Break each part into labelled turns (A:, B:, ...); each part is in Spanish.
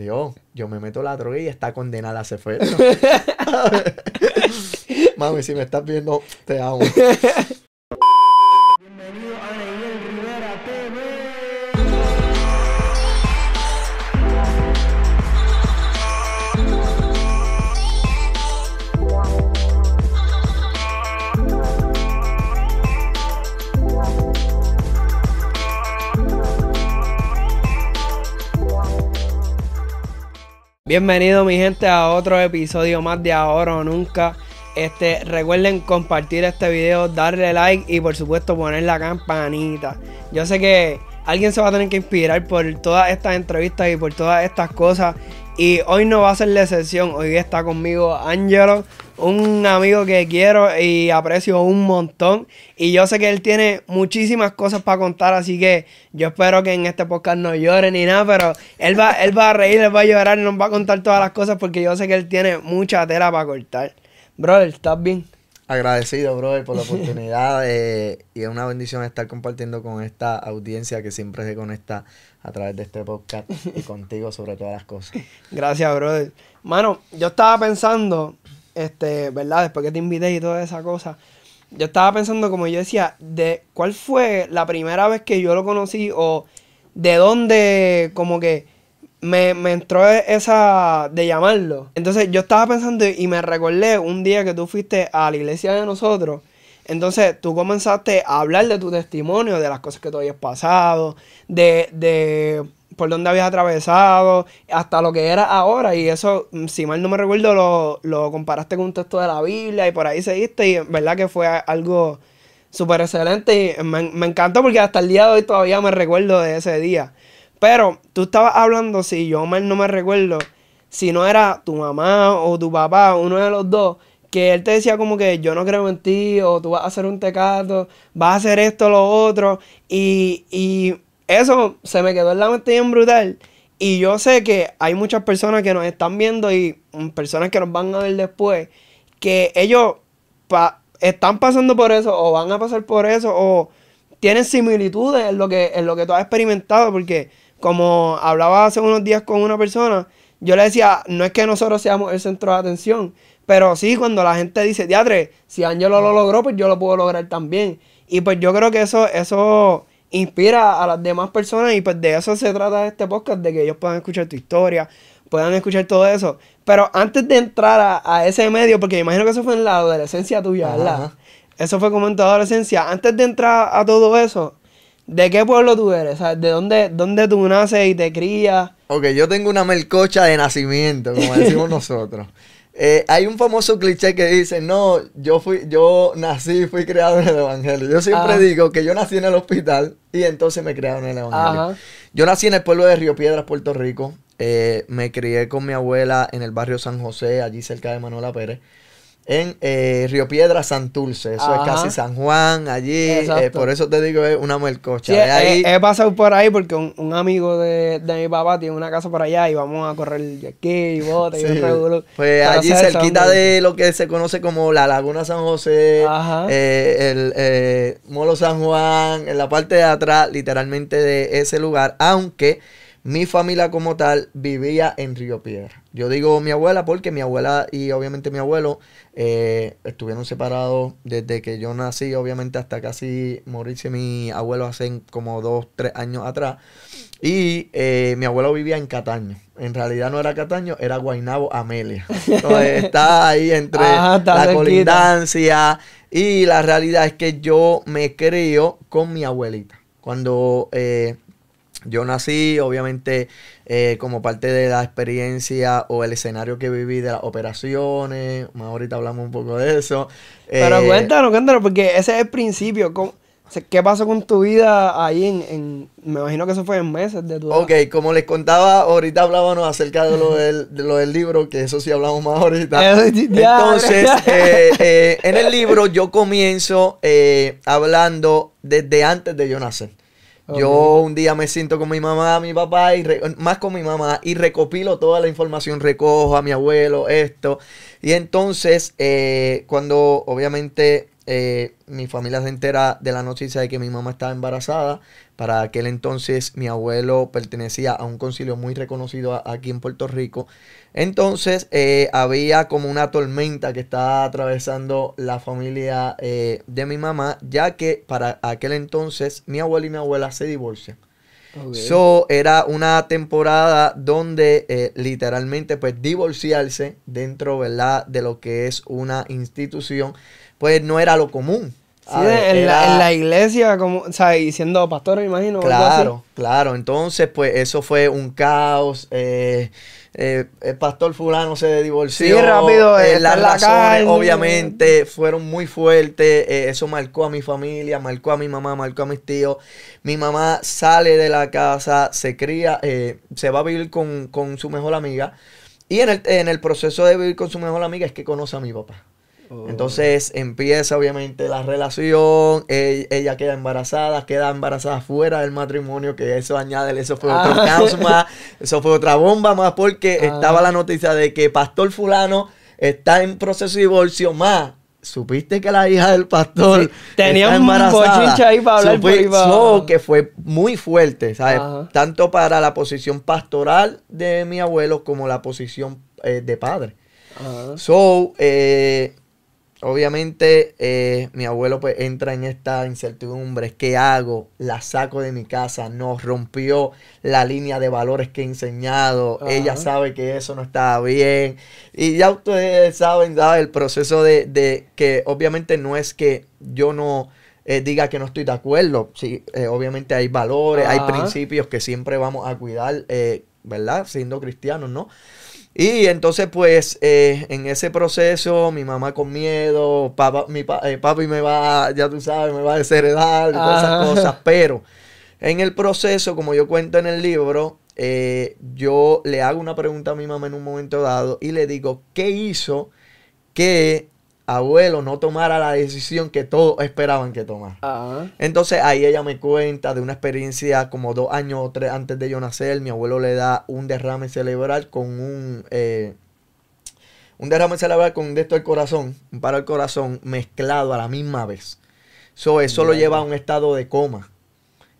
A: Dios, yo me meto la droga y está condenada a ese efecto. Mami, si me estás viendo, te amo.
B: Bienvenido mi gente a otro episodio más de Ahora o Nunca. Este, recuerden compartir este video, darle like y por supuesto poner la campanita. Yo sé que alguien se va a tener que inspirar por todas estas entrevistas y por todas estas cosas. Y hoy no va a ser la excepción. Hoy está conmigo Angelo, un amigo que quiero y aprecio un montón. Y yo sé que él tiene muchísimas cosas para contar, así que yo espero que en este podcast no llore ni nada, pero él va, él va a reír, él va a llorar, nos va a contar todas las cosas porque yo sé que él tiene mucha tela para cortar. Brother, ¿estás bien?
A: Agradecido, brother, por la oportunidad eh, y es una bendición estar compartiendo con esta audiencia que siempre se conecta a través de este podcast y contigo sobre todas las cosas.
B: Gracias, brother. Mano, yo estaba pensando, este, ¿verdad? Después que te invité y toda esa cosa, yo estaba pensando, como yo decía, de cuál fue la primera vez que yo lo conocí o de dónde, como que me, me entró esa de llamarlo. Entonces yo estaba pensando y me recordé un día que tú fuiste a la iglesia de nosotros. Entonces tú comenzaste a hablar de tu testimonio, de las cosas que tú habías pasado, de, de por dónde habías atravesado, hasta lo que era ahora. Y eso, mm, si mal no me recuerdo, lo, lo comparaste con un texto de la Biblia y por ahí seguiste. Y en verdad que fue algo súper excelente. Y me, me encantó porque hasta el día de hoy todavía me recuerdo de ese día. Pero tú estabas hablando, si yo mal no me recuerdo, si no era tu mamá o tu papá, uno de los dos, que él te decía como que yo no creo en ti, o tú vas a hacer un tecato, vas a hacer esto, lo otro, y, y eso se me quedó en la mente bien brutal. Y yo sé que hay muchas personas que nos están viendo y mm, personas que nos van a ver después, que ellos están pasando por eso, o van a pasar por eso, o tienen similitudes en lo que, en lo que tú has experimentado, porque como hablaba hace unos días con una persona, yo le decía, no es que nosotros seamos el centro de atención, pero sí cuando la gente dice, diatre, si Angelo lo logró, pues yo lo puedo lograr también. Y pues yo creo que eso, eso inspira a las demás personas y pues de eso se trata este podcast, de que ellos puedan escuchar tu historia, puedan escuchar todo eso. Pero antes de entrar a, a ese medio, porque me imagino que eso fue en la adolescencia tuya, ¿verdad? Eso fue como en tu adolescencia. Antes de entrar a todo eso, ¿De qué pueblo tú eres? ¿Sabes? ¿De dónde, dónde tú naces y te crías?
A: Ok, yo tengo una melcocha de nacimiento, como decimos nosotros. Eh, hay un famoso cliché que dice, no, yo fui, yo nací y fui criado en el Evangelio. Yo siempre
B: Ajá.
A: digo que yo nací en el hospital y entonces me criaron en el Evangelio.
B: Ajá.
A: Yo nací en el pueblo de Río Piedras, Puerto Rico. Eh, me crié con mi abuela en el barrio San José, allí cerca de Manuela Pérez. En eh, Río Piedras, Santurce. Eso
B: Ajá.
A: es casi San Juan, allí. Eh, por eso te digo, es una melcocha.
B: Sí,
A: De ahí-
B: he, he pasado por ahí porque un, un amigo de, de mi papá tiene una casa por allá y vamos a correr jet ski, bote y un.
A: Pues allí cerquita de lo que se conoce como la Laguna San José, eh, el eh, Molo San Juan, en la parte de atrás, literalmente de ese lugar, aunque mi familia como tal vivía en Río Piedra. Yo digo mi abuela porque mi abuela y obviamente mi abuelo eh, estuvieron separados desde que yo nací, obviamente hasta casi morirse mi abuelo hace como dos, tres años atrás. Y eh, mi abuelo vivía en Cataño. En realidad no era Cataño, era Guaynabo Amelia. Entonces, está ahí entre
B: Ajá,
A: la colindancia. Y la realidad es que yo me crío con mi abuelita. Cuando eh, yo nací, obviamente, eh, como parte de la experiencia o el escenario que viví de las operaciones. Más ahorita hablamos un poco de eso.
B: Pero
A: Eh,
B: cuéntanos, cuéntanos, porque ese es el principio. ¿Cómo- o sea, ¿Qué pasó con tu vida ahí en, en- Me imagino que eso fue en meses de tu edad.
A: Ok, como les contaba, ahorita hablábamos acerca de lo del, de lo del libro, que eso sí hablamos más ahorita. Entonces, eh, eh, en el libro yo comienzo eh, hablando desde antes de yo nacer. Yo un día me siento con mi mamá, mi papá, y re- más con mi mamá, y recopilo toda la información, recojo a mi abuelo, esto. Y entonces, eh, cuando obviamente eh, mi familia se entera de la noticia de que mi mamá estaba embarazada. Para aquel entonces mi abuelo pertenecía a un concilio muy reconocido aquí en Puerto Rico. Entonces eh, había como una tormenta que estaba atravesando la familia eh, de mi mamá, ya que para aquel entonces mi abuelo y mi abuela se divorcian. So, era una temporada donde eh, literalmente pues divorciarse dentro, ¿verdad? De lo que es una institución, pues no era lo común.
B: Sí, en, la, iglesia, como, o sea, y siendo pastor, me imagino.
A: Claro, claro. Entonces, pues eso fue un caos. Eh, eh, el pastor fulano se divorció.
B: Sí, rápido.
A: Eh, las razones, obviamente, fueron muy fuertes. Eh, eso marcó a mi familia, marcó a mi mamá, marcó a mis tíos. Mi mamá sale de la casa, se cría, se va a vivir con, con, su mejor amiga. Y en el, en el proceso de vivir con su mejor amiga es que conoce a mi papá. Entonces empieza obviamente la relación, ella, queda embarazada, queda embarazada fuera del matrimonio, que eso añade, eso fue otro ah. caos más, eso fue otra bomba más, porque ah. estaba la noticia de que pastor fulano está en proceso de divorcio más. Supiste que la hija del pastor
B: tenía un bochincha ahí para hablar
A: por que fue muy fuerte, ¿sabes? Tanto para la posición pastoral de mi abuelo como la posición eh, de padre. So, eh, Obviamente eh, mi abuelo pues entra en esta incertidumbre, ¿qué hago? La saco de mi casa, nos rompió la línea de valores que he enseñado, ella sabe que eso no está bien. Y ya ustedes saben, el proceso de, que obviamente no es que yo no eh, diga que no estoy de acuerdo, sí, eh, obviamente hay valores, hay principios que siempre vamos a cuidar, ¿verdad? Siendo cristianos, ¿no? Y entonces, pues, eh, en ese proceso, mi mamá con miedo, papá, mi eh, papi me va, ya tú sabes, me va a desheredar y todas esas cosas. Pero en el proceso, como yo cuento en el libro, eh, yo le hago una pregunta a mi mamá en un momento dado y le digo, ¿qué hizo que abuelo no tomara la decisión que todos esperaban que tomara. Entonces ahí ella me cuenta de una experiencia como dos años o tres antes de yo nacer. Mi abuelo le da un derrame cerebral con un... Eh, un derrame cerebral con un esto del corazón, un paro del corazón mezclado a la misma vez. So, eso lo lleva a un estado de coma.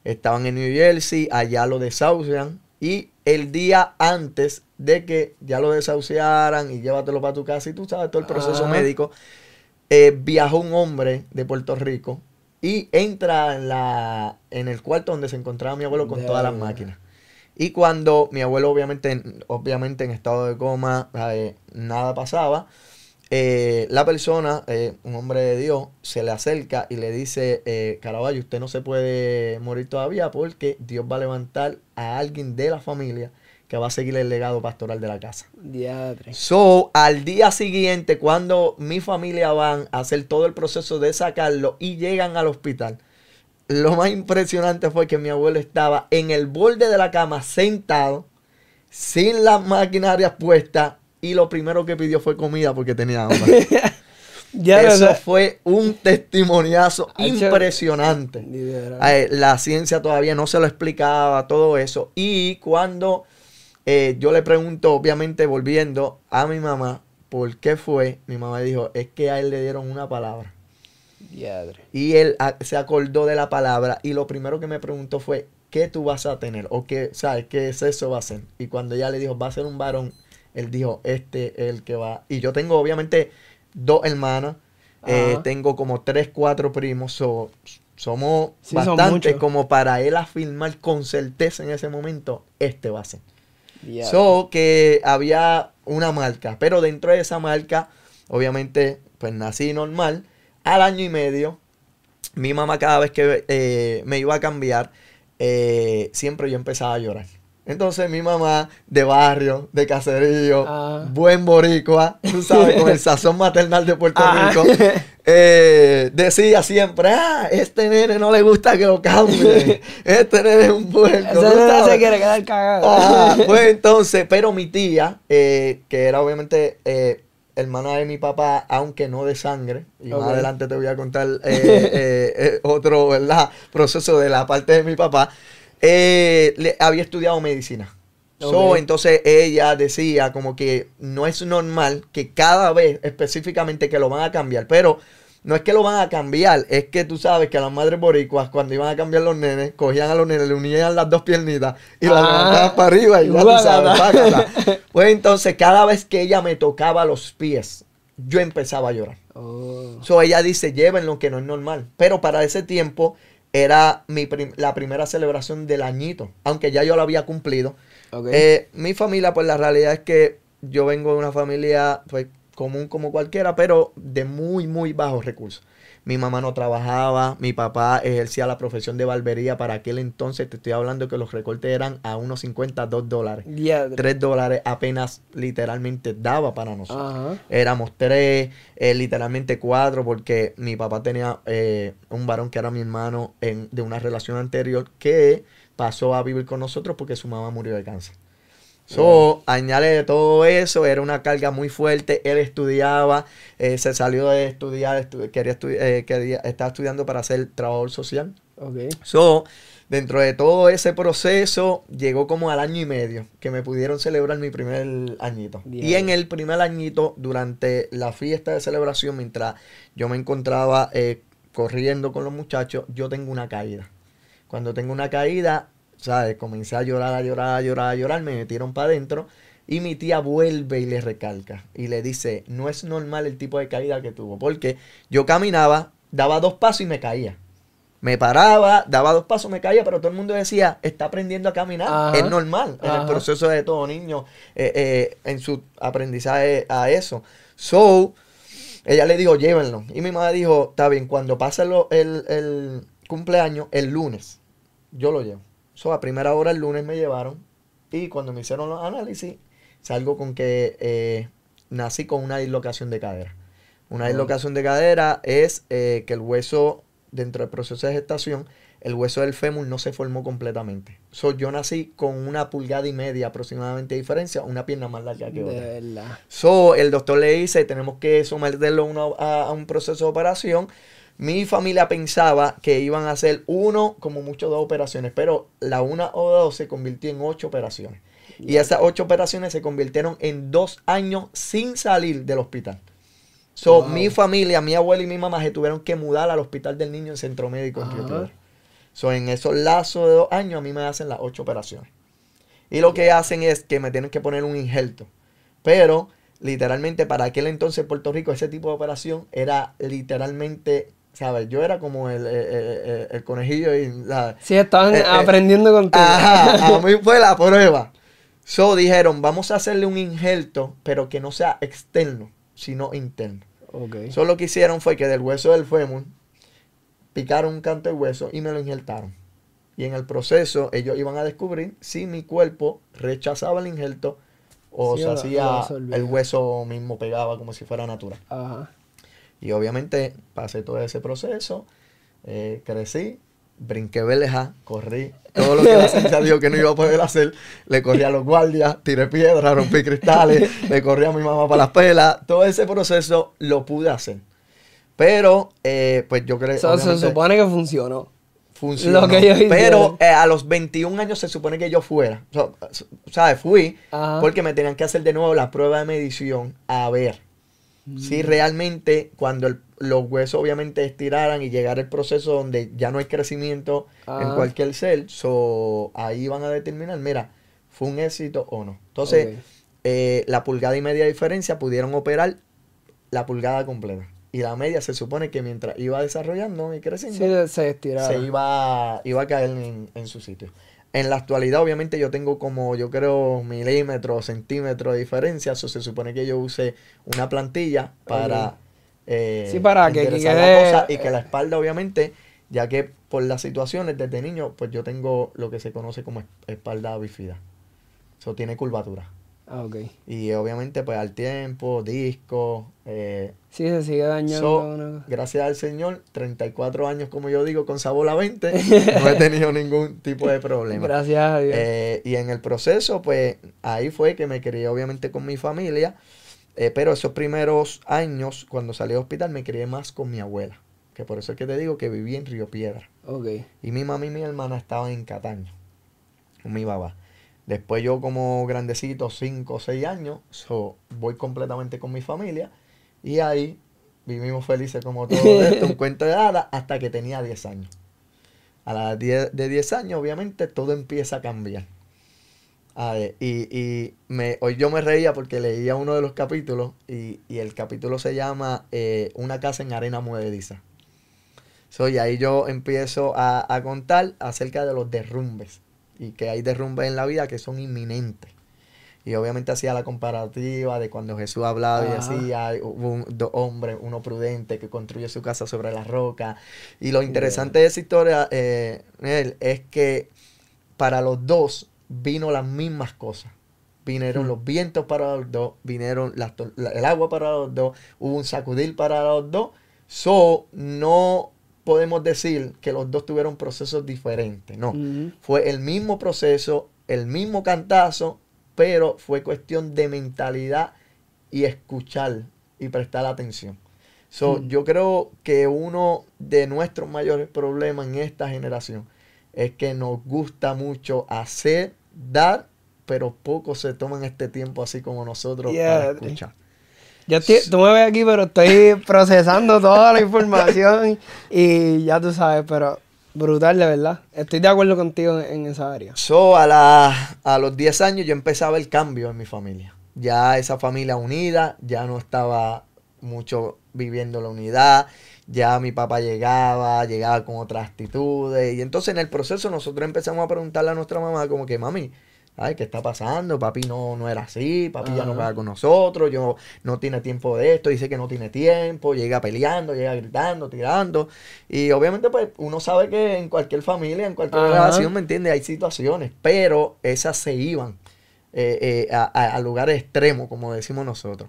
A: Estaban en New Jersey, allá lo desahucian y el día antes de que ya lo desahuciaran y llévatelo para tu casa y tú sabes todo el proceso médico, eh, viajó un hombre de Puerto Rico y entra en, la, en el cuarto donde se encontraba mi abuelo con todas las máquinas. Y cuando mi abuelo, obviamente, obviamente en estado de coma, eh, nada pasaba, eh, la persona, un hombre de Dios, se le acerca y le dice, Caraballo, usted no se puede morir todavía porque Dios va a levantar a alguien de la familia que va a seguir el legado pastoral de la casa.
B: Diadre.
A: So, al día siguiente, cuando mi familia van a hacer todo el proceso de sacarlo y llegan al hospital, lo más impresionante fue que mi abuelo estaba en el borde de la cama, sentado, sin las maquinarias puestas, y lo primero que pidió fue comida porque tenía hambre. Eso fue un testimoniazo impresionante. La ciencia todavía no se lo explicaba, todo eso. Y cuando eh, yo le pregunto, obviamente volviendo a mi mamá, ¿por qué fue? Mi mamá dijo, es que a él le dieron una palabra. Y él ah, se acordó de la palabra y lo primero que me preguntó fue, ¿qué tú vas a tener? O qué, ¿sabes? ¿Qué es eso va a ser? Y cuando ella le dijo, va a ser un varón, él dijo, este es el que va. Y yo tengo obviamente dos hermanas, eh, tengo como tres, cuatro primos, somos bastante como para él afirmar con certeza en ese momento, este va a ser. So que había una marca, pero dentro de esa marca, obviamente, pues nací normal. Al año y medio, mi mamá cada vez que eh, me iba a cambiar, eh, siempre yo empezaba a llorar. Entonces mi mamá de barrio, de caserío, ah. buen boricua, tú sabes, con el sazón maternal de Puerto ah. Rico, eh, decía siempre, ah, este nene no le gusta que lo cambie, este nene es un puerco.
B: Ese nene se quiere quedar cagado.
A: pues entonces, pero mi tía, eh, que era obviamente eh, hermana de mi papá, aunque no de sangre, y más adelante te voy a contar otro, ¿verdad? Proceso de la parte de mi papá, le, había estudiado medicina. entonces ella decía como que no es normal que cada vez específicamente que lo van a cambiar, pero no es que lo van a cambiar, es que tú sabes que a las madres boricuas, cuando iban a cambiar los nenes, cogían a los nenes, le unían las dos piernitas y las
B: Ah.
A: levantaban para arriba y ya tú sabes. Pues entonces, cada vez que ella me tocaba los pies, yo empezaba a llorar.
B: Oh.
A: So ella dice, llévenlo, que no es normal. Pero para ese tiempo era mi prim- la primera celebración del añito, aunque ya yo lo había cumplido. Eh, mi familia, pues la realidad es que yo vengo de una familia pues común como cualquiera, pero de muy, muy bajos recursos. Mi mamá no trabajaba, mi papá ejercía la profesión de barbería para aquel entonces, te estoy hablando que los recortes eran a unos 50, 2 dólares.
B: Diadre.
A: 3 dólares apenas literalmente daba para nosotros.
B: Ajá.
A: Éramos tres, eh, literalmente cuatro, porque mi papá tenía eh, un varón que era mi hermano en, de una relación anterior que pasó a vivir con nosotros porque su mamá murió de cáncer. So, añade todo eso, era una carga muy fuerte. Él estudiaba, eh, se salió de estudiar, estu- quería, estu- eh, quería- estaba estudiando para ser trabajador social.
B: Ok.
A: So, dentro de todo ese proceso, llegó como al año y medio que me pudieron celebrar mi primer añito. Y en el primer añito, durante la fiesta de celebración, mientras yo me encontraba eh, corriendo con los muchachos, yo tengo una caída. Cuando tengo una caída, ¿sabes? Comencé a llorar, a llorar, a llorar, a llorar, me metieron para adentro. Y mi tía vuelve y le recalca. Y le dice, no es normal el tipo de caída que tuvo. Porque yo caminaba, daba dos pasos y me caía. Me paraba, daba dos pasos, me caía, pero todo el mundo decía, está aprendiendo a caminar.
B: Ajá.
A: Es normal en el proceso de todo niño, eh, eh, en su aprendizaje a eso. So, ella le dijo, llévenlo. Y mi mamá dijo, está bien, cuando pase el, el cumpleaños, el lunes, yo lo llevo. So, a primera hora el lunes me llevaron. Y cuando me hicieron los análisis, salgo con que eh, nací con una dislocación de cadera. Una dislocación de cadera es eh, que el hueso, dentro del proceso de gestación, el hueso del fémur no se formó completamente. So, yo nací con una pulgada y media aproximadamente de diferencia, una pierna más larga que
B: De
A: otra. So, el doctor le dice, tenemos que someterlo a- a un proceso de operación. Mi familia pensaba que iban a hacer uno, como mucho, dos operaciones, pero la una o dos se convirtió en ocho operaciones. Y esas ocho operaciones se convirtieron en dos años sin salir del hospital. So,
B: Wow.
A: mi familia, mi abuela y mi mamá se tuvieron que mudar al hospital del niño en Centro Médico en Río. So, en esos lazos de dos años a mí me hacen las ocho operaciones. Y lo que hacen es que me tienen que poner un injerto. Pero, literalmente, para aquel entonces en Puerto Rico, ese tipo de operación era literalmente, ¿sabes? Yo era como el, el- el- el conejillo y, ¿sabes?
B: Sí, estaban
A: Eh, eh,
B: aprendiendo contigo.
A: Ajá, a mí fue la prueba. So dijeron, vamos a hacerle un injerto, pero que no sea externo, sino interno.
B: Ok.
A: So lo que hicieron fue que del hueso del fémur picaron un canto de hueso y me lo injertaron. Y en el proceso ellos iban a descubrir si mi cuerpo rechazaba el injerto o
B: Sí,
A: se hacía el hueso mismo pegaba como si fuera natural.
B: Ajá.
A: Y obviamente pasé todo ese proceso, eh, crecí, brinqué veleja, corrí, todo lo que la ciencia dijo que no iba a poder hacer, le corrí a los guardias, tiré piedras, rompí cristales, le corrí a mi mamá para las pelas, todo ese proceso lo pude hacer. Pero, eh, pues yo creo
B: So, se supone que funcionó.
A: funcionó.
B: lo que ellos
A: Pero eh, a los 21 años se supone que yo fuera. O ¿Sabes? Fui
B: Ajá.
A: porque me tenían que hacer de nuevo la prueba de medición a ver
B: Mm.
A: si realmente cuando el- los huesos obviamente estiraran y llegara el proceso donde ya no hay crecimiento en
B: Ajá.
A: cualquier cel, so, ahí van a determinar, mira, fue un éxito o no. Entonces, eh, la pulgada y media de diferencia pudieron operar la pulgada completa. Y la media se supone que mientras iba desarrollando y creciendo,
B: Sí, se estiraba.
A: se iba, iba a caer en, en su sitio. En la actualidad, obviamente, yo tengo como, yo creo, milímetros, centímetros de diferencia. Eso se supone que yo use una plantilla para... Eh,
B: Sí, para que quede-
A: cosa y que la espalda, obviamente, ya que por las situaciones desde niño, pues yo tengo lo que se conoce como es- espalda bífida. Eso tiene curvatura.
B: Ah, ok.
A: Y obviamente, pues al tiempo, disco, eh,
B: Sí, se sigue dañando
A: So,
B: una cosa.
A: gracias al Señor, 34 años, como yo digo, con sabor a 20, no he tenido ningún tipo de problema.
B: Gracias a Dios.
A: Eh, y en el proceso, pues ahí fue que me crié obviamente con mi familia, eh, pero esos primeros años, cuando salí del hospital, me crié más con mi abuela, que por eso es que te digo que viví en Río Piedra.
B: ok.
A: Y mi mamá y mi hermana estaban en Cataño, con mi papá. Después yo como grandecito, 5 o 6 años, so, voy completamente con mi familia y ahí vivimos felices como todo esto, un cuento de hadas, hasta que tenía 10 años. A la de 10 años, obviamente, todo empieza a cambiar. y, y me, hoy yo me reía porque leía uno de los capítulos y, el capítulo se llama eh, Una casa en arena movediza. So, y ahí yo empiezo a, a, contar acerca de los derrumbes y que hay derrumbes en la vida que son inminentes. Y obviamente hacía la comparativa de cuando Jesús hablaba y decía, hubo un hombre, uno prudente que construye su casa sobre la roca. Y lo interesante de esa historia eh, es que para los dos vino las mismas cosas. Vinieron hmm. los vientos para los dos, vinieron el agua para los dos, hubo un sacudir para los dos. So, no podemos decir que los dos tuvieron procesos diferentes, no. Fue el mismo proceso, el mismo cantazo, pero fue cuestión de mentalidad y escuchar y prestar atención. So. Yo creo que uno de nuestros mayores problemas en esta generación es que nos gusta mucho hacer, dar, pero pocos se toman este tiempo así como nosotros para escuchar.
B: Yo tú me ves aquí, pero estoy procesando toda la información y ya tú sabes, pero Brutal, de verdad. Estoy de acuerdo contigo en, esa área.
A: So, a, a los 10 años yo empezaba el cambio en mi familia. Ya esa familia unida, ya no estaba mucho viviendo la unidad. Ya mi papá llegaba, llegaba con otras actitudes. Y entonces en el proceso nosotros empezamos a preguntarle a nuestra mamá como que, mami, ay, ¿qué está pasando? Papi no, no era así, papi ya no va con nosotros, yo no tiene tiempo de esto, dice que no tiene tiempo, llega peleando, llega gritando, tirando. Y obviamente, pues, uno sabe que en cualquier familia, en cualquier relación, ¿me entiende? Hay situaciones, pero esas se iban eh, eh, a, lugares extremos, como decimos nosotros.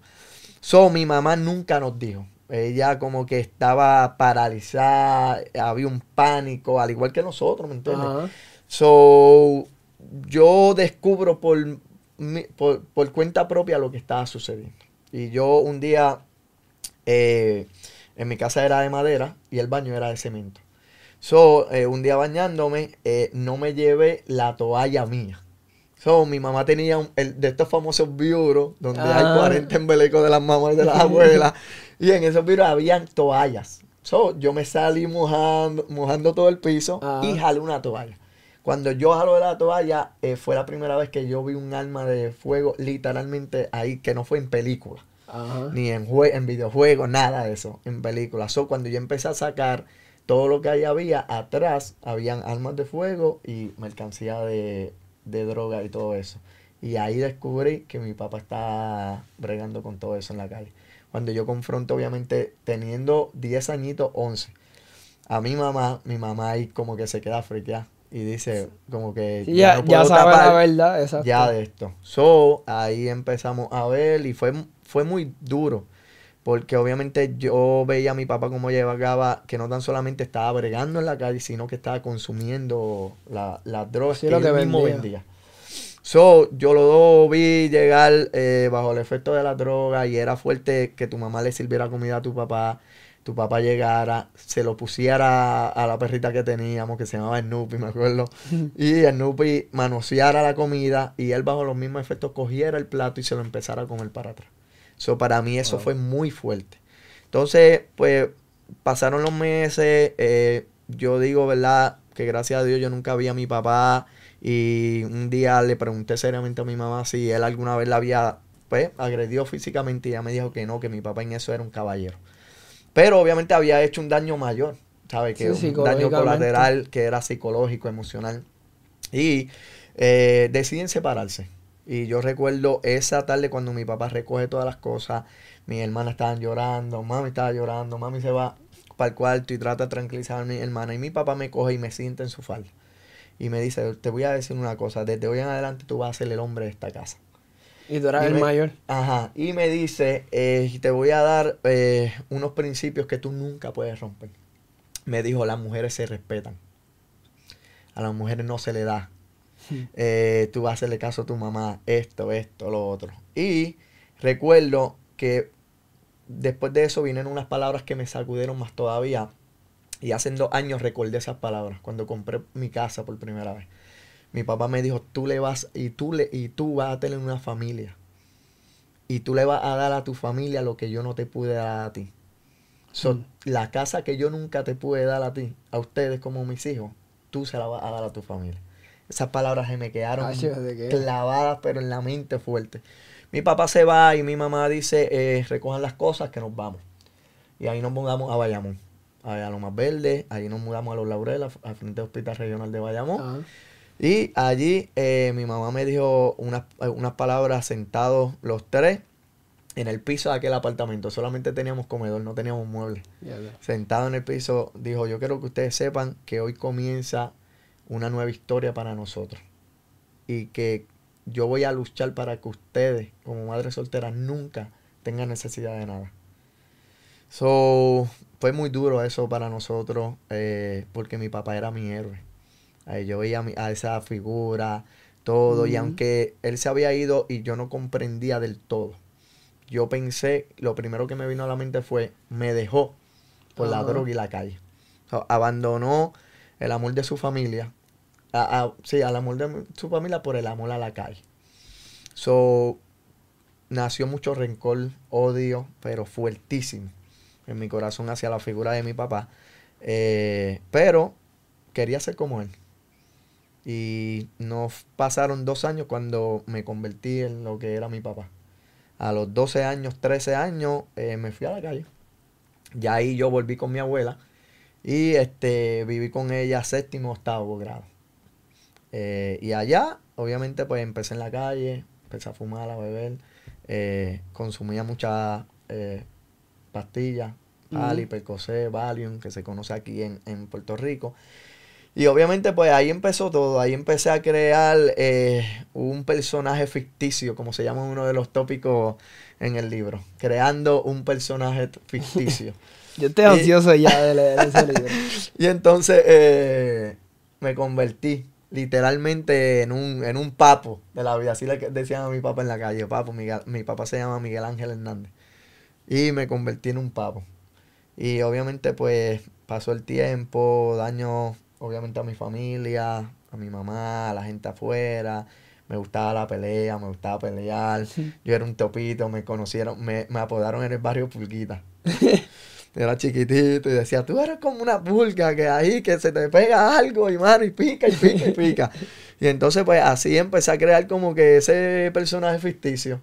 A: So, mi mamá nunca nos dijo. Ella como que estaba paralizada, había un pánico, al igual que nosotros, ¿me entiendes? So, yo descubro por, por, cuenta propia lo que estaba sucediendo. Y yo un día, eh, en mi casa era de madera y el baño era de cemento. So, eh, un día bañándome, eh, no me llevé la toalla mía. So, mi mamá tenía un, el, de estos famosos biuros, donde hay 40 ah. embelecos de las mamás y de las abuelas. y en esos biuros habían toallas. So, yo me salí mojando, mojando todo el piso y ah. jalé una toalla. Cuando yo jalo de la toalla, eh, fue la primera vez que yo vi un arma de fuego literalmente ahí, que no fue en película. Ni en, en videojuegos, nada de eso, en película. So, cuando yo empecé a sacar todo lo que ahí había, atrás habían armas de fuego y mercancía de, de droga y todo eso. Y ahí descubrí que mi papá estaba bregando con todo eso en la calle. Cuando yo confronto, obviamente, teniendo 10 añitos, 11, a mi mamá, mi mamá ahí como que se queda friqueada y dice como que
B: ya, ya, sabe la verdad exacto.
A: ya de esto. So ahí empezamos a ver y fue fue muy duro porque obviamente yo veía a mi papá como llegaba que no tan solamente estaba bregando en la calle sino que estaba consumiendo las la drogas que, él mismo vendía. So, yo lo vi llegar eh, bajo el efecto de la droga y era fuerte que tu mamá le sirviera comida a tu papá tu papá llegara, se lo pusiera a la perrita que teníamos, que se llamaba Snoopy, me acuerdo, y Snoopy manoseara la comida y él bajo los mismos efectos cogiera el plato y se lo empezara a comer para atrás. So, para mí eso fue muy fuerte. Entonces, pues pasaron los meses, eh, yo digo, ¿verdad? Que gracias a Dios yo nunca vi a mi papá y un día le pregunté seriamente a mi mamá si él alguna vez la había, pues, agredido físicamente y ella me dijo que no, que mi papá en eso era un caballero. Pero obviamente había hecho un daño mayor, ¿sabes? Que un daño colateral que era psicológico, emocional. Y eh, deciden separarse. Y yo recuerdo esa tarde cuando mi papá recoge todas las cosas, mis hermanas estaban llorando, mami estaba llorando, mami se va para el cuarto y trata de tranquilizar a mi hermana. Y mi papá me coge y me sienta en su falda. Y me dice, te voy a decir una cosa, desde hoy en adelante tú vas a ser el hombre de esta casa.
B: Y tú eras el mayor.
A: Ajá. Y me dice, eh, te voy a dar eh, unos principios que tú nunca puedes romper. Me dijo, las mujeres se respetan. A las mujeres no se le da. Hmm. Eh, tú vas a hacerle caso a tu mamá, esto, esto, lo otro. Y recuerdo que después de eso vinieron unas palabras que me sacudieron más todavía. Y hace dos años recordé esas palabras cuando compré mi casa por primera vez. Mi papá me dijo, tú le vas y tú le y tú vas a tener una familia. Y tú le vas a dar a tu familia lo que yo no te pude dar a ti. So,
B: Mm.
A: La casa que yo nunca te pude dar a ti, a ustedes como mis hijos, tú se la vas a dar a tu familia. Esas palabras se me quedaron
B: Ah,
A: clavadas, pero en la mente fuerte. Mi papá se va y mi mamá dice, eh, recojan las cosas que nos vamos. Y ahí nos mudamos a Bayamón, a Lomas Verde, ahí nos mudamos a Los Laureles, al frente del Hospital Regional de Bayamón.
B: Ajá.
A: Y allí eh, mi mamá me dijo unas, unas palabras sentados los tres en el piso de aquel apartamento. Solamente teníamos comedor, no teníamos muebles. Sentado en el piso, dijo, yo quiero que ustedes sepan que hoy comienza una nueva historia para nosotros. Y que yo voy a luchar para que ustedes, como madres solteras, nunca tengan necesidad de nada. So, fue muy duro eso para nosotros, eh, porque mi papá era mi héroe. Ahí yo veía a, mi- a esa figura, todo, y aunque él se había ido y yo no comprendía del todo, yo pensé, lo primero que me vino a la mente fue, me dejó por la droga y la calle. O sea, abandonó el amor de su familia, a- a- sí, al amor de su familia por el amor a la calle. So, nació mucho rencor, odio, pero fuertísimo en mi corazón hacia la figura de mi papá. Eh, pero quería ser como él. Y nos pasaron dos años cuando me convertí en lo que era mi papá. A los 12 años, 13 años, eh, me fui a la calle. Ya ahí yo volví con mi abuela y este viví con ella séptimo, octavo grado. Eh, y allá, obviamente, pues empecé en la calle, empecé a fumar, a beber, eh, consumía muchas pastillas,
B: Ujú.
A: Ali, Percocet, Valium, que se conoce aquí en, en Puerto Rico. Y obviamente, pues ahí empezó todo. Ahí empecé a crear eh, un personaje ficticio, como se llama uno de los tópicos en el libro. Creando un personaje ficticio.
B: Yo estoy
A: Y-
B: ansioso ya de leer ese libro.
A: y entonces eh, me convertí literalmente en un, en un papo de la vida. Así le decían a mi papá en la calle, papo. Miguel- mi papá se llama Miguel Ángel Hernández. Y me convertí en un papo. Y obviamente pues pasó el tiempo, daño obviamente a mi familia, a mi mamá, a la gente afuera. Me gustaba la pelea, me gustaba pelear. Yo era un topito, me conocieron, me, me apodaron en el barrio Pulguita. Era chiquitito y decía, tú eres como una pulga que ahí, que se te pega algo y mano, y pica, y pica, y pica. y entonces pues así empecé a crear como que ese personaje ficticio.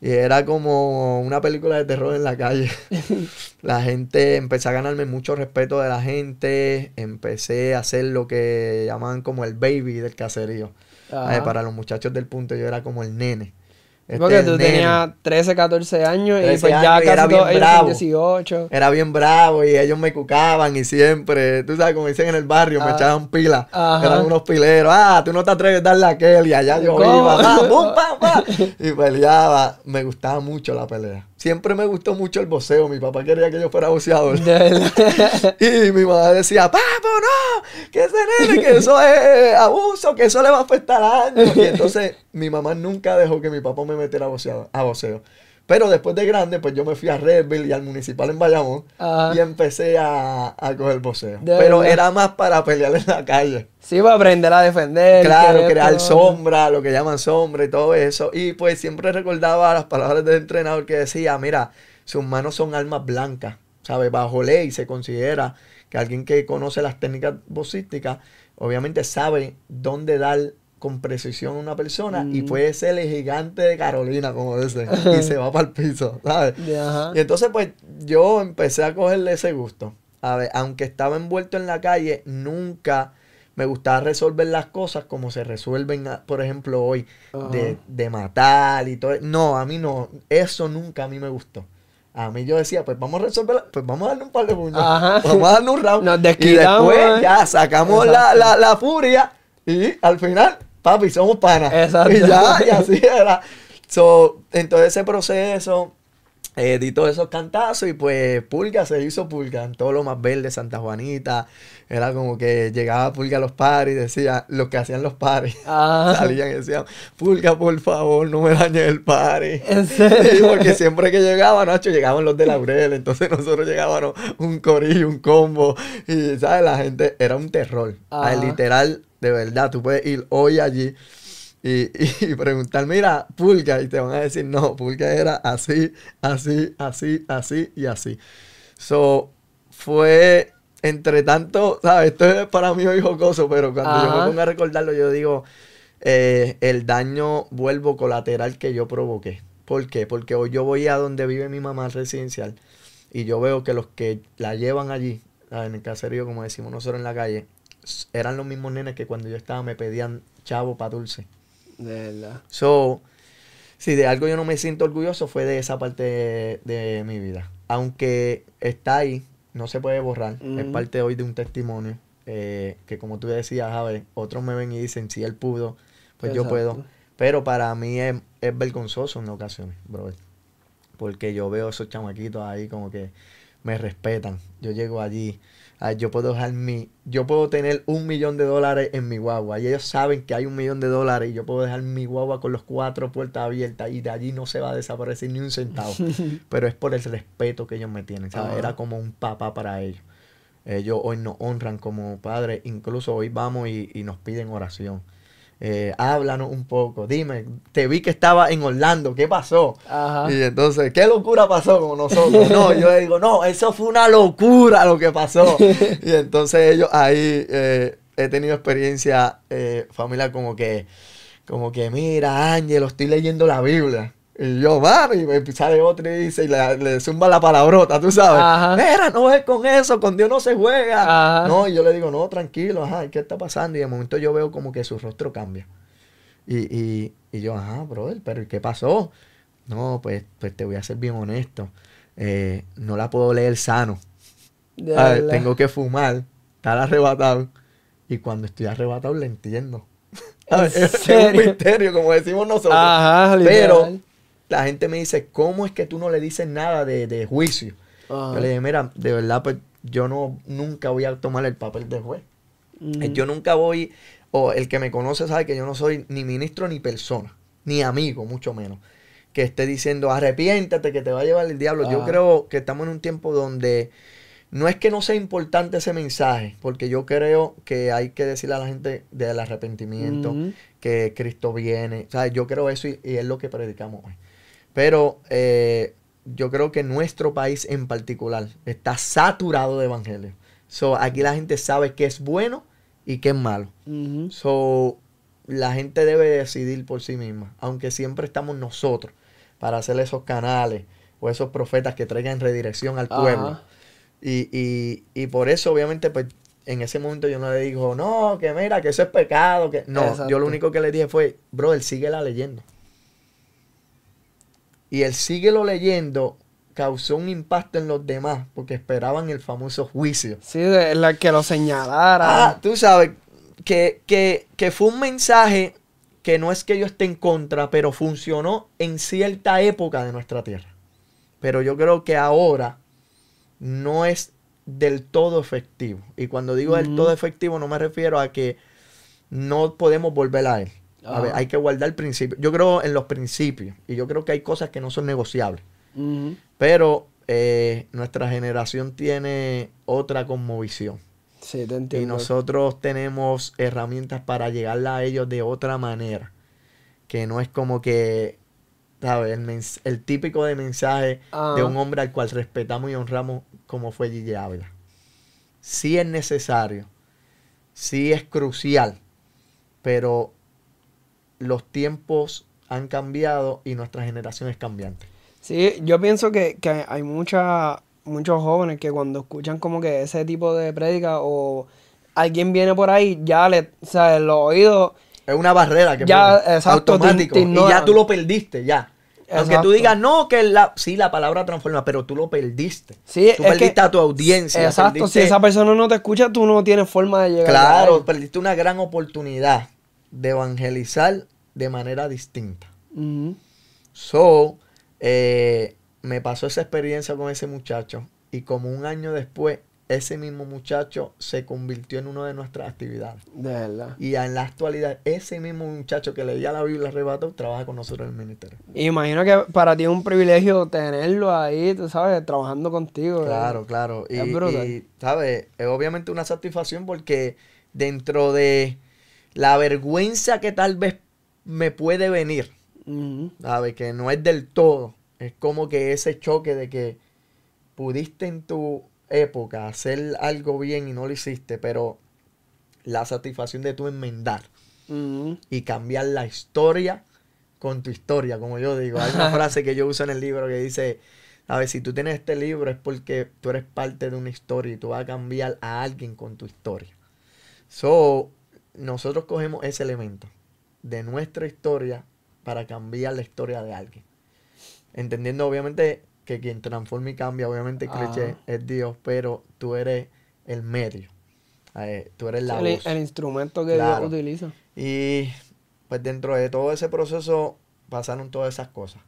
A: Y era como una película de terror en la calle. la gente, empecé a ganarme mucho respeto de la gente, empecé a hacer lo que llaman como el baby del caserío.
B: Ajá.
A: Para los muchachos del punto yo era como el nene. Este
B: Porque tú tenías 13, 14 años y
A: 13
B: pues ya
A: años
B: casi
A: bien
B: todos ellos
A: bravo.
B: son 18.
A: Era bien bravo y ellos me cucaban y siempre, tú sabes, como dicen en el barrio, me
B: Ah.
A: echaban pila.
B: Ajá.
A: Eran unos pileros. Ah, tú no te atreves a darle a aquel y allá yo
B: ¿Cómo?
A: iba. pa, pum, pa, pa, y peleaba. Me gustaba mucho la pelea. Siempre me gustó mucho el boxeo. Mi papá quería que yo fuera
B: verdad.
A: Y mi mamá decía, papo, no, que ese nene, que eso es abuso, que eso le va a afectar años. Y entonces mi mamá nunca dejó que mi papá me metiera a. A boxeo. Pero después de grande, pues yo me fui a Redville y al municipal en Bayamón
B: Ajá.
A: y empecé a, a coger boxeo. Pero
B: verdad.
A: era más para pelear en la calle.
B: Sí, para aprender a defender.
A: Claro, crear
B: esto-
A: sombra, lo que llaman sombra y todo eso. Y pues siempre recordaba las palabras del entrenador que decía, mira, sus manos son armas blancas, ¿sabes? Bajo ley se considera que alguien que conoce las técnicas boxísticas, obviamente sabe dónde dar con precisión una persona y puede ser el gigante de Carolina, como dicen, y se va para el piso, ¿sabes? Y entonces, pues, yo empecé a cogerle ese gusto. A ver, aunque estaba envuelto en la calle, nunca me gustaba resolver las cosas como se resuelven, a- por ejemplo, hoy, de, de matar y todo. No, a mí no. Eso nunca a mí me gustó. A mí yo decía, pues vamos a resolver, pues vamos a darle un par de puños. Vamos a darle un round.
B: Nos
A: y después
B: ¿eh?
A: ya sacamos la, la, la furia y al final, papi, somos panas.
B: Exacto.
A: Y ya, y así era. So, en todo ese proceso, eh, di todos esos cantazos y pues Pulga se hizo Pulga en todo lo más verde, Santa Juanita. Era como que llegaba Pulga a los paris, decía, lo que hacían los paris.
B: Ajá.
A: Salían y decían, Pulga, por favor, no me dañes el party.
B: ¿En
A: Sí, porque siempre que llegaba, Nacho, llegaban los de Laurel, entonces nosotros llegábamos un corillo, un combo, y, ¿sabes? La gente era un terror. Ay, literal, de verdad, tú puedes ir hoy allí y, y preguntar, mira, Pulga, y te van a decir, no, Pulga era así, así, así, así y así. So, fue entre tanto, ¿sabes? Esto es para mí hoy jocoso, pero cuando yo me pongo a recordarlo, yo digo, eh, el daño vuelvo colateral que yo provoqué. ¿Por qué? Porque hoy yo voy a donde vive mi mamá residencial y yo veo que los que la llevan allí, ¿sabes? en el caserío, como decimos nosotros en la calle, eran los mismos nenes que cuando yo estaba me pedían chavo para dulce.
B: De verdad.
A: So, si de algo yo no me siento orgulloso fue de esa parte de, de mi vida. Aunque está ahí, no se puede borrar. Es parte hoy de un testimonio. eh, que como tú decías, Javi, otros me ven y dicen, si él pudo, pues yo puedo. Pero para mí es, es vergonzoso en ocasiones, brother. Porque yo veo esos chamaquitos ahí como que me respetan. Yo llego allí, ay, yo puedo dejar mi, yo puedo tener un millón de dólares en mi guagua. Y ellos saben que hay un millón de dólares y yo puedo dejar mi guagua con los cuatro puertas abiertas y de allí no se va a desaparecer ni un centavo. Pero es por el respeto que ellos me tienen, ¿sabes?
B: Ajá.
A: Era como un papá para ellos. Ellos hoy nos honran como padres, incluso hoy vamos y, y nos piden oración. Eh, háblanos un poco, dime, te vi que estaba en Orlando, ¿qué pasó?
B: Ajá.
A: Y entonces, ¿qué locura pasó con nosotros? No, yo digo, no, eso fue una locura lo que pasó. Y entonces ellos ahí eh, he tenido experiencia, eh, familia, como que, como que, mira, Ángel, estoy leyendo la Biblia. Y yo, mami, y me sale otro y dice, y le, le zumba la palabrota, tú sabes.
B: Ajá.
A: Mira, no es con eso, con Dios no se juega.
B: Ajá.
A: No, y yo le digo, no, tranquilo, ajá, ¿qué está pasando? Y de momento yo veo como que su rostro cambia. Y, y, y yo, ajá, brother, pero ¿y qué pasó? No, pues, pues te voy a ser bien honesto. Eh, no la puedo leer sano. A ver, tengo que fumar, estar arrebatado. Y cuando estoy arrebatado, le entiendo.
B: ¿En
A: es, es un misterio, como decimos nosotros.
B: Ajá,
A: Pero. La gente me dice, ¿cómo es que tú no le dices nada de, de juicio?
B: Ajá.
A: Yo le dije, mira, de verdad, pues yo no nunca voy a tomar el papel de juez. Eh, Yo nunca voy, o el que me conoce sabe que yo no soy ni ministro ni persona, ni amigo, mucho menos, que esté diciendo arrepiéntate que te va a llevar el diablo. Yo creo que estamos en un tiempo donde no es que no sea importante ese mensaje, porque yo creo que hay que decirle a la gente del arrepentimiento,
B: Ujú.
A: que Cristo viene. O sea, yo creo eso y, y es lo que predicamos hoy. Pero eh, yo creo que nuestro país en particular está saturado de evangelio. So, aquí la gente sabe qué es bueno y qué es malo. So, la gente debe decidir por sí misma, aunque siempre estamos nosotros para hacer esos canales o esos profetas que traigan redirección al pueblo. Y, y, y por eso, obviamente, pues en ese momento yo no le digo, no, que mira, que eso es pecado. que No,
B: Exacto.
A: yo lo único que le dije fue, brother, síguela leyendo. Y el síguelo leyendo causó un impacto en los demás porque esperaban el famoso juicio.
B: Sí, de la que lo señalara.
A: Ah, tú sabes que, que, que fue un mensaje que no es que yo esté en contra, pero funcionó en cierta época de nuestra tierra. Pero yo creo que ahora no es del todo efectivo. Y cuando digo del todo efectivo no me refiero a que no podemos volver a él. A ver,
B: Ajá.
A: hay que guardar el principio. Yo creo en los principios y yo creo que hay cosas que no son negociables. Pero eh, nuestra generación tiene otra cosmovisión.
B: Sí, te
A: Y
B: entiendo.
A: nosotros tenemos herramientas para llegarle a ellos de otra manera. Que no es como que, ¿sabes? El, típico de mensaje
B: Ah.
A: de un hombre al cual respetamos y honramos como fue Gigi Ávila. Sí es necesario, sí es crucial, pero los tiempos han cambiado y nuestra generación es cambiante.
B: Sí, yo pienso que, que hay mucha, muchos jóvenes que cuando escuchan como que ese tipo de prédica o alguien viene por ahí, ya le, o sea, en los oídos,
A: Es una barrera que
B: Ya,
A: pone
B: exacto,
A: automático
B: te- te
A: y ya tú lo perdiste, ya. Aunque tú digas, no, que la, sí, la palabra transforma, pero tú lo perdiste.
B: Sí,
A: tú perdiste
B: que-
A: a tu audiencia.
B: exacto,
A: perdiste-
B: si esa persona no te escucha, tú no tienes forma de llegar
A: Claro, perdiste una gran oportunidad de evangelizar de manera distinta. So, eh, me pasó esa experiencia con ese muchacho y como un año después, ese mismo muchacho se convirtió en una de nuestras actividades.
B: De verdad.
A: Y en la actualidad, ese mismo muchacho que leía la Biblia arrebatado trabaja con nosotros en el ministerio.
B: Imagino que para ti es un privilegio tenerlo ahí, tú sabes, trabajando contigo.
A: Claro, claro. Y,
B: Es brutal.
A: y, ¿sabes? Es obviamente una satisfacción porque dentro de la vergüenza que tal vez me puede venir,
B: Ujú.
A: ¿sabes? Que no es del todo. Es como que ese choque de que, pudiste en tu época hacer algo bien y no lo hiciste, pero la satisfacción de tu enmendar y cambiar la historia con tu historia, como yo digo. Hay una frase que yo uso en el libro que dice, a ver, si tú tienes este libro es porque tú eres parte de una historia y tú vas a cambiar a alguien con tu historia. So, nosotros cogemos ese elemento de nuestra historia para cambiar la historia de alguien. Entendiendo obviamente que quien transforma y cambia, obviamente
B: Ajá.
A: cliché es Dios, pero tú eres el medio. Eh, tú eres la
B: el,
A: voz.
B: el instrumento que
A: Claro.
B: Dios utiliza.
A: Y pues dentro de todo ese proceso pasaron todas esas cosas.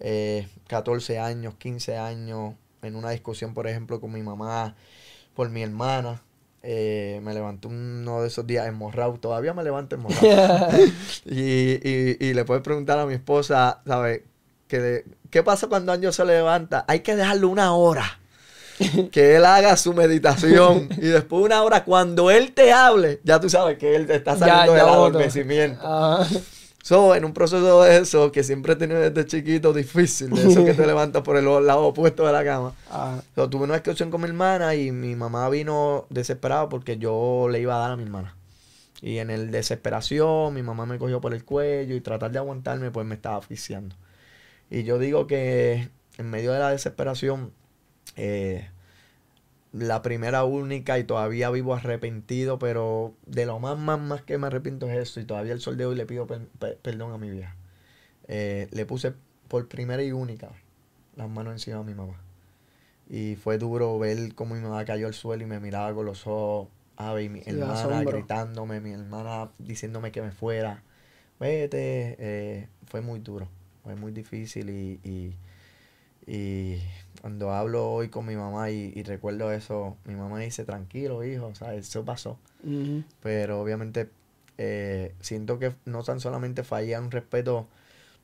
A: Eh, 14 años, 15 años, en una discusión, por ejemplo, con mi mamá por mi hermana. Eh, me levanté uno de esos días emorrado. Todavía me levanto emorrado. y, y, y le puedes preguntar a mi esposa, ¿sabes? Que le- ¿Qué pasa cuando Anjo se levanta? Hay que dejarlo una hora. Que él haga su meditación. y después de una hora, cuando él te hable, ya tú sabes que él está
B: Ya-
A: saliendo
B: ya
A: del adormecimiento. So, en un proceso de eso, que siempre he tenido desde chiquito difícil, de eso que te levantas por el lado opuesto de la cama. So, tuve una discusión con mi hermana y mi mamá vino desesperada porque yo le iba a dar a mi hermana. Y en el desesperación, mi mamá me cogió por el cuello y tratar de aguantarme, pues me estaba asfixiando. Y yo digo que en medio de la desesperación, eh, la primera única y todavía vivo arrepentido, pero de lo más, más, más que me arrepiento es eso. Y todavía el sol de hoy le pido per- per- perdón a mi vieja. Eh, le puse por primera y única las manos encima de mi mamá. Y fue duro ver cómo mi mamá cayó al suelo y me miraba con los ojos, ave, y mi
B: Sí,
A: hermana
B: asombro.
A: gritándome, mi hermana diciéndome que me fuera. Vete, eh, fue muy duro, fue muy difícil y, y, y cuando hablo hoy con mi mamá y, y recuerdo eso, mi mamá dice, tranquilo hijo, o sea, eso pasó. Pero obviamente eh, siento que no tan solamente fallé a un respeto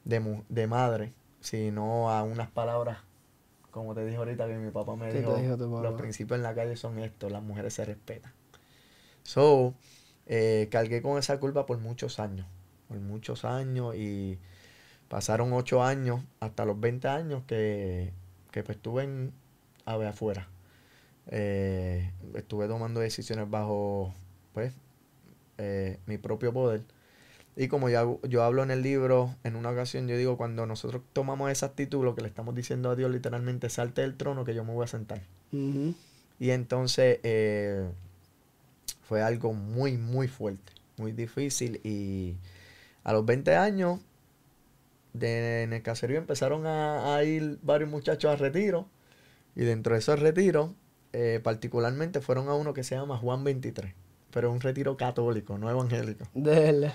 A: de, mu- de madre, sino a unas palabras, como te dije ahorita, que mi papá me
B: ¿Qué te
A: dijo,
B: dijo
A: los principios en la calle son estos, las mujeres se respetan. So, eh, cargué con esa culpa por muchos años, por muchos años y pasaron ocho años, hasta los 20 años que, que pues estuve en, a ver, afuera. Eh, estuve tomando decisiones bajo, pues, eh, mi propio poder. Y como yo, yo hablo en el libro, en una ocasión yo digo, cuando nosotros tomamos esa actitud, lo que le estamos diciendo a Dios literalmente, salte del trono que yo me voy a sentar. Y entonces eh, fue algo muy, muy fuerte, muy difícil. Y a los 20 años, de, en el caserío empezaron a, a ir varios muchachos a retiro. Y dentro de esos retiros, eh, particularmente fueron a uno que se llama Juan 23. Pero es un retiro católico, no evangélico.
B: Dele.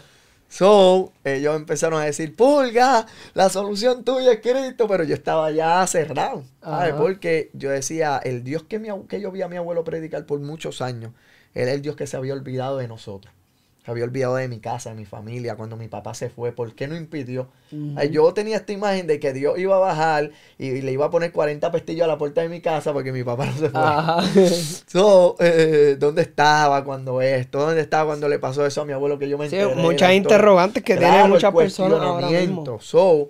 A: So, ellos empezaron a decir, Pulga, la solución tuya es Cristo, pero yo estaba ya cerrado. Porque yo decía, el Dios que, mi, abue- que yo vi a mi abuelo predicar por muchos años, era el Dios que se había olvidado de nosotros, había olvidado de mi casa, de mi familia, cuando mi papá se fue, ¿por qué no impidió? Yo tenía esta imagen de que Dios iba a bajar y, le iba a poner 40 pestillos a la puerta de mi casa porque mi papá no se fue.
B: Ajá.
A: So, eh, ¿Dónde estaba cuando esto? ¿Dónde estaba cuando le pasó eso a mi abuelo que yo me
B: Sí,
A: enteré?
B: muchas interrogantes que
A: Claro,
B: tienen muchas personas ahora mismo.
A: So,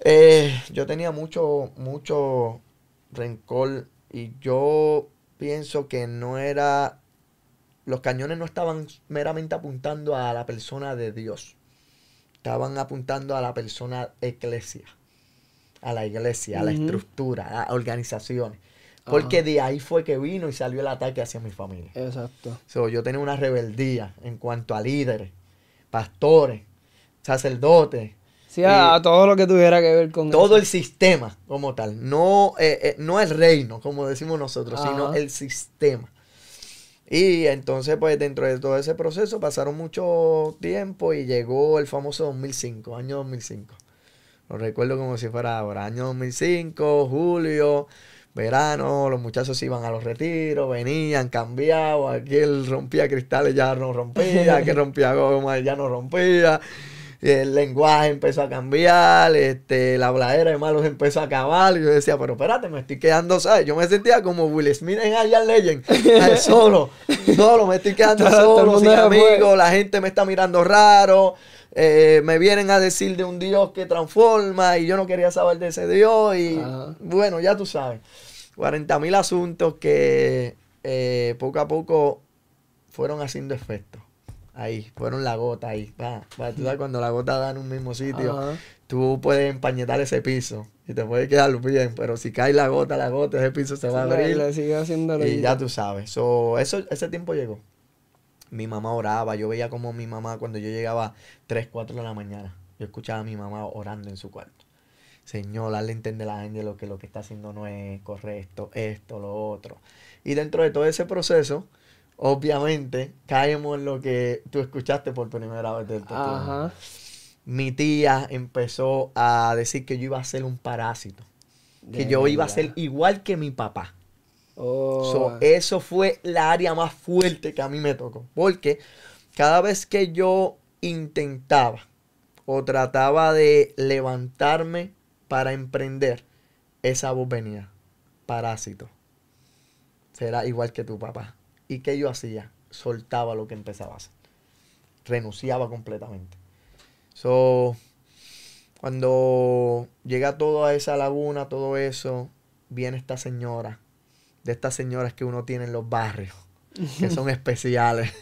A: eh, yo tenía mucho, mucho rencor y yo pienso que no era, los cañones no estaban meramente apuntando a la persona de Dios, estaban apuntando a la persona eclesia, a la iglesia, a la estructura, a organizaciones. Porque de ahí fue que vino y salió el ataque hacia mi familia.
B: Exacto.
A: So, yo tenía una rebeldía en cuanto a líderes, pastores, sacerdotes,
B: Sí, a, todo lo que tuviera que ver con
A: todo
B: eso.
A: el sistema como tal. No, eh, eh, no el reino, como decimos nosotros, sino el sistema. Y entonces, pues dentro de todo ese proceso pasaron mucho tiempo y llegó el famoso 2005, año 2005. Lo recuerdo como si fuera ahora, año 2005, julio, verano, los muchachos iban a los retiros, venían, cambiaban, aquel rompía cristales, ya no rompía, aquel rompía goma, ya no rompía. El lenguaje empezó a cambiar, este, la habladera de malos empezó a acabar. Y yo decía, pero espérate, me estoy quedando, ¿sabes? Yo me sentía como Will Smith en Alien Legend, ¿sabes? solo, solo, me estoy quedando solo, sin amigos, la gente me está mirando raro, eh, me vienen a decir de un Dios que transforma y yo no quería saber de ese Dios y
B: Ajá.
A: bueno, ya tú sabes. 40 mil asuntos que eh, poco a poco fueron haciendo efecto. Ahí, fueron la gota ahí. Va, tú sabes, cuando la gota da en un mismo sitio,
B: Ajá.
A: tú puedes empañetar ese piso y te puede quedar bien, pero si cae la gota, la gota, ese piso se va a abrir.
B: le sigue haciendo lo
A: Y ya tú sabes. So, eso, ese tiempo llegó. Mi mamá oraba. Yo veía como mi mamá, cuando yo llegaba 3, 4 de la mañana, yo escuchaba a mi mamá orando en su cuarto. Señor, hazle entender a la gente lo que lo que está haciendo no es correcto, esto, lo otro. Y dentro de todo ese proceso, obviamente, caemos en lo que tú escuchaste por primera vez del.
B: Ajá.
A: Mi tía empezó a decir que yo iba a ser un parásito. Que yo iba a ser igual que mi papá.
B: Oh.
A: So, eso fue la área más fuerte que a mí me tocó. Porque cada vez que yo intentaba o trataba de levantarme para emprender, esa voz venía. Parásito. Será igual que tu papá. ¿Y qué yo hacía? Soltaba lo que empezaba a hacer. Renunciaba completamente. So, cuando llega toda esa laguna, todo eso, viene esta señora de estas señoras que uno tiene en los barrios, que son especiales,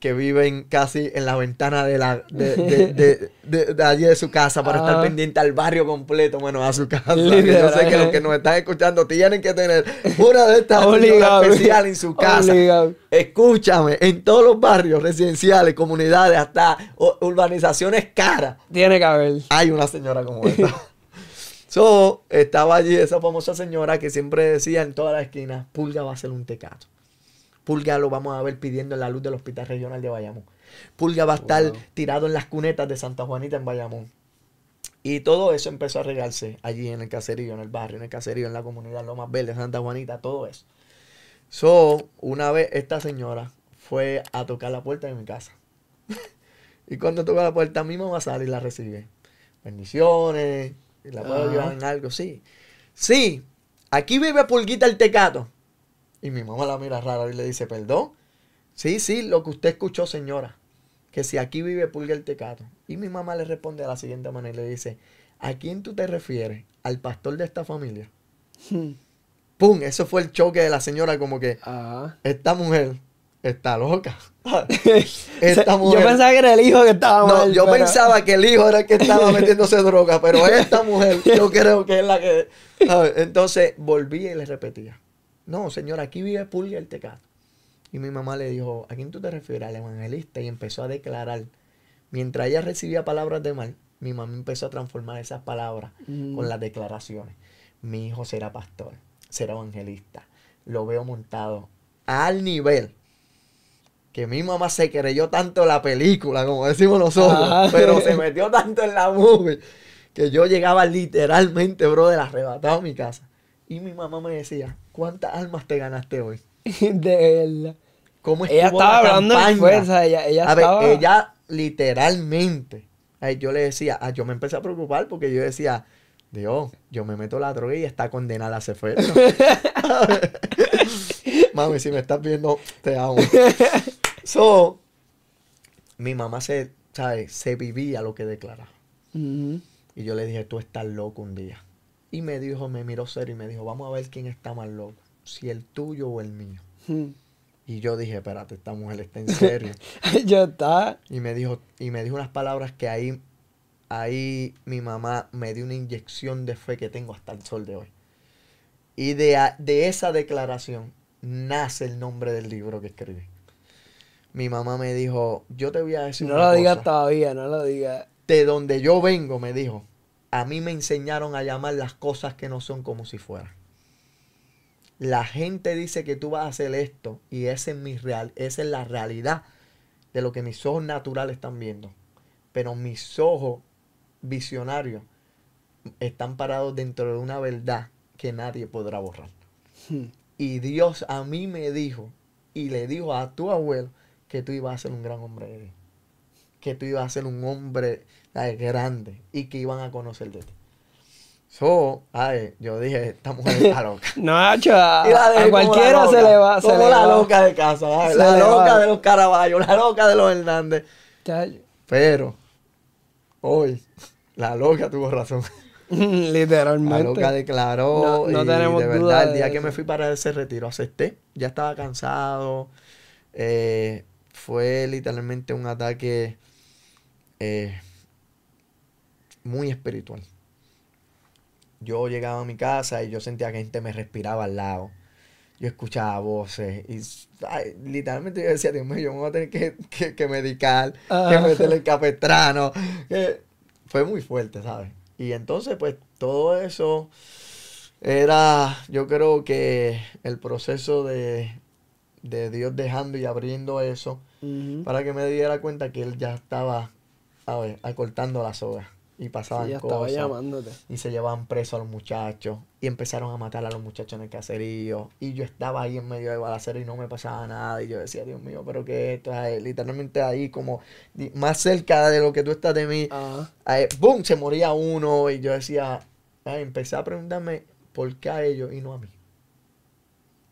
A: que viven casi en la ventana de la de, de, de- allí de su casa para estar pendiente al barrio completo, bueno, a su casa. yo sé que los que nos están escuchando tienen que tener una de estas señoras
B: Obligado.
A: especiales en su casa.
B: Obligado.
A: Escúchame, en todos los barrios residenciales, comunidades, hasta urbanizaciones caras,
B: Tiene que haber.
A: hay una señora como esta. so, estaba allí esa famosa señora que siempre decía en todas las esquinas, Pulga va a ser un tecato. Pulga lo vamos a ver pidiendo en la luz del Hospital Regional de Bayamón. Pulga va a estar
B: Wow.
A: tirado en las cunetas de Santa Juanita en Bayamón. Y todo eso empezó a regarse allí en el caserío, en el barrio, en el caserío, en la comunidad Lomas Verdes, Santa Juanita, todo eso. So, una vez esta señora fue a tocar la puerta de mi casa. y cuando toca la puerta, mi mamá sale y la recibe. Bendiciones, y la puedo
B: Ajá.
A: ayudar en algo, sí. Sí, aquí vive Pulguita el Tecato. Y mi mamá la mira rara y le dice, perdón. Sí, sí, lo que usted escuchó, señora. Que si aquí vive Pulga el Tecato. Y mi mamá le responde de la siguiente manera y le dice, ¿a quién tú te refieres? ¿Al pastor de esta familia? ¡Pum! Eso fue el choque de la señora como que,
B: Ajá.
A: esta mujer está loca. esta mujer...
B: Yo pensaba que era el hijo que estaba
A: No,
B: mal.
A: yo
B: pero-
A: pensaba que el hijo era el que estaba metiéndose droga, pero esta mujer yo creo que es la que... ¿sabes? Entonces volví y le repetía, no, señora, aquí vive Pulga el Tecato. Y mi mamá le dijo, ¿a quién tú te refieres? Al evangelista. Y empezó a declarar. Mientras ella recibía palabras de mal, mi mamá empezó a transformar esas palabras
B: Mm.
A: con las declaraciones. Mi hijo será pastor, será evangelista. Lo veo montado al nivel que mi mamá se creyó tanto la película, como decimos nosotros,
B: Ajá.
A: pero se metió tanto en la movie que yo llegaba literalmente, brother, arrebatado a mi casa. Y mi mamá me decía, ¿cuántas almas te ganaste hoy?
B: de verdad.
A: ¿Cómo
B: Ella estaba
A: la
B: hablando
A: campaña?
B: fuerza. Ella, ella
A: a ver, ella literalmente, ay, yo le decía, ah, yo me empecé a preocupar porque yo decía, Dios, yo me meto la droga y está condenada a hacer efecto. Mami, si me estás viendo, te amo. So, mi mamá se, ¿sabes? Se vivía lo que declaraba. Y yo le dije, tú estás loco un día. Y me dijo, me miró serio y me dijo, vamos a ver quién está más loco, si el tuyo o el mío.
B: Ujú.
A: Y yo dije, espérate, esta mujer está en serio.
B: Yo estaba.
A: Y me dijo, y me dijo unas palabras que ahí, ahí mi mamá me dio una inyección de fe que tengo hasta el sol de hoy. Y de, de esa declaración nace el nombre del libro que escribí. Mi mamá me dijo, yo te voy a decir
B: No
A: una
B: lo digas todavía, no lo digas.
A: De donde yo vengo, me dijo, a mí me enseñaron a llamar las cosas que no son como si fueran. La gente dice que tú vas a hacer esto y esa es mi real, esa es la realidad de lo que mis ojos naturales están viendo. Pero mis ojos visionarios están parados dentro de una verdad que nadie podrá borrar.
B: Ujú.
A: Y Dios a mí me dijo y le dijo a tu abuelo que tú ibas a ser un gran hombre de Dios. Que tú ibas a ser un hombre ay, grande y que iban a conocer de ti. So, ay, yo dije, esta mujer está loca.
B: No, hacho, a,
A: la
B: cualquiera
A: la
B: se
A: loca,
B: le va. Se
A: como
B: le
A: la
B: va.
A: loca de casa, la loca
B: va.
A: de los Caraballos, la loca de los Hernández. Pero, hoy, la loca tuvo razón.
B: Literalmente.
A: Aroca declaró.
B: No- no
A: y
B: tenemos
A: de
B: duda
A: verdad, el
B: de
A: día que me fui para ese retiro, acepté. Ya estaba cansado. eh, fue literalmente un ataque eh, muy espiritual. Yo llegaba a mi casa y yo sentía que gente me respiraba al lado. Yo escuchaba voces y ay, literalmente yo decía, Dios mío, yo me voy a tener que, que, que medicar, que
B: Ah.
A: meterle el capestrano. que fue muy fuerte, ¿sabes? Y entonces, pues, todo eso era, yo creo que el proceso de, de Dios dejando y abriendo eso para que me diera cuenta que Él ya estaba, a ver, acortando las sogas y pasaban
B: Sí,
A: cosas.
B: llamándote.
A: y se llevaban presos a los muchachos y empezaron a matar a los muchachos en el caserío. Y yo estaba ahí en medio de balacera y no me pasaba nada. Y yo decía Dios mío pero que esto es literalmente ahí como más cerca de lo que tú estás de mí ahí, ¡boom! se moría uno. Y yo decía ay, empecé a preguntarme por qué a ellos y no a mí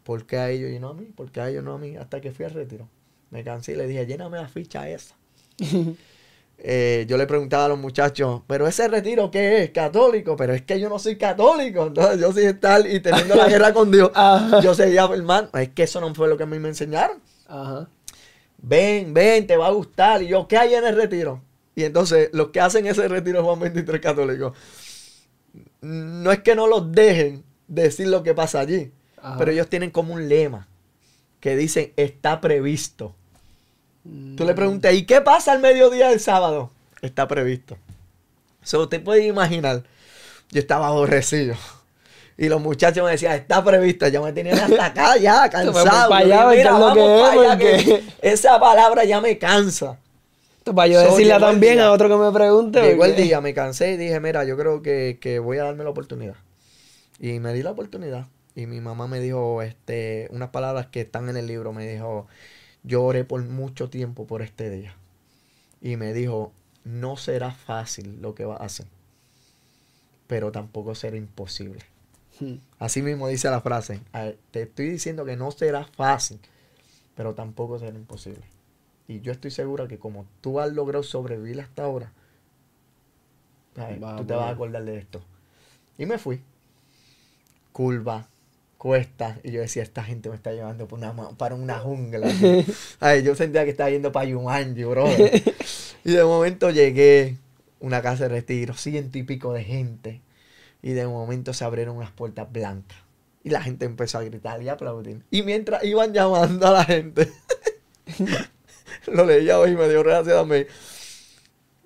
A: por qué a ellos y no a mí por qué a ellos y no a mí hasta que fui al retiro. Me cansé y le dije lléname la ficha esa eh, yo le preguntaba a los muchachos, pero ese retiro qué es? Católico, pero es que yo no soy católico, entonces yo sin estar y teniendo la guerra con Dios,
B: Ajá.
A: yo seguía, hermano, es que eso no fue lo que a mí me enseñaron.
B: Ajá.
A: Ven, ven, te va a gustar. Y yo, ¿qué hay en el retiro? Y entonces, los que hacen ese retiro Juan 23 católicos, no es que no los dejen decir lo que pasa allí,
B: Ajá.
A: pero ellos tienen como un lema que dicen, está previsto. Tú le preguntas, ¿y qué pasa al mediodía del sábado? Está previsto. So, usted puede imaginar, yo estaba aborrecido. Y los muchachos me decían, está previsto. Ya me tenían hasta acá, ya, cansado.
B: allá,
A: dije,
B: ¿qué es
A: "Mira, vamos
B: es?
A: pa' allá, que Esa palabra ya me cansa.
B: Para yo
A: So, el
B: también
A: día.
B: a otro que me pregunte.
A: Llegó el día, me cansé y dije, mira, yo creo que, que voy a darme la oportunidad. Y me di la oportunidad. Y mi mamá me dijo este, unas palabras que están en el libro. Me dijo, yo oré por mucho tiempo por este día. Y me dijo, no será fácil lo que vas a hacer. Pero tampoco será imposible.
B: Hmm.
A: Así mismo dice la frase. Te estoy diciendo que no será fácil, pero tampoco será imposible. Y yo estoy segura que como tú has logrado sobrevivir hasta ahora, tú te
B: va.
A: vas a acordar de esto. Y me fui. Curva, cuesta. Y yo decía, esta gente me está llevando para una, para una jungla. Ay, yo sentía que estaba yendo para Yumanji, bro. y de momento llegué, una casa de retiro, ciento y pico de gente. Y de momento se abrieron unas puertas blancas. Y la gente empezó a gritar y a aplaudir. Y mientras iban llamando a la gente, lo leía hoy y me dio gracias a mí.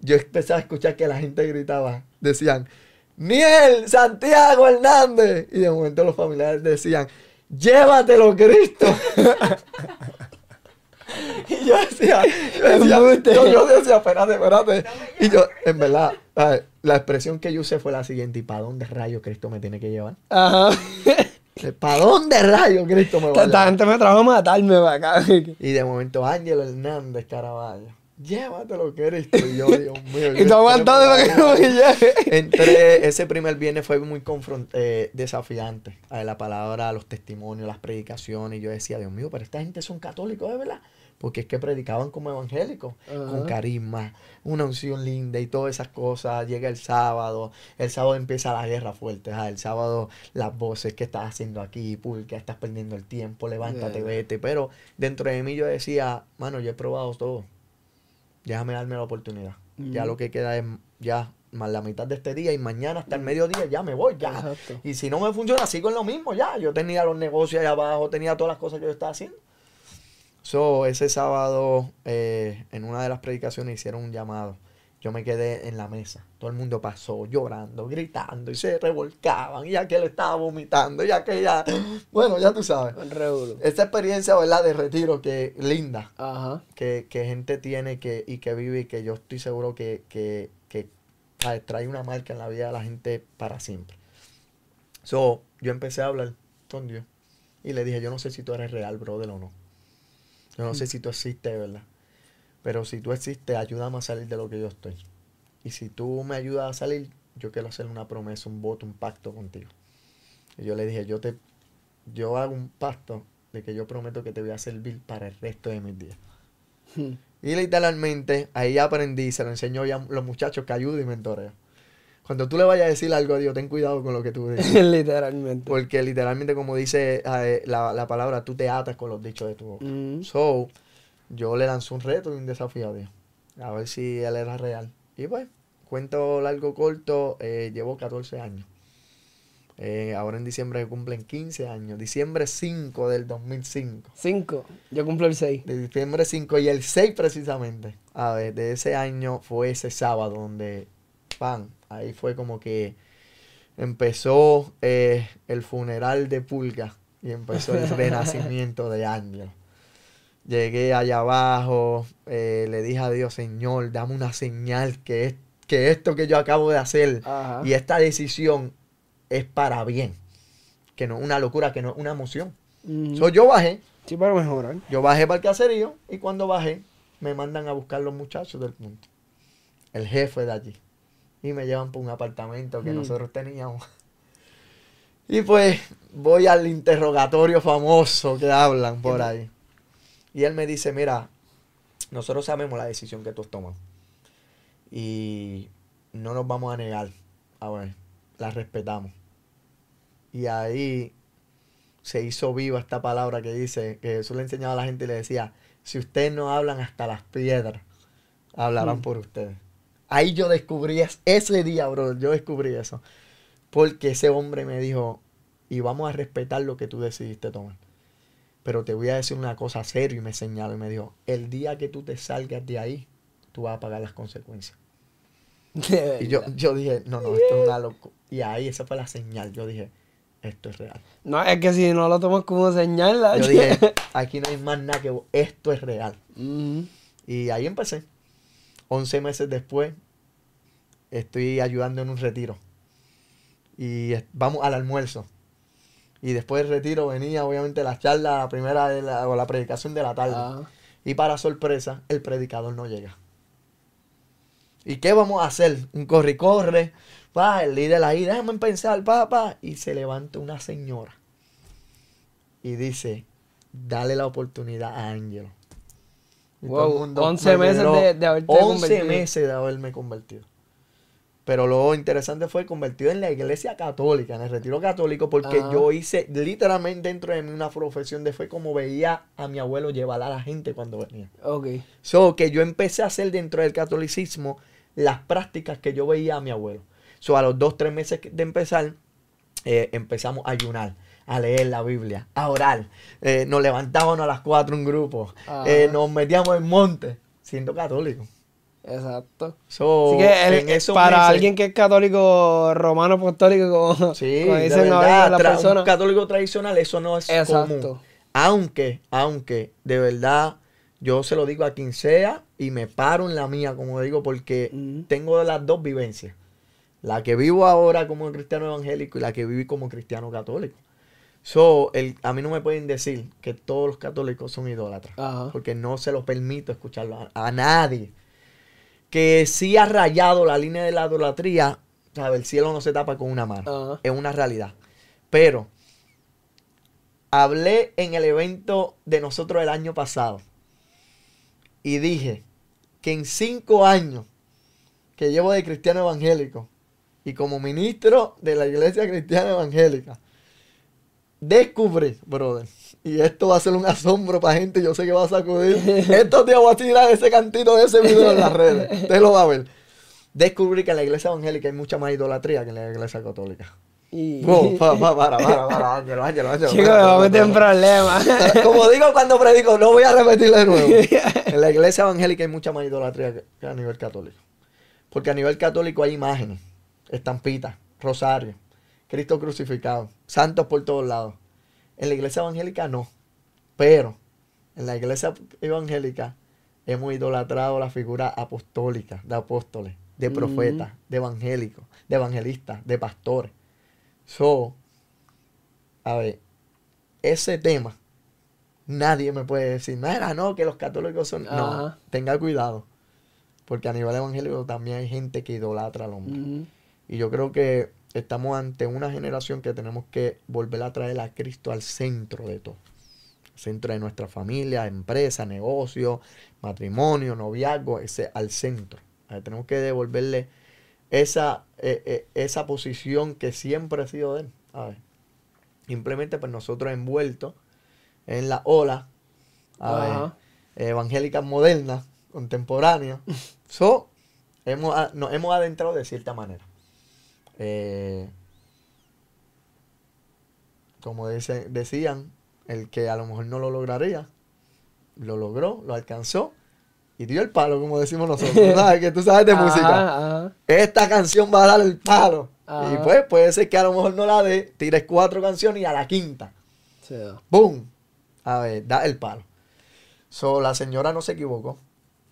A: Yo empecé a escuchar que la gente gritaba. Decían, Niel, Santiago Hernández. Y de momento los familiares decían, llévatelo, Cristo. y yo decía, yo decía, yo, yo decía, espérate, espérate. Y yo, en verdad, la expresión que yo usé fue la siguiente, ¿y para dónde rayos Cristo me tiene que llevar?
B: Ajá.
A: ¿Para dónde rayos Cristo me va a
B: Esta
A: llevar?
B: gente me trajo a matarme acá.
A: Y de momento Ángel Hernández Caraballo. Llévatelo, Cristo. Y yo, Dios mío.
B: Y tú aguantando para que no me.
A: Entré, ese primer viernes fue muy eh, desafiante. A la palabra, los testimonios, las predicaciones. Y yo decía, Dios mío, pero esta gente son católicos, ¿de verdad? Porque es que predicaban como evangélicos, con carisma, una unción linda y todas esas cosas. Llega el sábado, el sábado empieza la guerra fuerte. El sábado las voces, ¿qué estás haciendo aquí? Pulque, estás perdiendo el tiempo, levántate,
B: Yeah.
A: vete. Pero dentro de mí yo decía, mano, yo he probado todo. Déjame darme la oportunidad. Ya lo que queda es ya más la mitad de este día y mañana hasta el mediodía ya me voy, ya.
B: Exacto.
A: Y si no me funciona, sigo en lo mismo, ya. Yo tenía los negocios allá abajo, tenía todas las cosas que yo estaba haciendo. So, ese sábado, eh, en una de las predicaciones hicieron un llamado. Yo me quedé en la mesa. Todo el mundo pasó llorando, gritando y se revolcaban. Y aquel estaba vomitando. Y aquella. Bueno, ya tú sabes. Esta experiencia, ¿verdad? De retiro que linda
B: Ajá.
A: que, que gente tiene que, y que vive y que yo estoy seguro que, que, que trae una marca en la vida de la gente para siempre. So, yo empecé a hablar con Dios y le dije, yo no sé si tú eres real, brother, o no. Yo no sé si tú existes, ¿verdad? Pero si tú existes, ayúdame a salir de lo que yo estoy. Y si tú me ayudas a salir, yo quiero hacer una promesa, un voto, un pacto contigo. Y yo le dije, yo te, yo hago un pacto de que yo prometo que te voy a servir para el resto de mis días.
B: Hmm.
A: Y literalmente ahí aprendí, se lo enseñó ya a los muchachos que ayudo y mentoreo. Cuando tú le vayas a decir algo a Dios, ten cuidado con lo que tú dices.
B: Literalmente.
A: Porque literalmente, como dice eh, la, la palabra, tú te atas con los dichos de tu boca.
B: Mm.
A: So, yo le lanzo un reto y un desafío a Dios. A ver si él era real. Y pues, cuento largo corto, eh, llevo 14 años. Eh, ahora en diciembre cumplen 15 años. Diciembre 5 del 2005.
B: Cinco. Yo cumplo el 6.
A: De diciembre 5 y el 6 precisamente. A ver, de ese año fue ese sábado donde, pan, ahí fue como que empezó eh, el funeral de Pulga y empezó el renacimiento de Ángel. Llegué allá abajo, eh, le dije a Dios, Señor, dame una señal que, es, que esto que yo acabo de hacer
B: Ajá.
A: y esta decisión es para bien. Que no es una locura, que no es una emoción.
B: Mm.
A: So, yo bajé,
B: Sí, para mejorar.
A: yo bajé para el caserío y cuando bajé me mandan a buscar los muchachos del punto. El jefe de allí. Y me llevan por un apartamento que
B: Mm.
A: nosotros teníamos. Y pues voy al interrogatorio famoso que hablan por ahí. Y él me dice, mira, nosotros sabemos la decisión que tú has tomado. Y no nos vamos a negar. A ver, la respetamos. Y ahí se hizo viva esta palabra que dice, que Jesús le enseñaba a la gente y le decía, si ustedes no hablan hasta las piedras, hablarán
B: Mm.
A: por ustedes. Ahí yo descubrí, es- ese día, bro, yo descubrí eso. Porque ese hombre me dijo, y vamos a respetar lo que tú decidiste tomar. Pero te voy a decir una cosa serio y me señaló y me dijo, el día que tú te salgas de ahí, tú vas a pagar las consecuencias. Y yo, yo dije, no, no, esto es una locura. Y ahí esa fue la señal. Yo dije, esto es real.
B: No, es que si no lo tomas como señal. la-
A: Yo dije, aquí no hay más nada que esto es real. Y ahí empecé. 11 meses después, estoy ayudando en un retiro. Y vamos al almuerzo. Y después del retiro venía obviamente la charla, la primera de la, o la predicación de la tarde.
B: Ah.
A: Y para sorpresa, el predicador no llega. ¿Y qué vamos a hacer? Un corre y corre. Va, el líder ahí, déjame pensar, papá. Y se levanta una señora. Y dice, dale la oportunidad a Ángelo.
B: Wow,
A: mundo
B: 11
A: me
B: meses de- de haberte
A: 11
B: convertido.
A: meses de haberme convertido. Pero lo interesante fue convertido en la iglesia católica, en el retiro católico, porque yo hice literalmente dentro de mí una profesión de fe como veía a mi abuelo llevar a la gente cuando venía.
B: Ok.
A: So, que yo empecé a hacer dentro del catolicismo las prácticas que yo veía a mi abuelo. So, a los dos, tres meses de empezar, eh, empezamos a ayunar, a leer la Biblia, a orar. Eh, nos levantábamos a las cuatro en grupo. Eh, nos metíamos en monte, siendo católicos.
B: Exacto.
A: So,
B: Así que el-
A: en esos
B: para
A: meses-
B: alguien que es católico romano apostólico, como,
A: Sí,
B: como dicen
A: verdad, tra-
B: personas.
A: un católico tradicional, eso no es
B: Exacto.
A: común. Aunque, aunque, de verdad, yo se lo digo a quien sea y me paro en la mía, como digo, porque
B: Ujú.
A: tengo las dos vivencias. La que vivo ahora como cristiano evangélico y la que viví como cristiano católico. So, el, a mí no me pueden decir que todos los católicos son idólatras.
B: Ajá.
A: Porque no se lo permito escucharlo a, a nadie. Que sí ha rayado la línea de la idolatría, ¿sabe? el cielo no se tapa con una mano. Es una realidad. Pero hablé en el evento de nosotros el año pasado y dije que en cinco años que llevo de cristiano evangélico y como ministro de la iglesia cristiana evangélica, descubrí, brother, y esto va a ser un asombro para gente, yo sé que va a sacudir. Estos días voy a tirar ese cantito de ese video en las redes. Usted lo va a ver. Descubrí que en la iglesia evangélica hay mucha más idolatría que en la iglesia católica.
B: Y...
A: Wow, pa, pa, para, para, para, Ángelo, Ángelo, Ángelo.
B: Chicos, me voy a meter en problemas.
A: Como digo cuando predico, no voy a repetirlo de nuevo. En la iglesia evangélica hay mucha más idolatría que- que a nivel católico. Porque a nivel católico hay imágenes, estampitas, rosarios, Cristo crucificado, santos por todos lados. En la iglesia evangélica no. Pero en la iglesia evangélica hemos idolatrado la figura apostólica, de apóstoles, de
B: Mm.
A: profetas, de evangélicos, de evangelistas, de pastores. So, a ver, ese tema, nadie me puede decir, mira, no, que los católicos son. No, tenga cuidado. Porque a nivel evangélico también hay gente que idolatra al hombre.
B: Ujú.
A: Y yo creo que estamos ante una generación que tenemos que volver a traer a Cristo al centro de todo. Centro de nuestra familia, empresa, negocio, matrimonio, noviazgo, ese al centro. Ver, tenemos que devolverle esa, eh, eh, esa posición que siempre ha sido de él. A ver. Simplemente pues nosotros envueltos en la ola a ver, evangélicas modernas, contemporáneas. so, hemos, nos hemos adentrado de cierta manera. Eh, como dice- decían, el que a lo mejor no lo lograría, lo logró, lo alcanzó y dio el palo, como decimos nosotros. ¿Sabes? Que tú sabes de
B: Ajá,
A: música.
B: ajá.
A: Esta canción va a dar el palo.
B: Ajá.
A: Y pues puede ser que a lo mejor no la dé, tires cuatro canciones y a la quinta.
B: Sí.
A: A ver, da el palo. So, la señora no se equivocó.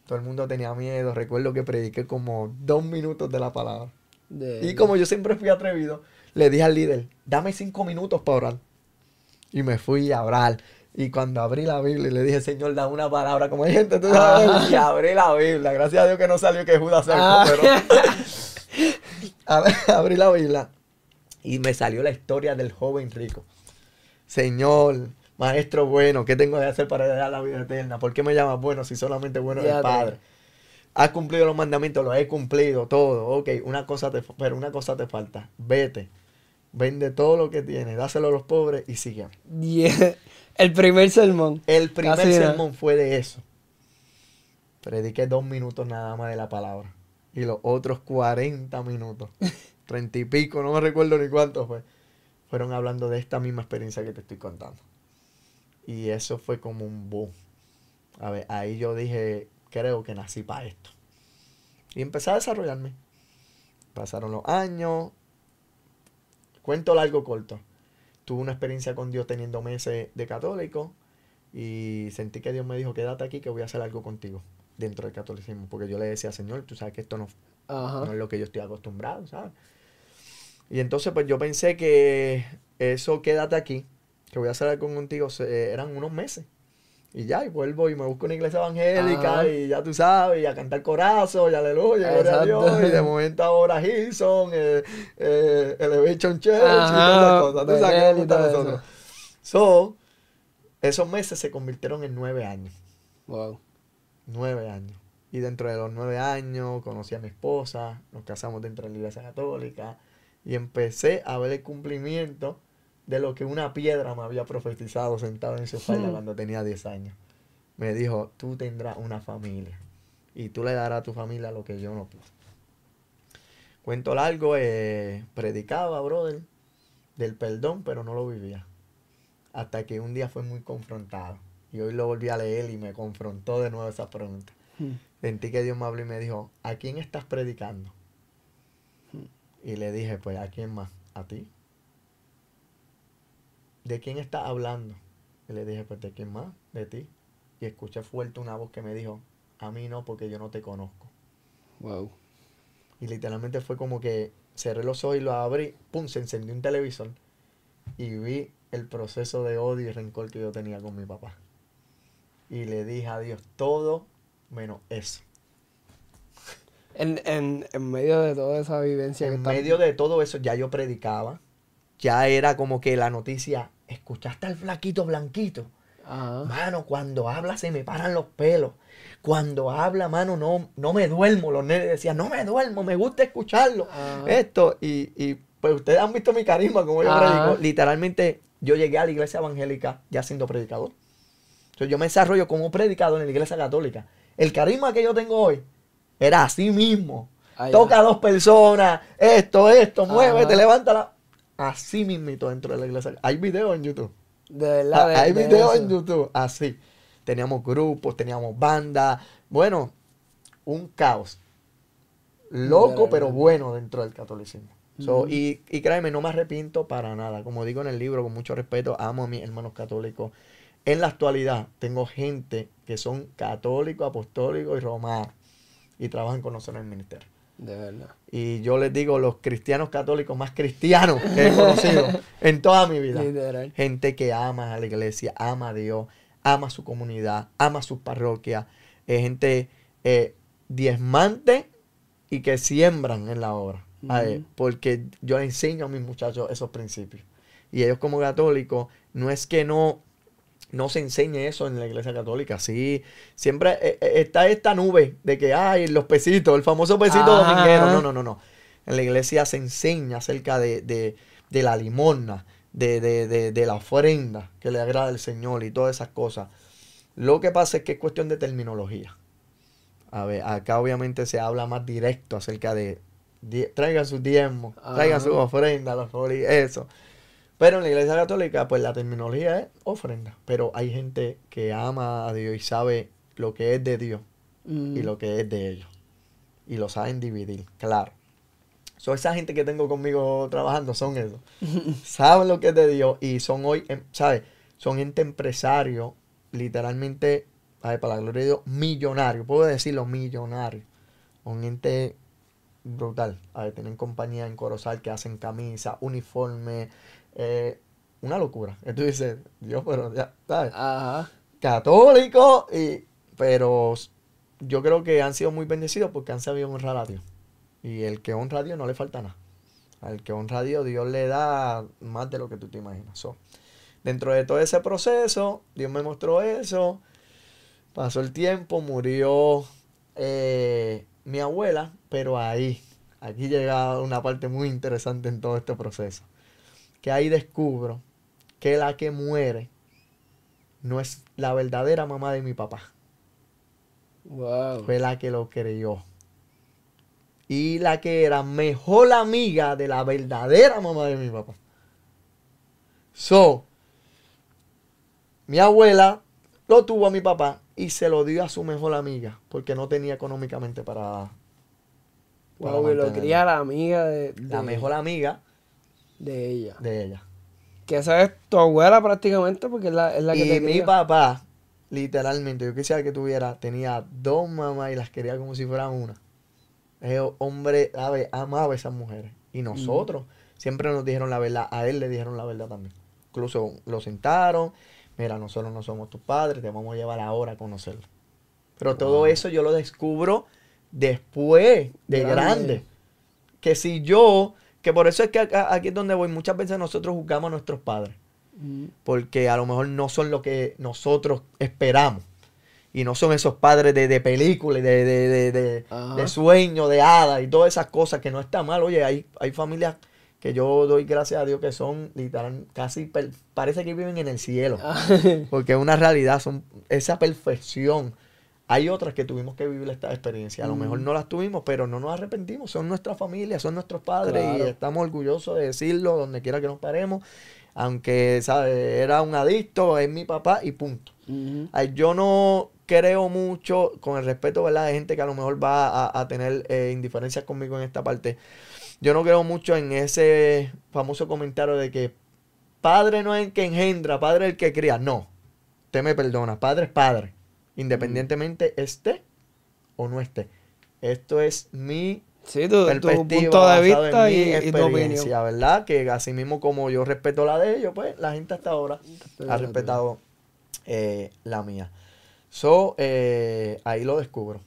A: Todo el mundo tenía miedo. Recuerdo que prediqué como dos minutos de la palabra.
B: De-
A: Y como yo siempre fui atrevido, le dije al líder, dame cinco minutos para orar. Y me fui a orar. Y cuando abrí la Biblia, le dije, Señor, da una palabra. Como hay gente, tú sabes.
B: Ajá.
A: Y abrí la Biblia. Gracias a Dios que no salió que Judas sacó,
B: Ah.
A: pero... Ab- abrí la Biblia. Y me salió la historia del joven rico. Señor, maestro bueno, ¿qué tengo que hacer para heredar la vida eterna? ¿Por qué me llamas bueno si solamente bueno es el Padre? Has cumplido los mandamientos, los he cumplido, todo. Ok, una cosa te, pero una cosa te falta. Vete, vende todo lo que tienes, dáselo a los pobres y sigue.
B: Die- El primer sermón.
A: El primer
B: Casi
A: sermón fue de eso. Prediqué dos minutos nada más de la palabra. Y los otros 40 minutos, treinta y pico, no me recuerdo ni cuánto fue, fueron hablando de esta misma experiencia que te estoy contando. Y eso fue como un boom. A ver, ahí yo dije, creo que nací para esto. Y empecé a desarrollarme. Pasaron los años. Cuento largo corto. Tuve una experiencia con Dios teniendo meses de católico y sentí que Dios me dijo, quédate aquí que voy a hacer algo contigo dentro del catolicismo. Porque yo le decía, Señor, tú sabes que esto no,
B: Ajá.
A: no es lo que yo estoy acostumbrado, ¿sabes? Y entonces pues yo pensé que eso quédate aquí, que voy a hacer algo contigo, eran unos meses. Y ya, y vuelvo y me busco una iglesia evangélica y ya tú sabes, y a cantar corazos, y aleluya, gloria a. Dios. Y de momento ahora Hilson, eh, eh, Elevation Church
B: Ajá,
A: y todas esas cosas. Tú sabes
B: todo
A: nosotros. So, esos meses se convirtieron en nueve años.
B: Wow.
A: Nueve años. Y dentro de los nueve años conocí a mi esposa, nos casamos dentro de la iglesia católica y empecé a ver el cumplimiento de lo que una piedra me había profetizado sentado en su espalda
B: Hmm.
A: cuando tenía 10 años. Me dijo, tú tendrás una familia y tú le darás a tu familia lo que yo no pude. Cuento largo, eh, predicaba, brother, del perdón, pero no lo vivía. Hasta que un día fue muy confrontado. Y hoy lo volví a leer y me confrontó de nuevo esa pregunta.
B: Hmm.
A: Sentí que Dios me habló y me dijo, ¿a quién estás predicando? Y le dije, pues, ¿a quién más? ¿A ti? ¿De quién estás hablando? Y le dije, pues, ¿de quién más? De ti. Y escuché fuerte una voz que me dijo, a mí no, porque yo no te conozco.
B: Wow.
A: Y literalmente fue como que cerré los ojos y los abrí, pum, se encendió un televisor y vi el proceso de odio y rencor que yo tenía con mi papá. Y le dije a Dios todo menos eso.
B: En, en, en medio de toda esa vivencia
A: En
B: está-
A: medio de todo eso ya yo predicaba. Ya era como que la noticia, ¿escuchaste al flaquito blanquito?
B: Ajá.
A: Mano, cuando habla se me paran los pelos. Cuando habla, mano, no, no me duermo. Los nenes decían, no me duermo, me gusta escucharlo.
B: Ajá.
A: Esto, y, y pues ustedes han visto mi carisma, como yo predico. Literalmente, yo llegué a la iglesia evangélica ya siendo predicador. Entonces, yo me desarrollo como predicador en la iglesia católica. El carisma que yo tengo hoy era así mismo.
B: Ah.
A: Toca a dos personas, esto, esto, muévete, levántala. Así mismito dentro de la iglesia. Hay videos en YouTube.
B: De verdad. de-
A: Ah, Hay
B: de
A: videos
B: eso.
A: en YouTube, así. Teníamos grupos, teníamos bandas. Bueno, un caos. Loco, pero bueno dentro del catolicismo. So, y, y créeme, no me arrepiento para nada. Como digo en el libro, con mucho respeto, amo a mis hermanos católicos. En la actualidad, tengo gente que son católicos, apostólicos y romanos. Y trabajan con nosotros en el ministerio.
B: De verdad.
A: Y yo les digo, los cristianos católicos más cristianos que he conocido en toda mi vida.
B: Literal.
A: Gente que ama a la iglesia, ama a Dios, ama a su comunidad, ama a sus parroquias. eh, gente eh, diezmante y que siembran en la obra. ver, porque yo enseño a mis muchachos esos principios. Y ellos como católicos, no es que no, no se enseñe eso en la iglesia católica. Sí, siempre eh, eh, está esta nube de que hay los pesitos, el famoso pesito
B: Ajá.
A: dominguero. No, no, no, no. En la iglesia se enseña acerca de, de, de la limosna, de, de, de, la ofrenda que le agrada al Señor y todas esas cosas. Lo que pasa es que es cuestión de terminología. A ver, acá obviamente se habla más directo acerca de, traigan sus diezmos, traigan sus ofrendas, eso. Pero en la iglesia católica, pues la terminología es ofrenda. Pero hay gente que ama a Dios y sabe lo que es de Dios y mm. lo que es de ellos. Y lo saben dividir, claro. So, esa gente que tengo conmigo trabajando son esos. saben lo que es de Dios y son hoy, em, ¿sabes? Son gente empresario, literalmente, para la gloria de Dios, millonario. Puedo decirlo, millonario. Un ente brutal. A ver, tienen compañía en Corozal que hacen camisa, uniforme, eh, una locura. Y tú dices, Dios, pero ya, ¿sabes? Ajá. Católico, y, pero yo creo que han sido muy bendecidos porque han sabido honrar a Dios. Y el que honra a Dios no le falta nada. Al que honra a Dios, Dios le da más de lo que tú te imaginas. dentro de todo ese proceso, Dios me mostró eso. Pasó el tiempo, murió eh, mi abuela, pero ahí, aquí llega una parte muy interesante en todo este proceso que ahí descubro que la que muere no es la verdadera mamá de mi papá. Fue la que lo creyó. Y la que era mejor amiga de la verdadera mamá de mi papá. So, mi abuela lo tuvo a mi papá y se lo dio a su mejor amiga porque no tenía económicamente para.
B: Wow, lo cría la amiga de,
A: La mejor amiga
B: de ella.
A: De ella.
B: Que esa es tu abuela prácticamente, porque es la, es la que
A: y mi papá, literalmente, yo quisiera que tuviera, tenía dos mamás y las quería como si fueran una. Ese hombre, amaba a esas mujeres. Y nosotros siempre nos dijeron la verdad. A él le dijeron la verdad también. Incluso lo sentaron. Mira, nosotros no somos tus padres, te vamos a llevar ahora a conocerlo. Pero todo eso yo lo descubro después de grande. Que si yo que por eso es que aquí es donde voy. Muchas veces nosotros juzgamos a nuestros padres. Mm. Porque a lo mejor no son lo que nosotros esperamos. Y no son esos padres de, de película, de, de, de, de sueño, de hada y todas esas cosas que no está mal. Oye, hay, hay familias que yo doy gracias a Dios que son literal, casi parece que viven en el cielo. Porque es una realidad, son esa perfección hay otras que tuvimos que vivir esta experiencia. A lo mejor mm. no las tuvimos, pero no nos arrepentimos. Son nuestra familia, son nuestros padres y estamos orgullosos de decirlo donde quiera que nos paremos. Aunque, ¿sabes? Era un adicto, es mi papá y punto. Yo no creo mucho, con el respeto, ¿verdad? De gente que a lo mejor va a, tener eh, indiferencias conmigo en esta parte. Yo no creo mucho en ese famoso comentario de que padre no es el que engendra, padre es el que cría. No, usted me perdona, padre es padre independientemente esté o no esté. Esto es mi
B: perspectiva, de vista y,
A: experiencia, ¿verdad? Que así mismo como yo respeto la de ellos, pues la gente hasta ahora ha respetado eh, la mía. So, eh, ahí lo descubro.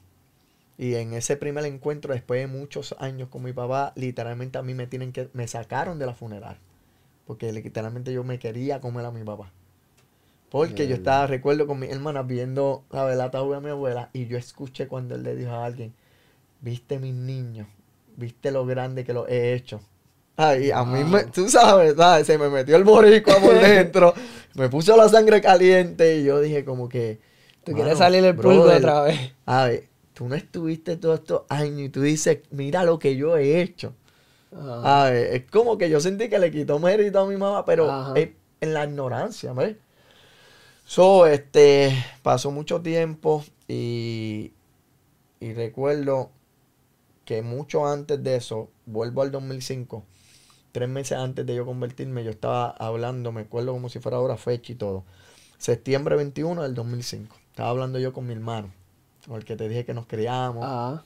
A: Y en ese primer encuentro, después de muchos años con mi papá, literalmente a mí me tienen que, me sacaron de la funeral. Porque literalmente yo me quería comer a mi papá. Porque yo estaba, recuerdo con mi hermana viendo la velata de mi abuela y yo escuché cuando él le dijo a alguien, viste mis niños, viste lo grande que lo he hecho. Ay, a mí, me, tú sabes, se me metió el boricua por dentro, me puso la sangre caliente y yo dije como que...
B: Tú quieres salir el pulpo otra vez.
A: A ver, tú no estuviste todos estos años y tú dices, mira lo que yo he hecho. A ver, es como que yo sentí que le quitó mérito a mi mamá, pero es en la ignorancia, ¿ves? So, este, pasó mucho tiempo y, y recuerdo que mucho antes de eso, vuelvo al 2005, tres meses antes de yo convertirme, yo estaba hablando, me acuerdo como si fuera ahora fecha y todo. Septiembre 21 del 2005. Estaba hablando yo con mi hermano, con el que te dije que nos criamos. Ah.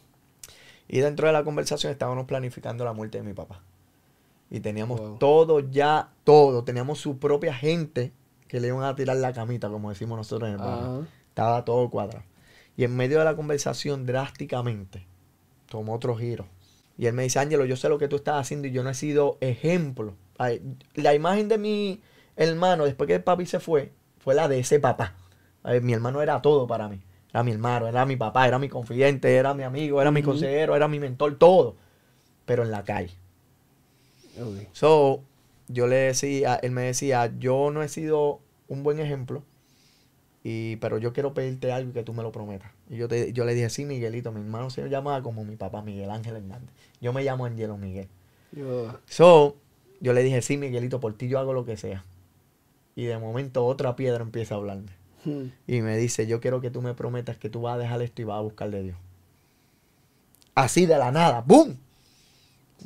A: Y dentro de la conversación estábamos planificando la muerte de mi papá. Y teníamos todo ya, todo. Teníamos su propia gente que le iban a tirar la camita, como decimos nosotros en el barrio. Estaba todo cuadrado. Y en medio de la conversación, drásticamente, tomó otro giro. Y él me dice, Ángelo, yo sé lo que tú estás haciendo y yo no he sido ejemplo. la imagen de mi hermano, después que el papi se fue, fue la de ese papá. mi hermano era todo para mí. Era mi hermano, era mi papá, era mi confidente, era mi amigo, era mi consejero, era mi mentor, todo. pero en la calle. So, yo le decía, él me decía, yo no he sido un buen ejemplo, y, pero yo quiero pedirte algo y que tú me lo prometas. Y yo, te, yo le dije, sí, Miguelito, mi hermano se llamaba como mi papá, Miguel Ángel Hernández. Yo me llamo Angelo Miguel.
B: Yo-
A: So, yo le dije, sí, Miguelito, por ti yo hago lo que sea. Y de momento otra piedra empieza a hablarme.
B: Hmm.
A: Y me dice, yo quiero que tú me prometas que tú vas a dejar esto y vas a buscar de Dios. Así de la nada, ¡boom!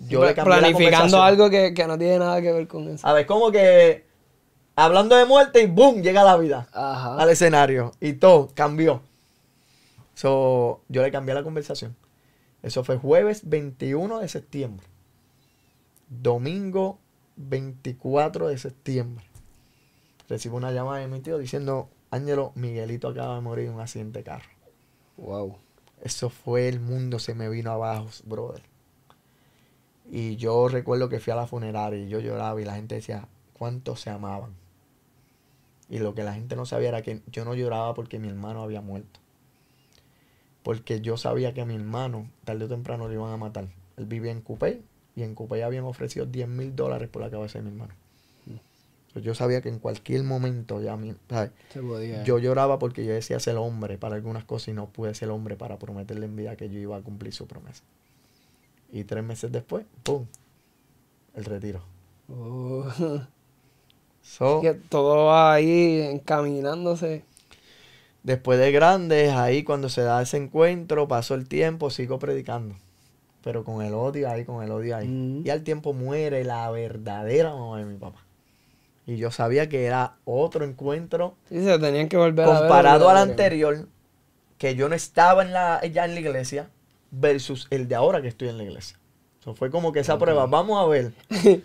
A: Yo le cambié
B: Planificando algo que, que no tiene nada que ver con eso.
A: A ver, como que hablando de muerte y ¡boom! Llega la vida
B: Ajá.
A: al escenario. Y todo cambió. So, yo le cambié la conversación. Eso fue jueves 21 de septiembre. Domingo 24 de septiembre. Recibo una llamada de mi tío diciendo, Ángelo, Miguelito acaba de morir en un accidente de carro.
B: Wow.
A: Eso fue el mundo, se me vino abajo, brother. Y yo recuerdo que fui a la funeraria y yo lloraba y la gente decía, ¿cuántos se amaban? Y lo que la gente no sabía era que yo no lloraba porque mi hermano había muerto. Porque yo sabía que a mi hermano, tarde o temprano, lo iban a matar. Él vivía en Coupé y en Coupé habían ofrecido 10 mil dólares por la cabeza de mi hermano. Entonces, yo sabía que en cualquier momento ya mi, ¿sabes?
B: Se podía.
A: Yo lloraba porque yo decía ser hombre para algunas cosas y no pude ser hombre para prometerle en vida que yo iba a cumplir su promesa. Y tres meses después, ¡pum! El retiro.
B: Oh.
A: So,
B: Que todo va ahí encaminándose.
A: después de grandes, ahí cuando se da ese encuentro, pasó el tiempo, sigo predicando. Pero con el odio ahí, con el odio ahí.
B: Mm.
A: Y al tiempo muere la verdadera mamá de mi papá. Y yo sabía que era otro encuentro
B: Sí, se tenían que volver a ver.
A: comparado al anterior, que yo no estaba en la, ya en la iglesia, versus el de ahora que estoy en la iglesia. Eso fue como que esa prueba. Vamos a ver si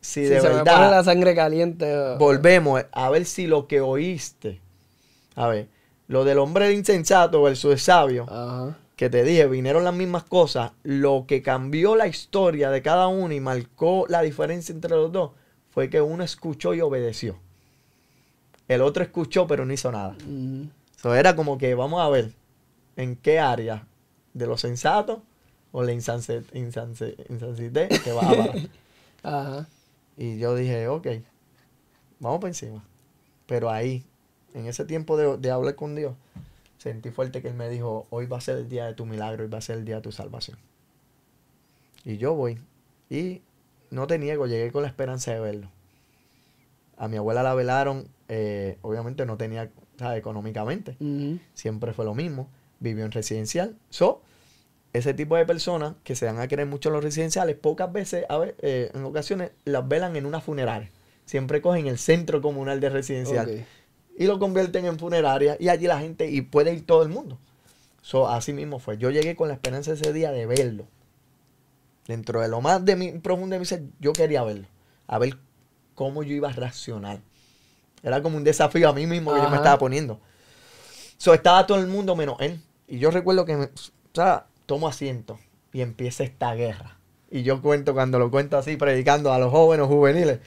B: Si
A: de
B: se me pone
A: verdad
B: la sangre caliente.
A: volvemos a ver si lo que oíste, a ver, lo del hombre insensato versus el sabio,
B: Ajá.
A: que te dije, vinieron las mismas cosas, lo que cambió la historia de cada uno y marcó la diferencia entre los dos fue que uno escuchó y obedeció. El otro escuchó pero no hizo nada.
B: Ujú.
A: So, era como que vamos a ver en qué área de lo sensato o la insanse, insanse, que va a parar.
B: Ajá.
A: y yo dije, ok, vamos por encima. Pero ahí, en ese tiempo de, de hablar con Dios, sentí fuerte que Él me dijo, hoy va a ser el día de tu milagro, hoy va a ser el día de tu salvación. Y yo voy. Y no te niego, llegué con la esperanza de verlo. A mi abuela la velaron, eh, obviamente no tenía, ¿sabes? Económicamente siempre fue lo mismo. Vivió en residencial. So, ese tipo de personas que se dan a querer mucho en los residenciales, pocas veces, a ver, eh, en ocasiones, las velan en una funeraria. Siempre cogen el centro comunal de residencial y lo convierten en funeraria y allí la gente, y puede ir todo el mundo. So, así mismo fue. Yo llegué con la esperanza ese día de verlo. Dentro de lo más de mi, profundo de mi ser, yo quería verlo. A ver cómo yo iba a reaccionar. Era como un desafío a mí mismo que yo me estaba poniendo. So, estaba todo el mundo menos él. Y yo recuerdo que, me, o sea, tomo asiento y empieza esta guerra. Y yo cuento, cuando lo cuento así, predicando a los jóvenes juveniles,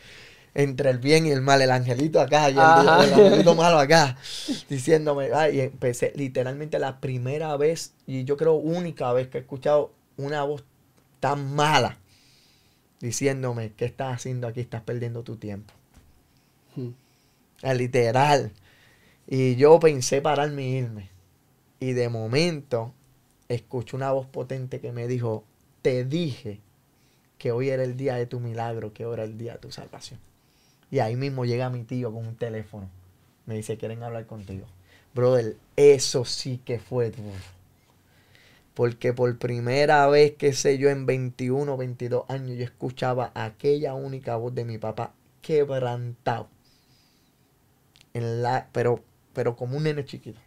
A: entre el bien y el mal, el angelito acá y el, angelito malo acá, diciéndome, ay, y empecé literalmente la primera vez, y yo creo única vez que he escuchado una voz tan mala, diciéndome, ¿qué estás haciendo aquí? Estás perdiendo tu tiempo. Ah, Literal. Y yo pensé pararme e irme. Y de momento escucho una voz potente que me dijo, te dije que hoy era el día de tu milagro, que hoy era el día de tu salvación. Y ahí mismo llega mi tío con un teléfono. Me dice, quieren hablar contigo. Brother, eso sí que fue. Porque por primera vez, que sé yo, en 21, 22 años, yo escuchaba aquella única voz de mi papá quebrantado. En la, pero, pero como un nene chiquito.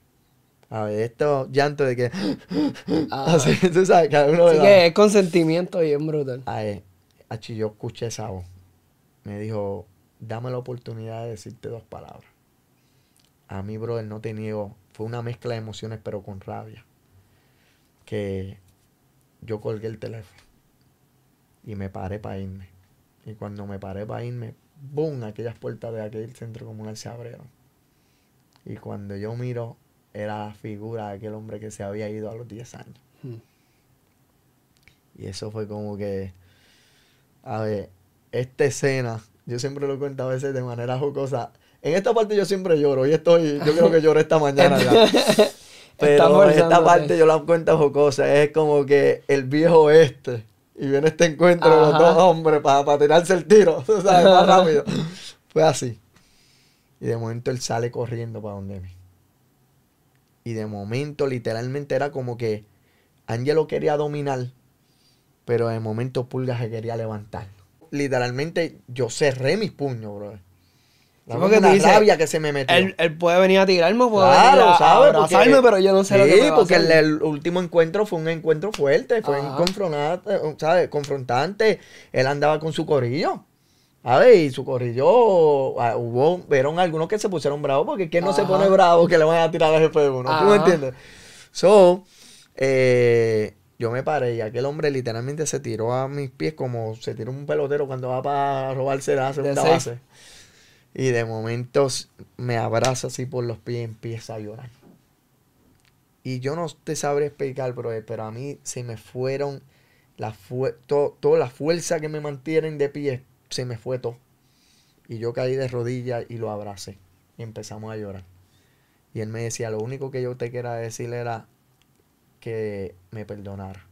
A: A ver, estos llantos de que.
B: Ajá.
A: Así, tú sabes, cada uno
B: Así que es consentimiento bien brutal.
A: Ay, achi, yo escuché esa voz. Me dijo, dame la oportunidad de decirte dos palabras. A mí, brother, no te niego. Fue una mezcla de emociones, pero con rabia. Que yo colgué el teléfono. Y me paré para irme. Y cuando me paré para irme, ¡boom! Aquellas puertas de aquel centro comunal se abrieron. Y cuando yo miro, era la figura de aquel hombre que se había ido a los 10 años.
B: Ujú.
A: Y eso fue como que, a ver, esta escena, yo siempre lo cuento a veces de manera jocosa. En esta parte yo siempre lloro. Y estoy, yo creo que lloré esta mañana ya. Pero en esta parte yo la cuento jocosa. Es como que el viejo este. Y viene este encuentro de los dos hombres para tirarse el tiro. ¿sabes? Más rápido. Fue así. Y de momento él sale corriendo para donde mí. Y de momento, literalmente, era como que Angelo quería dominar, pero de momento Pulga se quería levantar. Literalmente, yo cerré mis puños, bro. La una rabia que se me metió.
B: Él, puede venir a tirarme, puede venir a, abrazarme, pero yo no sé lo que me
A: porque el, último encuentro fue un encuentro fuerte, fue un confrontante, ¿sabes? confrontante. Él andaba con su corillo. A ver, y su corrillo, ah, hubo, vieron algunos que se pusieron bravos, porque ¿quién no se pone bravo que le van a tirar al jefe de uno? ¿Tú me entiendes? So, eh, yo me paré y aquel hombre literalmente se tiró a mis pies como se tira un pelotero cuando va para robarse la segunda base. Y de momento me abraza así por los pies y empieza a llorar. Y yo no te sabré explicar, bro, pero a mí se me fueron la toda la fuerza que me mantienen de pie se me fue todo. Y yo caí de rodillas y lo abracé. Y empezamos a llorar. Y él me decía, lo único que yo te quería decir era que me perdonara.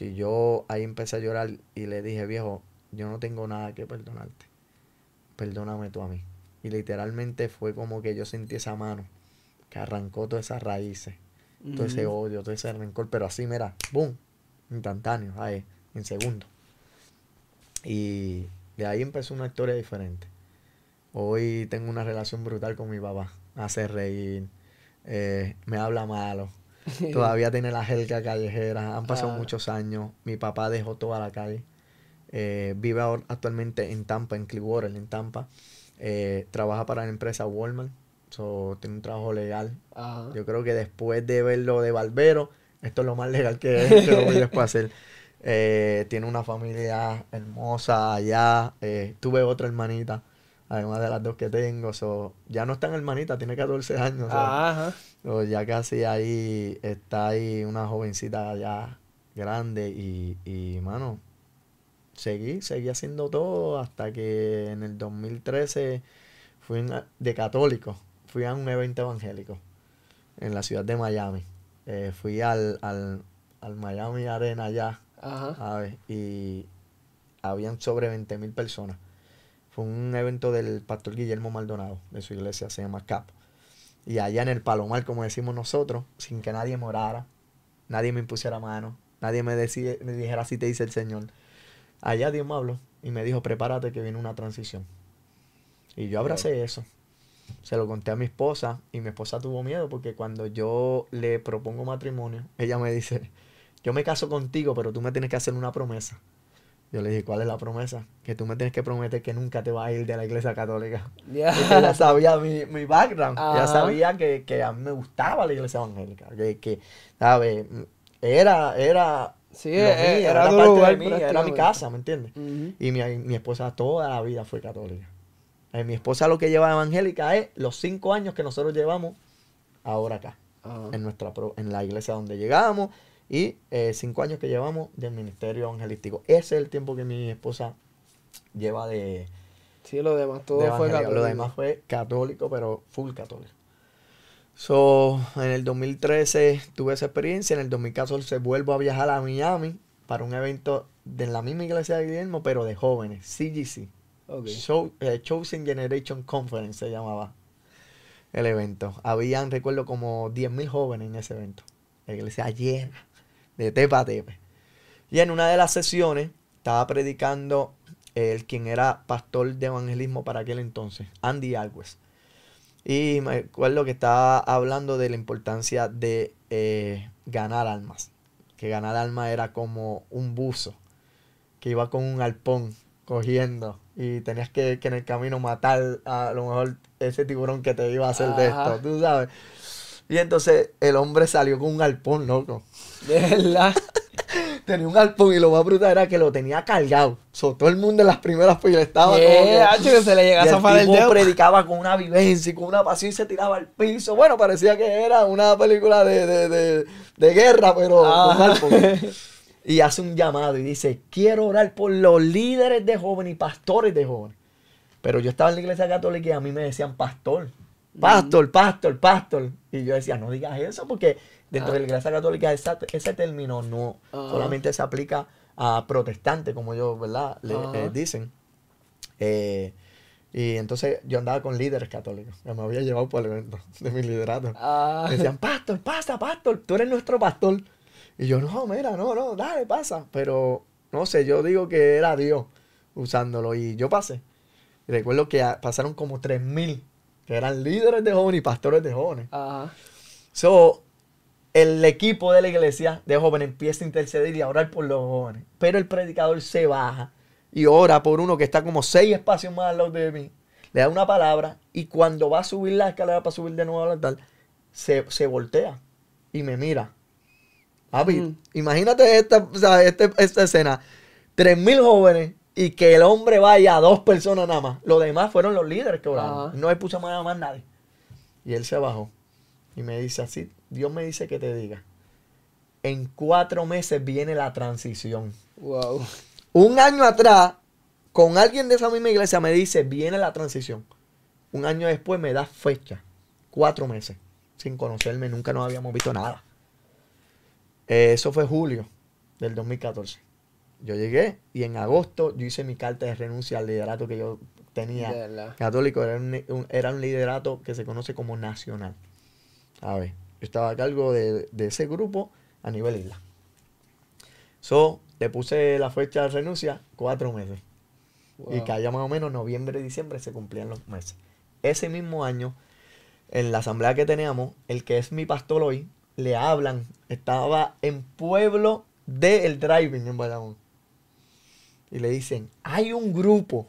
A: Y yo ahí empecé a llorar y le dije, viejo, yo no tengo nada que perdonarte. Perdóname tú a mí. Y literalmente fue como que yo sentí esa mano que arrancó todas esas raíces, todo ese odio, todo ese rencor, pero así, mira, boom, instantáneo, ahí, en segundos. Y de ahí empezó una historia diferente. Hoy tengo una relación brutal con mi papá. Hace reír, eh, me habla malo. Todavía tiene la jerga callejera. Han pasado ah. muchos años. Mi papá dejó toda la calle. Eh, vive actualmente en Tampa, en Clearwater, en Tampa. Eh, trabaja para la empresa Walmart. tiene un trabajo legal. Yo creo que después de verlo de Barbero, esto es lo más legal que, que lo voy después a hacer. Eh, tiene una familia hermosa allá. Eh, tuve otra hermanita, además de las dos que tengo. So, ya no está en hermanita, tiene 14 años. ya casi ahí está ahí una jovencita ya grande. Y, y, mano, seguí, seguí haciendo todo hasta que en el 2013 fui de católico. Fui a un evento evangélico en la ciudad de Miami. Eh, fui al, al, al Miami Arena allá Ajá. y habían sobre 20 mil personas. Fue un evento del pastor Guillermo Maldonado, de su iglesia, se llama CAP. Y allá en el Palomar, como decimos nosotros, sin que nadie morara, nadie me impusiera mano, nadie me, me dijera así te dice el Señor. Allá Dios me habló y me dijo, prepárate que viene una transición. Y yo abracé eso. Se lo conté a mi esposa y mi esposa tuvo miedo porque cuando yo le propongo matrimonio, ella me dice, yo me caso contigo, pero tú me tienes que hacer una promesa. Yo le dije, ¿cuál es la promesa? Que tú me tienes que prometer que nunca te vas a ir de la iglesia católica. Porque ella sabía mi, mi background. Ya sabía que, que, a mí me gustaba la iglesia evangélica. Que, que ¿sabes? Era, era...
B: Sí, e, era,
A: era, parte de mí, era mi casa, ¿me entiendes? Y mi, mi, esposa toda la vida fue católica. Eh, mi esposa lo que lleva evangélica es los cinco años que nosotros llevamos ahora acá. En, nuestra, en la iglesia donde llegamos y eh, cinco años que llevamos del ministerio evangelístico. Ese es el tiempo que mi esposa lleva de...
B: Sí, lo demás todo fue católico.
A: Lo demás fue católico, pero full católico. So, en el 2013 tuve esa experiencia. En el 2014 vuelvo a viajar a Miami para un evento de la misma iglesia de Guillermo, pero de jóvenes, CGC. Eh, Chosen Generation Conference se llamaba el evento. Habían, recuerdo, como 10.000 jóvenes en ese evento. La iglesia llena de tepa a tepe. Y en una de las sesiones estaba predicando el quien era pastor de evangelismo para aquel entonces, Andy Alves. Y me acuerdo que estaba hablando de la importancia de eh, ganar almas. Que ganar almas era como un buzo que iba con un alpón cogiendo y tenías que, en el camino matar a, lo mejor ese tiburón que te iba a hacer de esto, tú sabes. Y entonces el hombre salió con un alpón, loco.
B: De verdad.
A: tenía un alpón y lo más brutal era que lo tenía cargado. So, todo el mundo en las primeras filas estaba
B: como que, se le llegaba a el,
A: el predicaba con una vivencia y con una pasión y se tiraba al piso. Bueno, parecía que era una película de, de, de, de guerra, pero
B: ah.
A: y hace un llamado y dice, quiero orar por los líderes de jóvenes y pastores de jóvenes. Pero yo estaba en la iglesia católica y a mí me decían pastor, pastor, pastor, pastor. Y yo decía, no digas eso porque dentro de la iglesia católica ese término no solamente se aplica a protestantes, como ellos, ¿verdad? Le, eh, dicen. Eh, y entonces yo andaba con líderes católicos. Ya me había llevado por el evento de mi liderato. Ah. Me decían, pastor, pasa, pastor, tú eres nuestro pastor. Y yo, no, mira, no, no, dale, pasa. Pero, no sé, yo digo que era Dios usándolo. Y yo pasé. Y recuerdo que pasaron como 3.000 que eran líderes de jóvenes y pastores de jóvenes. Ajá. So, el equipo de la iglesia de jóvenes empieza a interceder y a orar por los jóvenes. Pero el predicador se baja y ora por uno que está como seis espacios más al lado de mí. Le da una palabra y cuando va a subir la escalera para subir de nuevo al altar, se, se voltea y me mira. Papi, imagínate esta, este, esta escena. Tres mil jóvenes y que el hombre vaya a dos personas nada más. Los demás fueron los líderes que oraron. No le puso más a más nadie. Y él se bajó y me dice así, Dios me dice que te diga, en cuatro meses viene la transición. Wow. Un año atrás, con alguien de esa misma iglesia me dice, viene la transición. Un año después me da fecha. Cuatro meses. Sin conocerme, nunca nos habíamos visto nada. Eh, eso fue julio del 2014. Yo llegué y en agosto yo hice mi carta de renuncia al liderato que yo tenía católico. Era un, era un liderato que se conoce como nacional. A ver, yo estaba a cargo de, de ese grupo a nivel isla. So, le puse la fecha de renuncia cuatro meses. Y caía más o menos noviembre y diciembre se cumplían los meses. Ese mismo año, en la asamblea que teníamos, el que es mi pastor hoy, le hablan. Estaba en pueblo del driving en Bayamón. Y le dicen, hay un grupo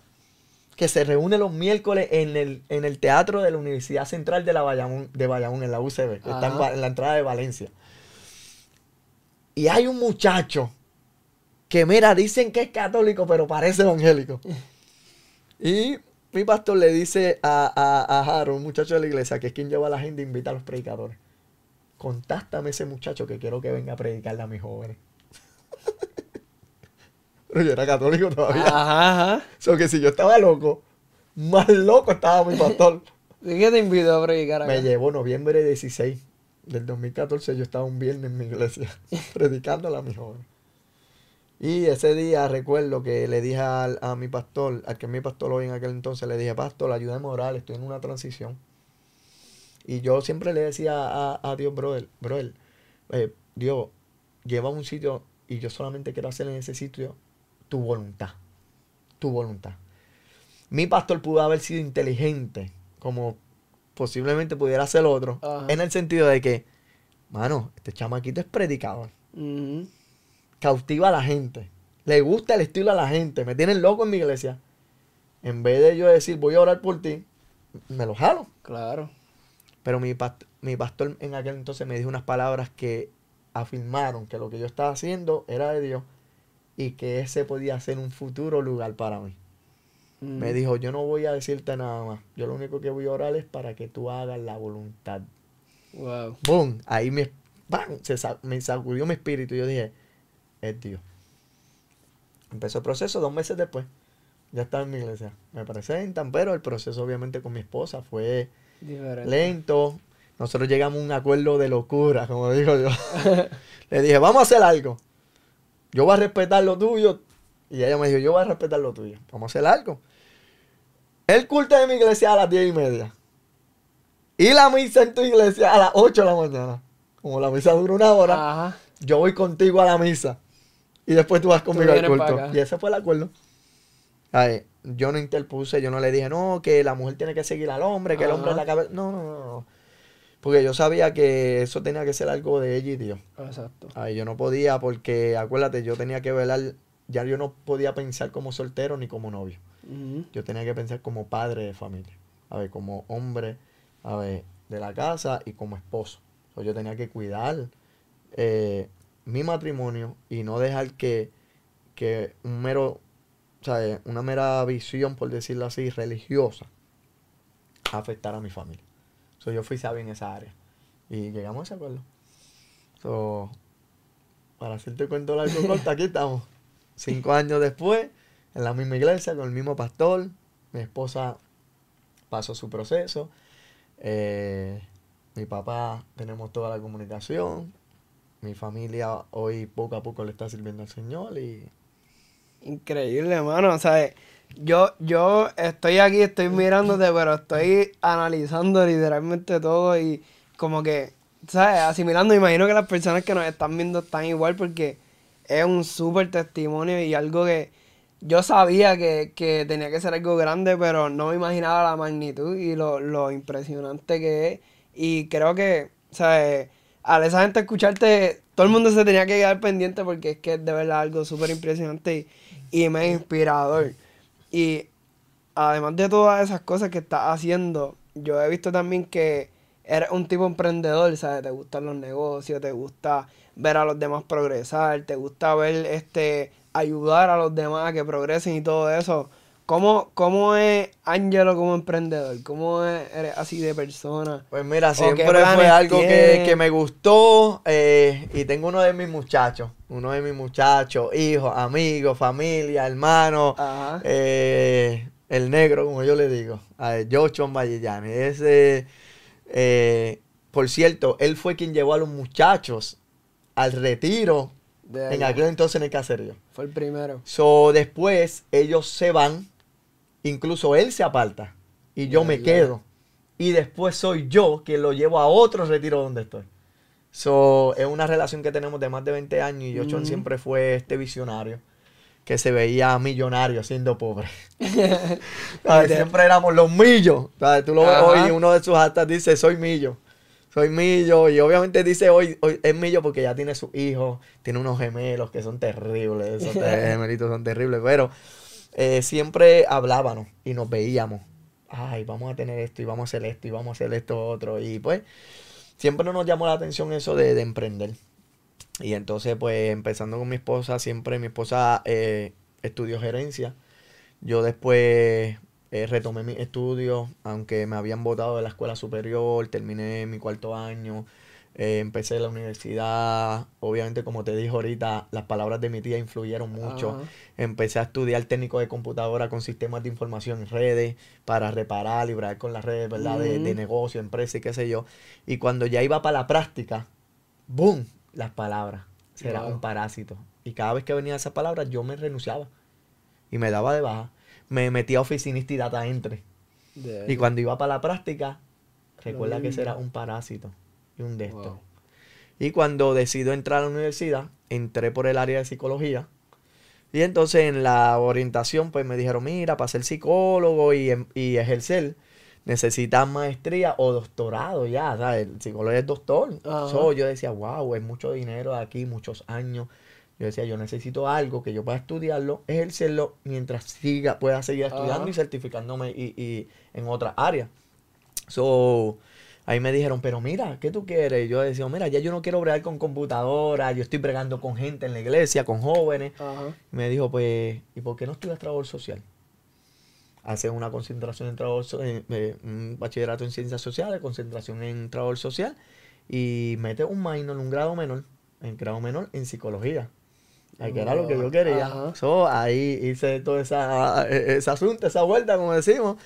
A: que se reúne los miércoles en el, en el teatro de la Universidad Central de, la Bayamón, de Bayamón, en la UCB, que está en, en la entrada de Valencia. Y hay un muchacho que mira, dicen que es católico, pero parece evangélico. Y mi pastor le dice a, a, a un muchacho de la iglesia, que es quien lleva a la gente, invita a los predicadores. Contáctame ese muchacho que quiero que venga a predicarle a mis jóvenes. Pero yo era católico todavía. Ajá, ajá. So que si yo estaba loco, más loco estaba mi pastor.
B: ¿Y qué te invitó a predicar
A: acá? Me llevó noviembre 16 del 2014. Yo estaba un viernes en mi iglesia predicándole a mis jóvenes. Y ese día recuerdo que le dije a mi pastor, al que mi pastor hoy en aquel entonces, le dije, pastor, ayúdame a orar, estoy en una transición. Y yo siempre le decía a, Dios, brother, brother, eh, Dios, lleva a un sitio y yo solamente quiero hacer en ese sitio tu voluntad. Tu voluntad. Mi pastor pudo haber sido inteligente, como posiblemente pudiera ser otro, en el sentido de que, mano, este chamaquito es predicador cautiva a la gente. Le gusta el estilo a la gente. Me tienen loco en mi iglesia. En vez de yo decir, voy a orar por ti, me lo jalo.
B: Claro.
A: Pero mi, mi pastor en aquel entonces me dijo unas palabras que afirmaron que lo que yo estaba haciendo era de Dios y que ese podía ser un futuro lugar para mí. Me mm. dijo, yo no voy a decirte nada más. Yo lo único que voy a orar es para que tú hagas la voluntad. Wow. Boom. Ahí me, Se, me sacudió mi espíritu y yo dije, es Dios. Empezó el proceso dos meses después. Ya estaba en mi iglesia. Me presentan, pero el proceso obviamente con mi esposa fue lento. Nosotros llegamos a un acuerdo de locura, como digo yo. Le dije, vamos a hacer algo. Yo voy a respetar lo tuyo. Y ella me dijo, yo voy a respetar lo tuyo. Vamos a hacer algo. El culto de mi iglesia a las diez y media. Y la misa en tu iglesia a las 8 de la mañana. Como la misa dura una hora, yo voy contigo a la misa. Y después tú vas conmigo al culto. Y ese fue el acuerdo. yo no interpuse, yo no le dije, no, que la mujer tiene que seguir al hombre, que el hombre es la cabeza. No, no, no, no. Porque yo sabía que eso tenía que ser algo de ella y Dios. Exacto. Ay, yo no podía porque, acuérdate, yo tenía que velar, ya yo no podía pensar como soltero ni como novio. Yo tenía que pensar como padre de familia. A ver, como hombre, a ver, de la casa y como esposo. yo tenía que cuidar eh, mi matrimonio y no dejar que, que un mero, sea, una mera visión, por decirlo así, religiosa, afectara a mi familia. So, yo fui sabio en esa área. Y llegamos a ese acuerdo. So, para hacerte cuento largo corto, aquí estamos. Cinco años después, en la misma iglesia, con el mismo pastor. Mi esposa pasó su proceso. Eh, mi papá, tenemos toda la comunicación. Mi familia hoy poco a poco le está sirviendo al Señor y...
B: Increíble, hermano. O sea, yo, yo estoy aquí, estoy mirándote, pero estoy analizando literalmente todo y como que, ¿sabes? Asimilando. Imagino que las personas que nos están viendo están igual porque es un súper testimonio y algo que yo sabía que, que, tenía que ser algo grande, pero no me imaginaba la magnitud y lo, lo impresionante que es. Y creo que, ¿sabes? Al esa gente escucharte, todo el mundo se tenía que quedar pendiente porque es que es de verdad algo súper impresionante y, y me inspirador. Y además de todas esas cosas que estás haciendo, yo he visto también que eres un tipo emprendedor, ¿sabes? Te gustan los negocios, te gusta ver a los demás progresar, te gusta ver este ayudar a los demás a que progresen y todo eso. ¿Cómo, cómo es Angelo como emprendedor? ¿Cómo es, eres así de persona?
A: Pues mira, siempre fue algo que, que, me gustó eh, y tengo uno de mis muchachos, uno de mis muchachos, hijos, amigos, familia, hermanos, eh, el negro, como yo le digo, a Joshon Vallellani. Ese, eh, por cierto, él fue quien llevó a los muchachos al retiro en aquel entonces en el caserío.
B: Fue el primero.
A: So, después ellos se van Incluso él se aparta y yo me quedo. Y después soy yo quien lo llevo a otro retiro donde estoy. So, es una relación que tenemos de más de 20 años y Yochon siempre fue este visionario que se veía millonario siendo pobre. siempre éramos los millos. Tú lo ves hoy y uno de sus actas dice, soy millo. Soy millo. Y obviamente dice hoy, hoy es millo porque ya tiene su hijo, tiene unos gemelos que son terribles. Esos gemelitos son terribles. Pero eh, siempre hablábamos y nos veíamos. Ay, vamos a tener esto y vamos a hacer esto y vamos a hacer esto otro. Y pues siempre nos llamó la atención eso de, emprender. Y entonces pues empezando con mi esposa, siempre mi esposa eh, estudió gerencia. Yo después eh, retomé mis estudios, aunque me habían votado de la escuela superior, terminé mi cuarto año, eh, empecé la universidad, obviamente como te dije ahorita, las palabras de mi tía influyeron mucho. Empecé a estudiar técnico de computadora con sistemas de información en redes para reparar, librar con las redes, ¿verdad? de, negocio, empresa y qué sé yo. Y cuando ya iba para la práctica, ¡boom! Las palabras. Será un parásito. Y cada vez que venía esas palabras, yo me renunciaba. Y me daba de baja. Me metía a oficinista y data entre. Y cuando iba para la práctica, recuerda que será un parásito un de estos. Y cuando decido entrar a la universidad, entré por el área de psicología. Y entonces en la orientación, pues me dijeron, mira, para ser psicólogo y, em, y ejercer, necesitas maestría o doctorado ya, ¿sabes? El psicólogo es doctor. yo decía, wow, es mucho dinero aquí, muchos años. Yo decía, yo necesito algo que yo pueda estudiarlo, ejercerlo, mientras siga, pueda seguir estudiando y certificándome y, y en otra área. So, Ahí me dijeron, pero mira, ¿qué tú quieres? Y yo decía, mira, ya yo no quiero bregar con computadora, yo estoy bregando con gente en la iglesia, con jóvenes. Me dijo, pues, ¿y por qué no estudias trabajo social? Hace una concentración en trabajo social, eh, un bachillerato en ciencias sociales, concentración en trabajo social, y mete un minor, un grado menor, en grado menor en psicología. Ahí que era lo que yo quería. So, ahí hice todo esa, e, ese asunto, esa vuelta, como decimos,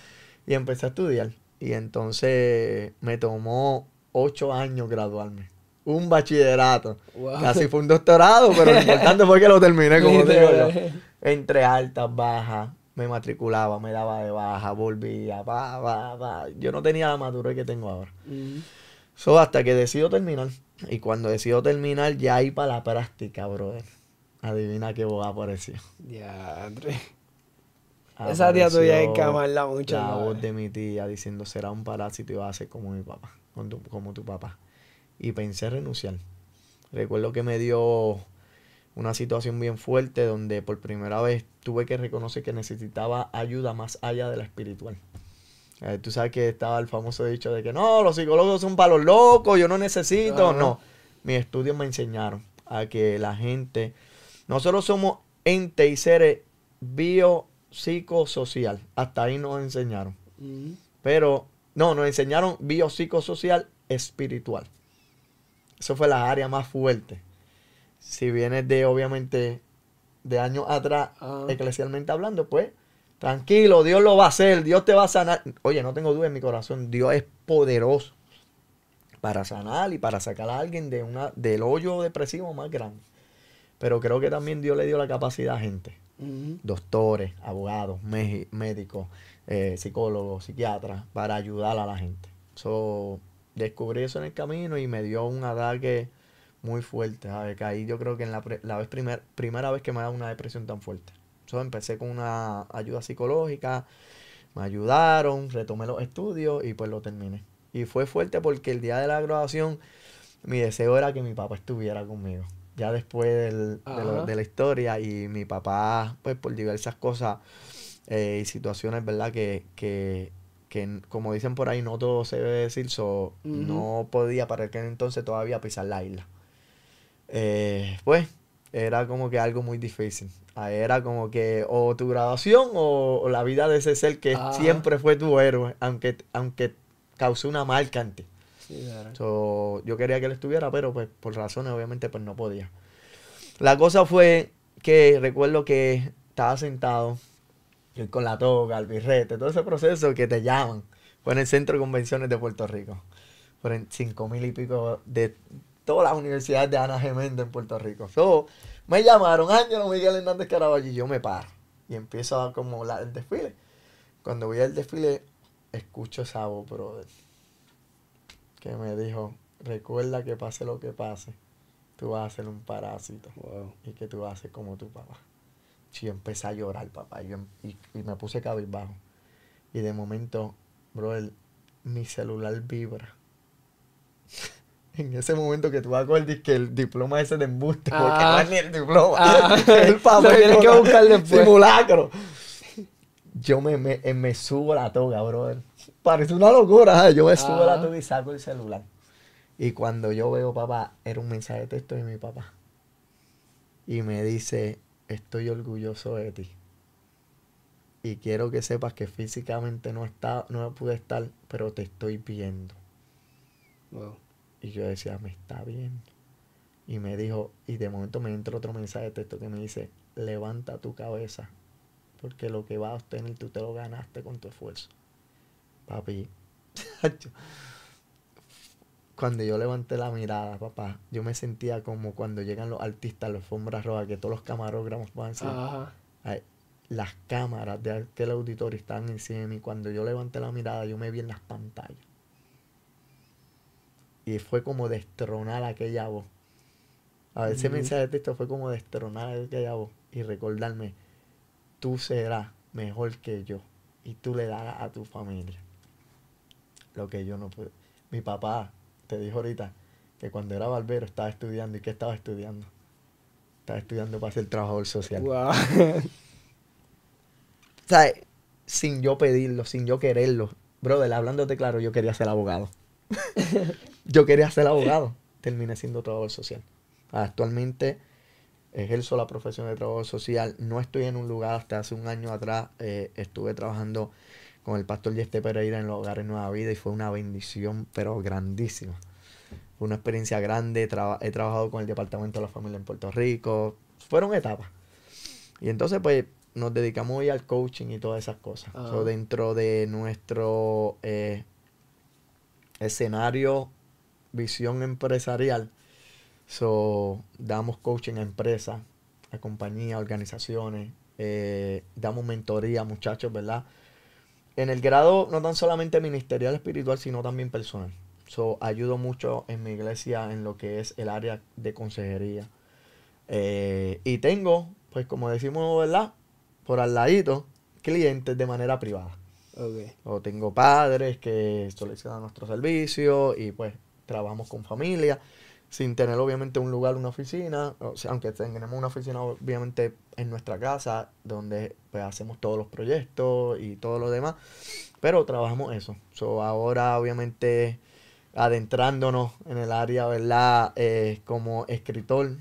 A: y empecé a estudiar. Y entonces me tomó ocho años graduarme. Un bachillerato. Casi fue un doctorado, pero lo importante fue que lo terminé, como digo yo. Entre altas, bajas, me matriculaba, me daba de baja, volvía, va, va, va. Yo no tenía la madurez que tengo ahora. So, hasta que decido terminar. Y cuando decido terminar, ya ahí para la práctica, brother. Adivina qué boga apareció.
B: Ya, esa tía tuya hay que amarla mucho.
A: La voz de mi tía diciendo será un parásito y va a ser como mi papá, como tu papá. Y pensé renunciar. Recuerdo que me dio una situación bien fuerte donde por primera vez tuve que reconocer que necesitaba ayuda más allá de la espiritual. Eh, tú sabes que estaba el famoso dicho de que no, los psicólogos son para los locos, yo no necesito. No, mis estudios me enseñaron a que la gente, nosotros somos entes y seres bio psicosocial. Hasta ahí nos enseñaron. Mm. Pero, no, nos enseñaron biopsicosocial espiritual. Eso fue la área más fuerte. si vienes de, obviamente, de años atrás,
B: Ah.
A: eclesialmente hablando, pues, tranquilo, Dios lo va a hacer, Dios te va a sanar. Oye, no tengo duda en mi corazón, Dios es poderoso para sanar y para sacar a alguien de una, del hoyo depresivo más grande. Pero creo que también Dios le dio la capacidad a gente, Doctores, abogados, médicos, eh, psicólogos, psiquiatras, para ayudar a la gente. So, descubrí eso en el camino y me dio un ataque muy fuerte. ¿sabes? Caí yo creo que en la, la vez primer- primera vez que me da una depresión tan fuerte. So, empecé con una ayuda psicológica, me ayudaron, retomé los estudios y pues lo terminé. Y fue fuerte porque el día de la graduación mi deseo era que mi papá estuviera conmigo. Ya después del- de, lo-
B: Ajá.
A: de la historia y mi papá, pues por diversas cosas eh, y situaciones, ¿verdad? Que, que, que, como dicen por ahí, no todo se debe decir, so, no podía para aquel entonces todavía pisar la isla. Eh, pues era como que algo muy difícil. Ah, Era como que o tu graduación o, o la vida de ese ser que
B: Ajá.
A: siempre fue tu héroe, aunque, aunque causó una marca en ti.
B: Sí.
A: So, yo quería que él estuviera, pero pues por razones obviamente pues no podía. La cosa fue que recuerdo que estaba sentado con la toga, el birrete, todo ese proceso que te llaman. Fue en el Centro de Convenciones de Puerto Rico. Fueron cinco mil y pico de todas las universidades de Ana Geméndez en Puerto Rico. So, me llamaron Ángelo Miguel Hernández Caraballo y yo me paro. Y empiezo a como la- el desfile. Cuando voy al desfile, escucho esa voz, brother que me dijo, recuerda que pase lo que pase, tú vas a ser un parásito
B: Wow.
A: y que tú vas a ser como tu papá. Y yo empecé a llorar, papá, y, yo em- y, y me puse cabizbajo. Y de momento, bro, el- mi celular vibra. en ese momento que tú vas con el, que el diploma ese de embuste, porque
B: Ah.
A: no es ni el diploma,
B: Ah.
A: el papel
B: tienes que buscar después.
A: Simulacro. Yo me, me, me subo a la toga, brother. Parece una locura. Yo me subo a la toga y saco el celular. Y cuando yo veo, papá, era un mensaje de texto de mi papá. Y me dice, estoy orgulloso de ti. Y quiero que sepas que físicamente no, está, no pude estar, pero te estoy viendo.
B: Wow.
A: Y yo decía, me está viendo. Y me dijo, y de momento me entra otro mensaje de texto que me dice, levanta tu cabeza, porque lo que vas a obtener tú te lo ganaste con tu esfuerzo. Papi, cuando yo levanté la mirada, papá, yo me sentía como cuando llegan los artistas a las alfombras rojas, que todos los camarógrafos van encima. Ay, las cámaras de aquel auditorio estaban encima de mí. Cuando yo levanté la mirada, yo me vi en las pantallas. Y fue como destronar aquella voz. A ese
B: Ujú.
A: mensaje de texto fue como destronar aquella voz y recordarme, tú serás mejor que yo y tú le darás a tu familia lo que yo no pude. Mi papá te dijo ahorita que cuando era barbero estaba estudiando y que estaba estudiando. Estaba estudiando para ser trabajador social.
B: Wow.
A: Sea, sin yo pedirlo, sin yo quererlo. Brother, hablándote claro, yo quería ser abogado. yo quería ser abogado. Terminé siendo trabajador social. Actualmente ejerzo la profesión de trabajador social. No estoy en un lugar, hasta hace un año atrás eh, estuve trabajando con el pastor Yeste Pereira en los hogares Nueva Vida y fue una bendición, pero grandísima. Fue una experiencia grande. traba- he trabajado con el Departamento de la Familia en Puerto Rico. Fueron etapas. Y entonces, pues, nos dedicamos hoy al coaching y todas esas cosas.
B: Ajá.
A: So, dentro de nuestro eh, escenario, visión empresarial, so, damos coaching a empresas, a compañías, organizaciones, eh, damos mentoría a muchachos, ¿verdad? En el grado no tan solamente ministerial espiritual, sino también personal. So, ayudo mucho en mi iglesia en lo que es el área de consejería. Eh, y tengo, pues como decimos, ¿verdad? Por al ladito, clientes de manera privada.
B: Ok.
A: O tengo padres que solicitan nuestro servicio y pues trabajamos con familia sin tener obviamente un lugar, una oficina, o sea, aunque tengamos una oficina obviamente en nuestra casa donde pues hacemos todos los proyectos y todo lo demás, pero trabajamos eso. So, ahora obviamente adentrándonos en el área, ¿verdad? Eh, como escritor,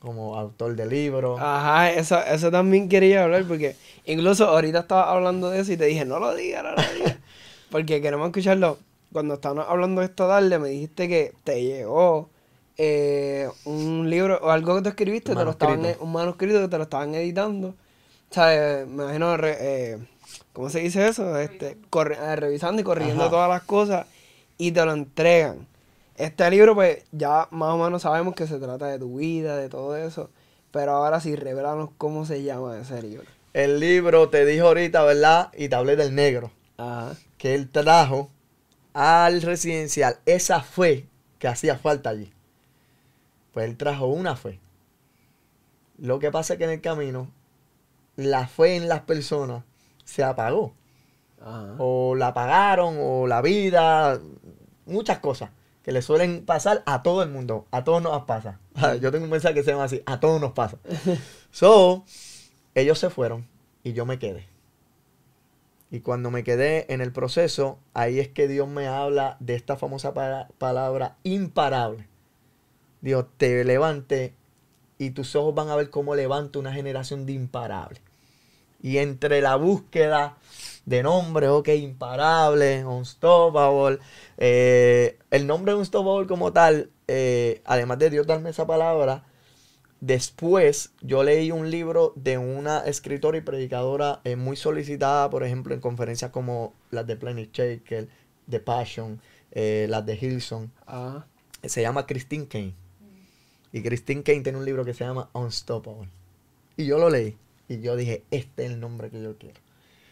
A: como autor de libros.
B: Ajá, eso, eso también quería hablar porque incluso ahorita estaba hablando de eso y te dije, no lo digas, no lo digas. porque queremos escucharlo. Cuando estábamos hablando de esta tarde me dijiste que te llegó eh, un libro o algo que tú escribiste, te lo estaban,
A: Manuscrito.
B: un manuscrito que te lo estaban editando. O sea, eh, me imagino, re- eh, ¿cómo se dice eso? Este, eh, revisando y corrigiendo
A: Ajá.
B: todas las cosas y te lo entregan. Este libro, pues ya más o menos sabemos que se trata de tu vida, de todo eso. Pero ahora sí, revelanos cómo se llama ese libro.
A: El libro te dijo ahorita, ¿verdad? Y te hablé del negro.
B: Ajá.
A: Que él trajo al residencial esa fe que hacía falta allí. Pues él trajo una fe. Lo que pasa es que en el camino, la fe en las personas se apagó.
B: Ajá.
A: O la apagaron, o la vida, muchas cosas que le suelen pasar a todo el mundo. A todos nos pasa. Yo tengo un mensaje que se llama así, a todos nos pasa. So, ellos se fueron y yo me quedé. Y cuando me quedé en el proceso, ahí es que Dios me habla de esta famosa pa- palabra imparable. Dios, te levante y tus ojos van a ver cómo levanta una generación de imparables. Y entre la búsqueda de nombre, ok, imparable, unstoppable, eh, el nombre unstoppable como tal, eh, además de Dios darme esa palabra, Después yo leí un libro de una escritora y predicadora eh, muy solicitada, por ejemplo, en conferencias como las de Planet Shaker, The Passion, eh, las de Hilson.
B: Ajá.
A: Se llama Christine Kane. Y Christine Kane tiene un libro que se llama Unstoppable. Y yo lo leí. Y yo dije, este es el nombre que yo quiero.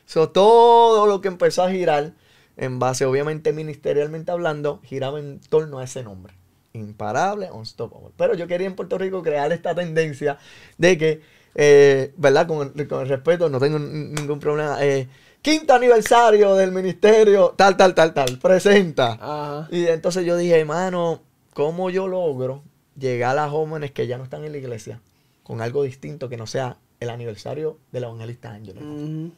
A: So, todo lo que empezó a girar, en base, obviamente, ministerialmente hablando, giraba en torno a ese nombre. Imparable, unstoppable. Pero yo quería en Puerto Rico crear esta tendencia de que, eh, ¿verdad? Con, el- con el respeto, no tengo ningún problema. eh, quinto aniversario del ministerio, tal, tal, tal, tal, presenta.
B: Ajá.
A: Y entonces yo dije, hermano, ¿cómo yo logro llegar a jóvenes que ya no están en la iglesia con algo distinto que no sea el aniversario del evangelista Ángel? El,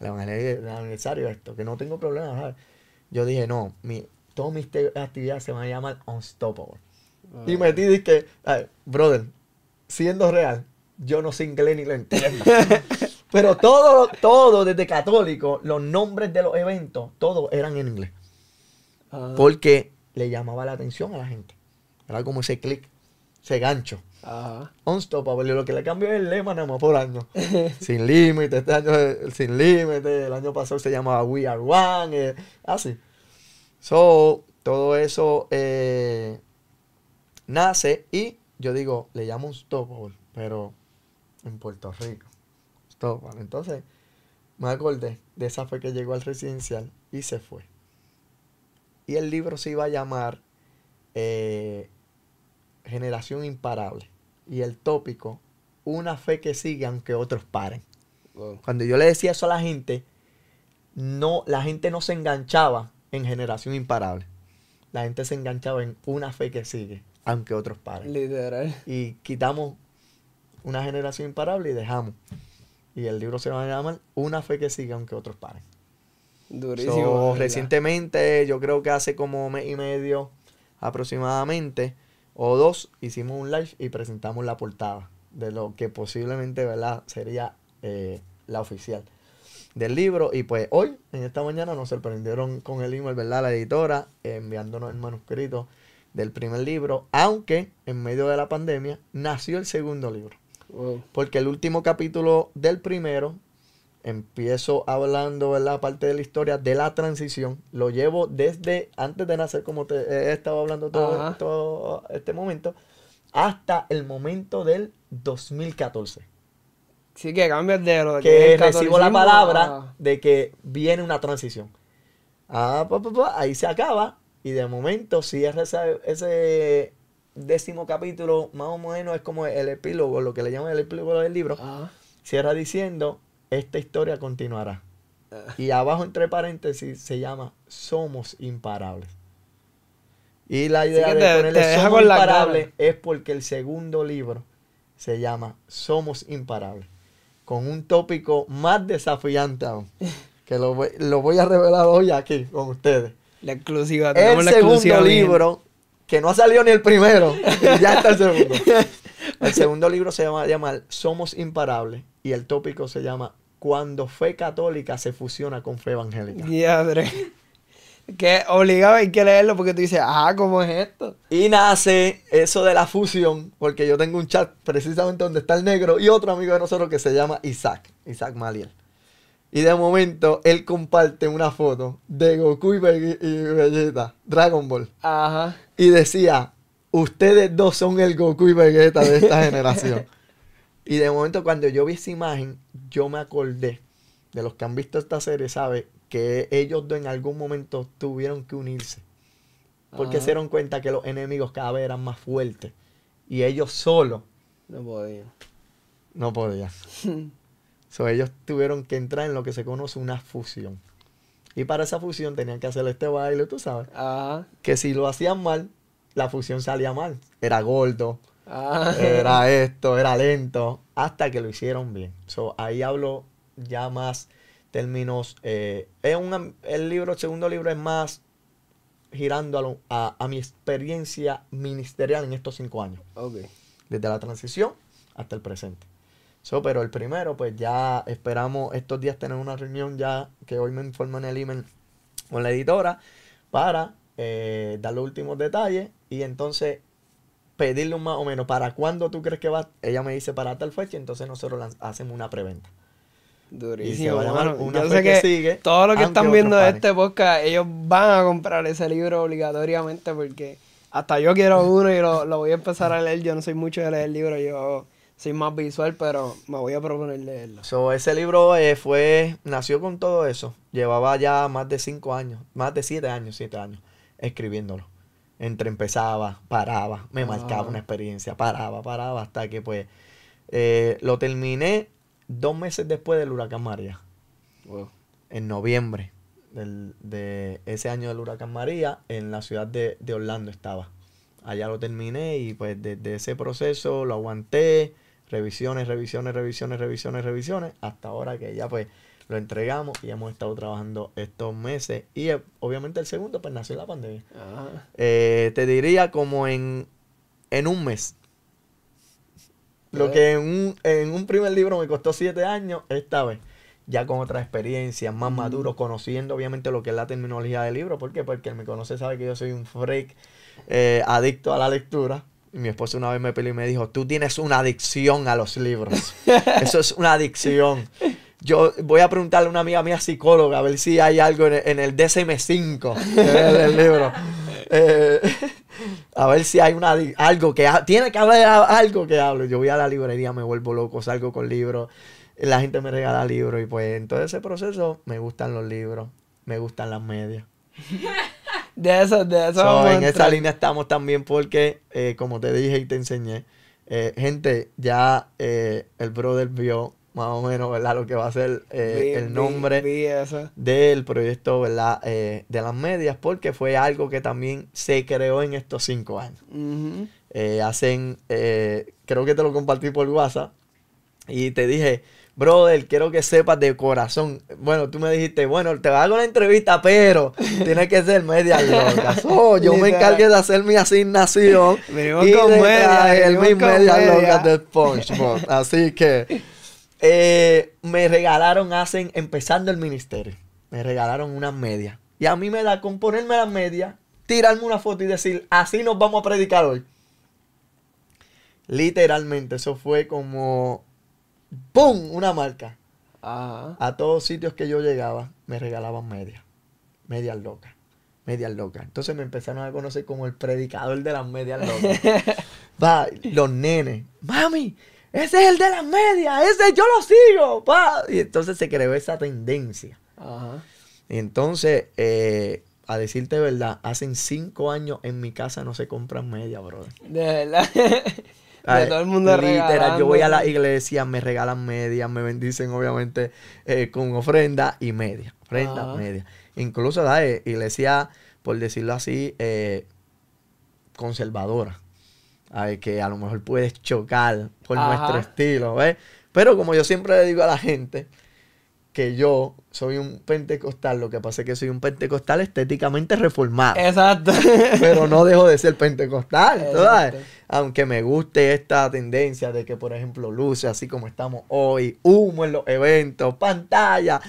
A: evangel- el aniversario esto, que no tengo problema. ¿sabes? Yo dije, no, mi, todas mis actividades se van a llamar Unstoppable. Y metí, dije, brother, siendo real, yo no sé inglés ni lo entiendo. Pero todo, todo desde católico, los nombres de los eventos, todos eran en inglés
B: Ajá.
A: porque le llamaba la atención a la gente. Era como ese clic, ese gancho.
B: Ajá.
A: Unstoppable, y lo que le cambió es el lema nada más por año. sin límite, este año es sin límite, el año pasado se llamaba We Are One, eh, así. So, todo eso eh, nace y yo digo, le llamo Unstoppable, pero en Puerto Rico. Unstoppable. Entonces, me acordé de esa fe que llegó al residencial y se fue. Y el libro se iba a llamar eh, Generación Imparable. Y el tópico, una fe que sigue aunque otros paren.
B: Wow.
A: Cuando yo le decía eso a la gente, no, la gente no se enganchaba en Generación Imparable. La gente se enganchaba en una fe que sigue aunque otros paren.
B: Literal.
A: Y quitamos una generación imparable y dejamos. Y el libro se va a llamar Una fe que sigue aunque otros paren.
B: Durísimo.
A: So, recientemente, yo creo que hace como mes y medio aproximadamente, o dos, hicimos un live y presentamos la portada de lo que posiblemente ¿verdad? sería eh, la oficial del libro. Y pues hoy, en esta mañana, nos sorprendieron con el email, ¿verdad? La editora, eh, enviándonos el manuscrito del primer libro, aunque en medio de la pandemia nació el segundo libro.
B: Wow.
A: Porque el último capítulo del primero, empiezo hablando, ¿verdad? Parte de la historia de la transición. Lo llevo desde antes de nacer, como te he estado hablando todo, este momento, hasta el momento del 2014.
B: Sí, que cambias de lo
A: Que
B: es
A: recibo la palabra
B: a-
A: de que viene una transición. Ah, pa, pa, pa, ahí se acaba. Y de momento cierra ese, ese décimo capítulo, más o menos es como el epílogo, lo que le llaman el epílogo del libro.
B: Ajá.
A: Cierra diciendo, esta historia continuará. Y abajo entre paréntesis se llama Somos Imparables. Y la idea de
B: te-
A: ponerle
B: te
A: Somos Imparables es porque el segundo libro se llama Somos Imparables. Con un tópico más desafiante aún. Que lo voy, lo voy a revelar hoy aquí con ustedes.
B: La exclusiva.
A: El
B: la exclusiva
A: segundo
B: bien.
A: libro, que no ha salido ni el primero, y ya está el segundo. El segundo libro se llama llamar Somos Imparables y el tópico se llama Cuando fe católica se fusiona con fe evangélica.
B: Diadre. Que obligado hay que leerlo porque tú dices, ajá, ¿cómo es esto?
A: Y nace eso de la fusión, porque yo tengo un chat precisamente donde está el negro y otro amigo de nosotros que se llama Isaac, Isaac Maliel. Y de momento él comparte una foto de Goku y, y Vegeta, Dragon Ball.
B: Ajá.
A: Y decía, ustedes dos son el Goku y Vegeta de esta generación. Y de momento cuando yo vi esa imagen, yo me acordé de los que han visto esta serie, ¿sabe? Que ellos dos en algún momento tuvieron que unirse. Porque
B: Ajá.
A: se dieron cuenta que los enemigos cada vez eran más fuertes. Y ellos solos
B: No podía.
A: no podían. So, ellos tuvieron que entrar en lo que se conoce una fusión. Y para esa fusión tenían que hacer este baile, tú sabes.
B: Ajá.
A: Que si lo hacían mal, la fusión salía mal. Era gordo,
B: Ajá.
A: era esto, era lento, hasta que lo hicieron bien. So, ahí hablo ya más términos. eh, es un, el libro, el segundo libro es más girando a, lo- a- a mi experiencia ministerial en estos cinco años,
B: Ok.
A: desde la transición hasta el presente. So, pero el primero, pues ya esperamos estos días tener una reunión ya que hoy me informó en el email con la editora para eh, dar los últimos detalles y entonces pedirle un más o menos para cuándo tú crees que va. Ella me dice para tal fecha, entonces nosotros hacemos una preventa. Y
B: Durísimo. mano.
A: una
B: Yo
A: fe
B: sé
A: que
B: que
A: sigue,
B: todo lo que están viendo de este podcast, ellos van a comprar ese libro obligatoriamente porque hasta yo quiero uno y lo, lo voy a empezar a leer. Yo no soy mucho de leer libros, yo soy más visual, pero me voy a proponer leerlo.
A: So, ese libro eh, fue, nació con todo eso. Llevaba ya más de cinco años, más de siete años, siete años, escribiéndolo. Entre empezaba, paraba, me marcaba
B: Ah.
A: una experiencia, paraba, paraba, hasta que pues eh, lo terminé dos meses después del huracán María,
B: Wow.
A: en noviembre del- de ese año del huracán María, en la ciudad de, de Orlando estaba. Allá lo terminé y pues desde ese proceso lo aguanté, revisiones, revisiones, revisiones, revisiones, revisiones, hasta ahora que ya pues lo entregamos y hemos estado trabajando estos meses. Y eh, obviamente el segundo pues nació la pandemia. Eh, te diría como en, en un mes. Lo que en un, en un primer libro me costó siete años, esta vez ya con otras experiencias, más maduro, conociendo obviamente lo que es la terminología del libro. ¿Por qué? Porque el me conoce sabe que yo soy un freak eh, adicto a la lectura. Y mi esposa una vez me peleó y me dijo, tú tienes una adicción a los libros. Eso es una adicción. Yo voy a preguntarle a una amiga mía psicóloga a ver si hay algo en el, en el DSM-5 del libro. Eh, a ver si hay una, algo que ha- tiene que haber algo que hable. Yo voy a la librería, me vuelvo loco, salgo con libros, la gente me regala libros y pues en todo ese proceso me gustan los libros, me gustan las medias.
B: De eso, de eso
A: So, en esa línea estamos también porque, eh, como te dije y te enseñé, eh, gente, ya eh, el brother vio más o menos, ¿verdad? Lo que va a ser eh,
B: Vi-
A: el nombre
B: vi
A: del proyecto, ¿verdad? Eh, de las medias, porque fue algo que también se creó en estos cinco años.
B: Ujú.
A: Eh, hacen, eh, creo que te lo compartí por WhatsApp y te dije, brother, quiero que sepas de corazón. Bueno, tú me dijiste, bueno, te hago una entrevista, pero tiene que ser media loca. So, yo me encargué de hacer mi asignación
B: Venimos
A: y
B: con media, venimos
A: mis
B: con
A: medias
B: media.
A: locas de SpongeBob. Así que eh, me regalaron, hacen, empezando el ministerio, me regalaron unas medias. Y a mí me da con ponerme las medias, tirarme una foto y decir, así nos vamos a predicar hoy. Literalmente, eso fue como ¡pum! Una marca.
B: Ajá.
A: A todos sitios que yo llegaba, me regalaban medias. Medias locas. Medias locas. Entonces me empezaron a conocer como el predicador de las medias locas. Va, los nenes. Mami, ese es el de las medias. Ese yo lo sigo. Pa. Y entonces se creó esa tendencia.
B: Ajá.
A: Y entonces, eh, a decirte verdad, hacen cinco años en mi casa no se compran medias, brother.
B: De verdad. De todo el mundo
A: literal, yo voy a la iglesia, me regalan medias, me bendicen obviamente eh, con ofrenda y media. Ofrenda,
B: Ajá.
A: media. Incluso la iglesia, por decirlo así, eh, conservadora. Ay, que a lo mejor puedes chocar por
B: Ajá.
A: nuestro estilo, ¿ves? Pero como yo siempre le digo a la gente que yo soy un pentecostal, lo que pasa es que soy un pentecostal estéticamente reformado
B: Exacto.
A: pero no dejo de ser pentecostal. Aunque me guste esta tendencia de que, por ejemplo, luces así como estamos hoy, humo en los eventos, pantalla,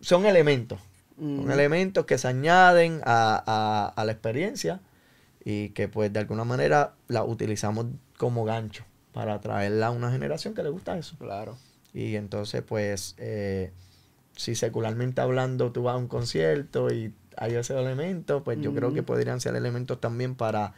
A: son elementos. Son
B: Mm.
A: elementos que se añaden a, a- a la experiencia y que pues de alguna manera la utilizamos como gancho para atraerla a una generación que le gusta eso.
B: Claro.
A: Y entonces pues eh, si secularmente hablando tú vas a un concierto y hay esos elementos, pues yo creo que podrían ser elementos también para,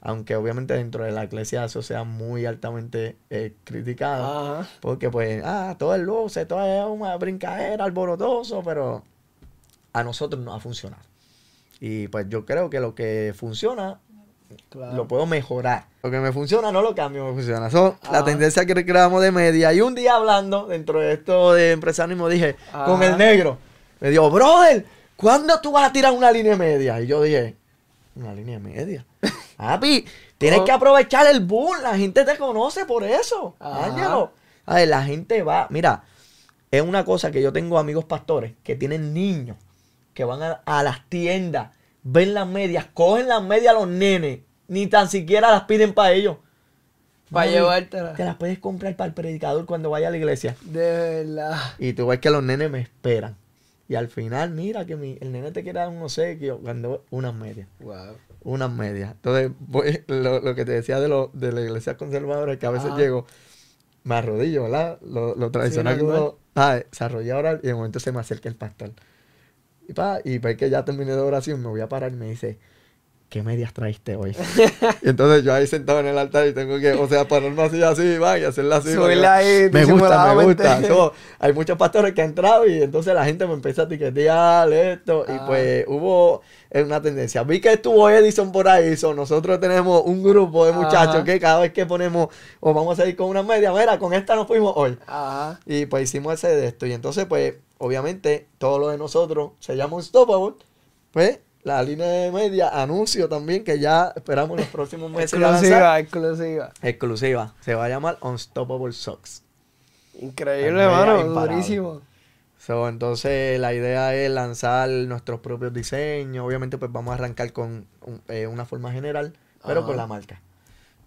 A: aunque obviamente dentro de la iglesia eso sea muy altamente eh, criticado.
B: Ajá.
A: Porque pues, ah, todo es luce, todo es una brincadera, alborotoso, pero a nosotros no ha funcionado. Y pues yo creo que lo que funciona
B: Claro.
A: lo puedo mejorar. Lo que me funciona no lo cambio, me funciona. So, la
B: Ajá.
A: tendencia que creamos de media. Y un día hablando dentro de esto de empresarismo dije, con
B: Ajá.
A: el negro, me dijo, brother, ¿cuándo tú vas a tirar una línea media? Y yo dije, una línea media. Papi, tienes
B: Oh.
A: que aprovechar el boom. La gente te conoce por eso.
B: Ajá.
A: Ángelo. A ver, la gente va. Mira, es una cosa que yo tengo amigos pastores que tienen niños que van a, a las tiendas, ven las medias, cogen las medias a los nenes, ni tan siquiera las piden para ellos.
B: Para
A: Mami,
B: llevártela.
A: Te las puedes comprar para el predicador cuando vaya a la iglesia.
B: De verdad.
A: Y tú ves que los nenes me esperan. Y al final, mira que mi, el nene te quiere dar un obsequio cuando unas medias.
B: Wow.
A: Unas medias. Entonces, lo, lo que te decía de, lo, de la iglesia conservadora es que a veces
B: Ajá.
A: llego, me arrodillo, ¿verdad? Lo, lo tradicional que uno ah, se arrodilla a orar y de momento se me acerca el pastor. Y, pa, y ve que ya terminé de oración, me voy a parar y me dice, ¿qué medias traiste hoy? y entonces yo ahí sentado en el altar y tengo que, o sea, pararme así, así, va, y hacerla así.
B: Ahí
A: Me gusta, me gusta. So, hay muchos pastores que han entrado y entonces la gente me empieza a etiquetear esto. Y
B: Ah.
A: pues hubo una tendencia. Vi que estuvo Edison por ahí. so, nosotros tenemos un grupo de muchachos
B: Ajá.
A: que cada vez que ponemos o vamos a ir con una media, mira, con esta nos fuimos hoy.
B: Ajá.
A: Y pues hicimos ese de esto. Y entonces, pues, obviamente, todo lo de nosotros se llama Unstoppable. Pues, la línea de media, anuncio también, que ya esperamos los próximos meses. lanzar.
B: Exclusiva, exclusiva.
A: Exclusiva. Se va a llamar Unstoppable Socks.
B: Increíble,
A: Las medias
B: mano.
A: imparables.
B: Durísimo.
A: So, entonces la idea es lanzar nuestros propios diseños. Obviamente pues vamos a arrancar con un- eh, una forma general, pero
B: Ajá.
A: con la marca.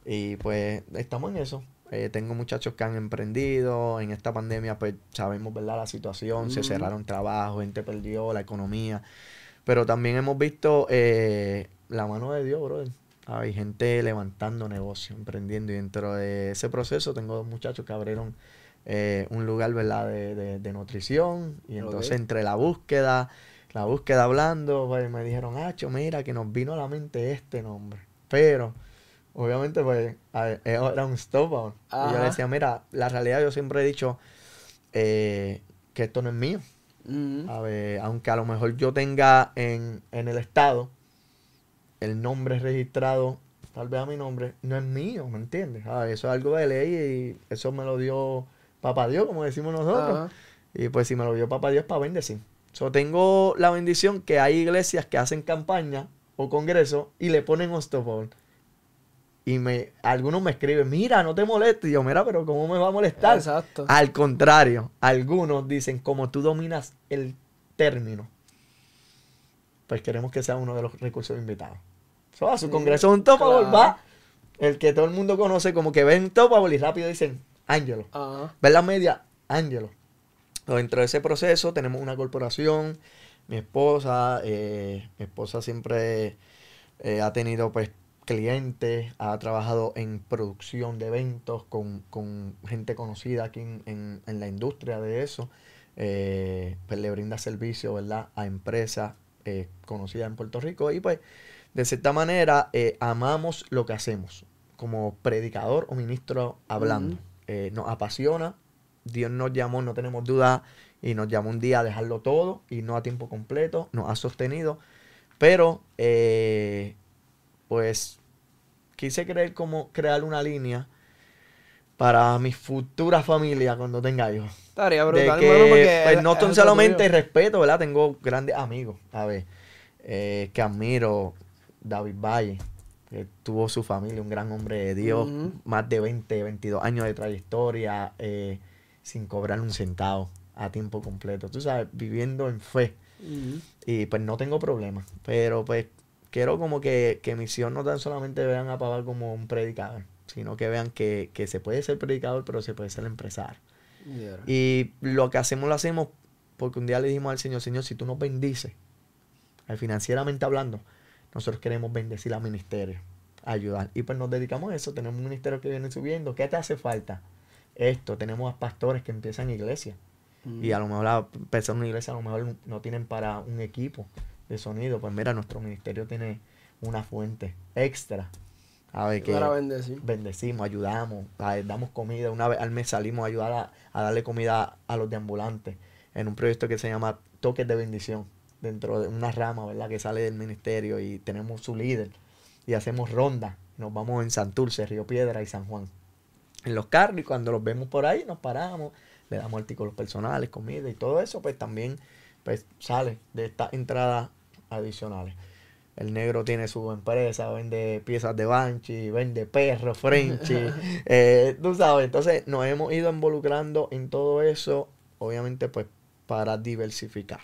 A: Y pues estamos en eso. Eh, tengo muchachos que han emprendido. En esta pandemia pues sabemos, ¿verdad? La situación. Se cerraron trabajos, gente perdió la economía. Pero también hemos visto eh, la mano de Dios, brother. Hay gente levantando negocios, emprendiendo. Y dentro de ese proceso tengo dos muchachos que abrieron eh, un lugar, ¿verdad? De, de- de nutrición. Y entonces entre la búsqueda, la búsqueda hablando, pues me dijeron, Hacho, mira, que nos vino a la mente este nombre. Pero, obviamente, pues, ver, era un stop. Y yo le decía, mira, la realidad yo siempre he dicho eh, que esto no es mío.
B: Mm.
A: A ver, aunque a lo mejor yo tenga en, en el estado el nombre registrado, tal vez a mi nombre, no es mío, ¿me entiendes? A ver, eso es algo de ley y eso me lo dio Papá Dios, como decimos nosotros.
B: Ajá.
A: Y pues si me lo dio Papá Dios para bendecir. So, tengo la bendición que hay iglesias que hacen campaña o congreso y le ponen Unstoppable. Y me, algunos me escriben, mira, no te molestes. Y yo, mira, pero ¿cómo me va a molestar?
B: Exacto.
A: Al contrario, algunos dicen, como tú dominas el término, pues queremos que sea uno de los recursos invitados. So, a su
B: Sí,
A: congreso un Topable
B: claro.
A: va el que todo el mundo conoce como que ven Topable y rápido dicen, Ángelo.
B: Ajá.
A: Ver la media, Ángelo. Dentro de ese proceso tenemos una corporación, mi esposa, eh, mi esposa siempre eh, ha tenido pues clientes, ha trabajado en producción de eventos con, con gente conocida aquí en, en- en la industria de eso. Eh, pues le brinda servicio, ¿verdad? A empresas eh, conocidas en Puerto Rico y pues de cierta manera eh, amamos lo que hacemos como predicador o ministro hablando. Nos apasiona, Dios nos llamó, no tenemos duda, y nos llamó un día a dejarlo todo y no a tiempo completo, nos ha sostenido, pero eh, pues quise creer como crear una línea para mi futura familia cuando tenga hijos.
B: Estaría
A: De
B: brutal,
A: que,
B: porque
A: pues,
B: es-
A: no
B: es
A: solamente
B: tuyo.
A: respeto, ¿verdad? Tengo grandes amigos, a ver, eh, que admiro, David Valle, que tuvo su familia, un gran hombre de Dios, más de 20, 22 años de trayectoria, eh, sin cobrar un centavo a tiempo completo, tú sabes, viviendo en fe. Y pues no tengo problema, pero pues quiero como que, que misión no tan solamente vean a Papá como un predicador, sino que vean que, que se puede ser predicador, pero se puede ser empresario.
B: Yeah.
A: Y lo que hacemos lo hacemos porque un día le dijimos al Señor, Señor, si tú nos bendices, financieramente hablando, nosotros queremos bendecir al ministerio, ayudar. Y pues nos dedicamos a eso, tenemos un ministerio que viene subiendo. ¿Qué te hace falta? Esto, tenemos a pastores que empiezan iglesia. Y a lo mejor la empezar una iglesia, a lo mejor no tienen para un equipo de sonido. Pues mira, nuestro ministerio tiene una fuente extra. A ver, que bendecimos, ayudamos, damos comida. Una vez al mes salimos a ayudar a, a darle comida a los deambulantes en un proyecto que se llama Toques de Bendición dentro de una rama, ¿verdad? Que sale del ministerio y tenemos su líder y hacemos ronda. Nos vamos en Santurce, Río Piedra y San Juan. En los carros y cuando los vemos por ahí nos paramos, le damos artículos personales, comida y todo eso, pues también pues, sale de estas entradas adicionales. El negro tiene su empresa, vende piezas de Banshee, vende perros, Frenchy, eh, tú sabes. Entonces nos hemos ido involucrando en todo eso, obviamente pues para diversificar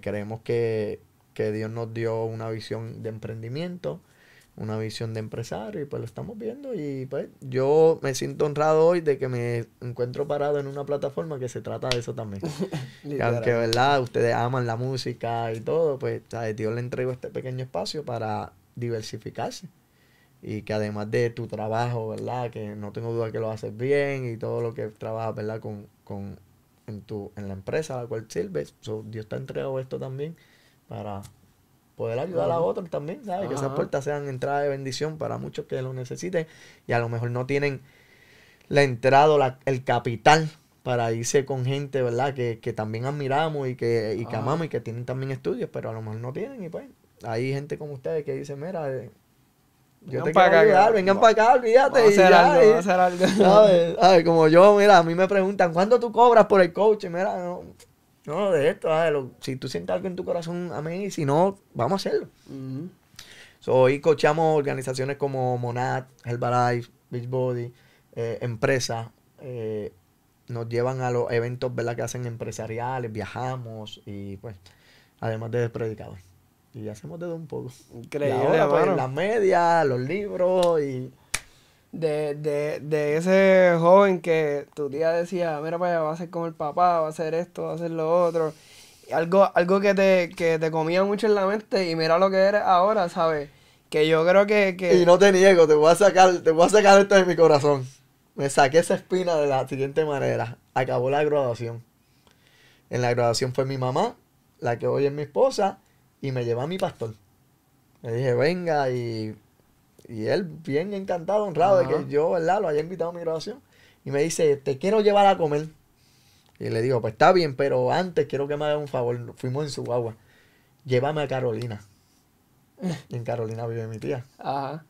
A: creemos que, Dios nos dio una visión de emprendimiento, una visión de empresario y pues lo estamos viendo y pues yo me siento honrado hoy de que me encuentro parado en una plataforma que se trata de eso también. aunque verdad ustedes aman la música y todo, pues Dios le entregó este pequeño espacio para diversificarse y que además de tu trabajo, ¿verdad? Que no tengo duda que lo haces bien y todo lo que trabajas, ¿verdad? Con, con en, tu, en la empresa a la cual sirves. Dios te ha entregado esto también para poder ayudar a otros también, ¿sabes? Que esas puertas sean entrada de bendición para muchos que lo necesiten y a lo mejor no tienen la entrada la, el capital para irse con gente, ¿verdad? Que, que también admiramos y que, y que amamos y que tienen también estudios, pero a lo mejor no tienen y pues hay gente como ustedes que dice, mira, eh, yo te quiero ayudar, vengan para acá, olvídate. Vamos a hacer algo, vamos a hacer algo. ¿sabes? Como yo, mira, a mí me preguntan, ¿cuándo tú cobras por el coach? Mira, no, no de esto, si tú sientes algo en tu corazón, a mí, si no, vamos a hacerlo. hoy coachamos organizaciones como Monad, Herbalife, Beachbody, eh, empresas, eh, nos llevan a los eventos ¿verdad? que hacen empresariales, viajamos y pues, además de predicador. Y hacemos de todo un poco. Increíble, y ahora, pues, las medias, los libros y...
B: De, de, de ese joven que tu tía decía, mira, pues va a ser como el papá, va a hacer esto, va a hacer lo otro. algo, algo que te, que te comía mucho en la mente y mira lo que eres ahora, ¿sabes? Que yo creo que, que...
A: Y no te niego, te voy a sacar, te voy a sacar esto de mi corazón. Me saqué esa espina de la siguiente manera. Acabó la graduación. En la graduación fue mi mamá, la que hoy es mi esposa, y me lleva a mi pastor. Le dije, venga, y, y él bien encantado, honrado de que yo, ¿verdad?, lo haya invitado a mi graduación. Y me dice, te quiero llevar a comer. Y le digo, pues está bien, pero antes quiero que me haga un favor. Fuimos en su agua. Llévame a Carolina. Y en Carolina vive mi tía. Ajá.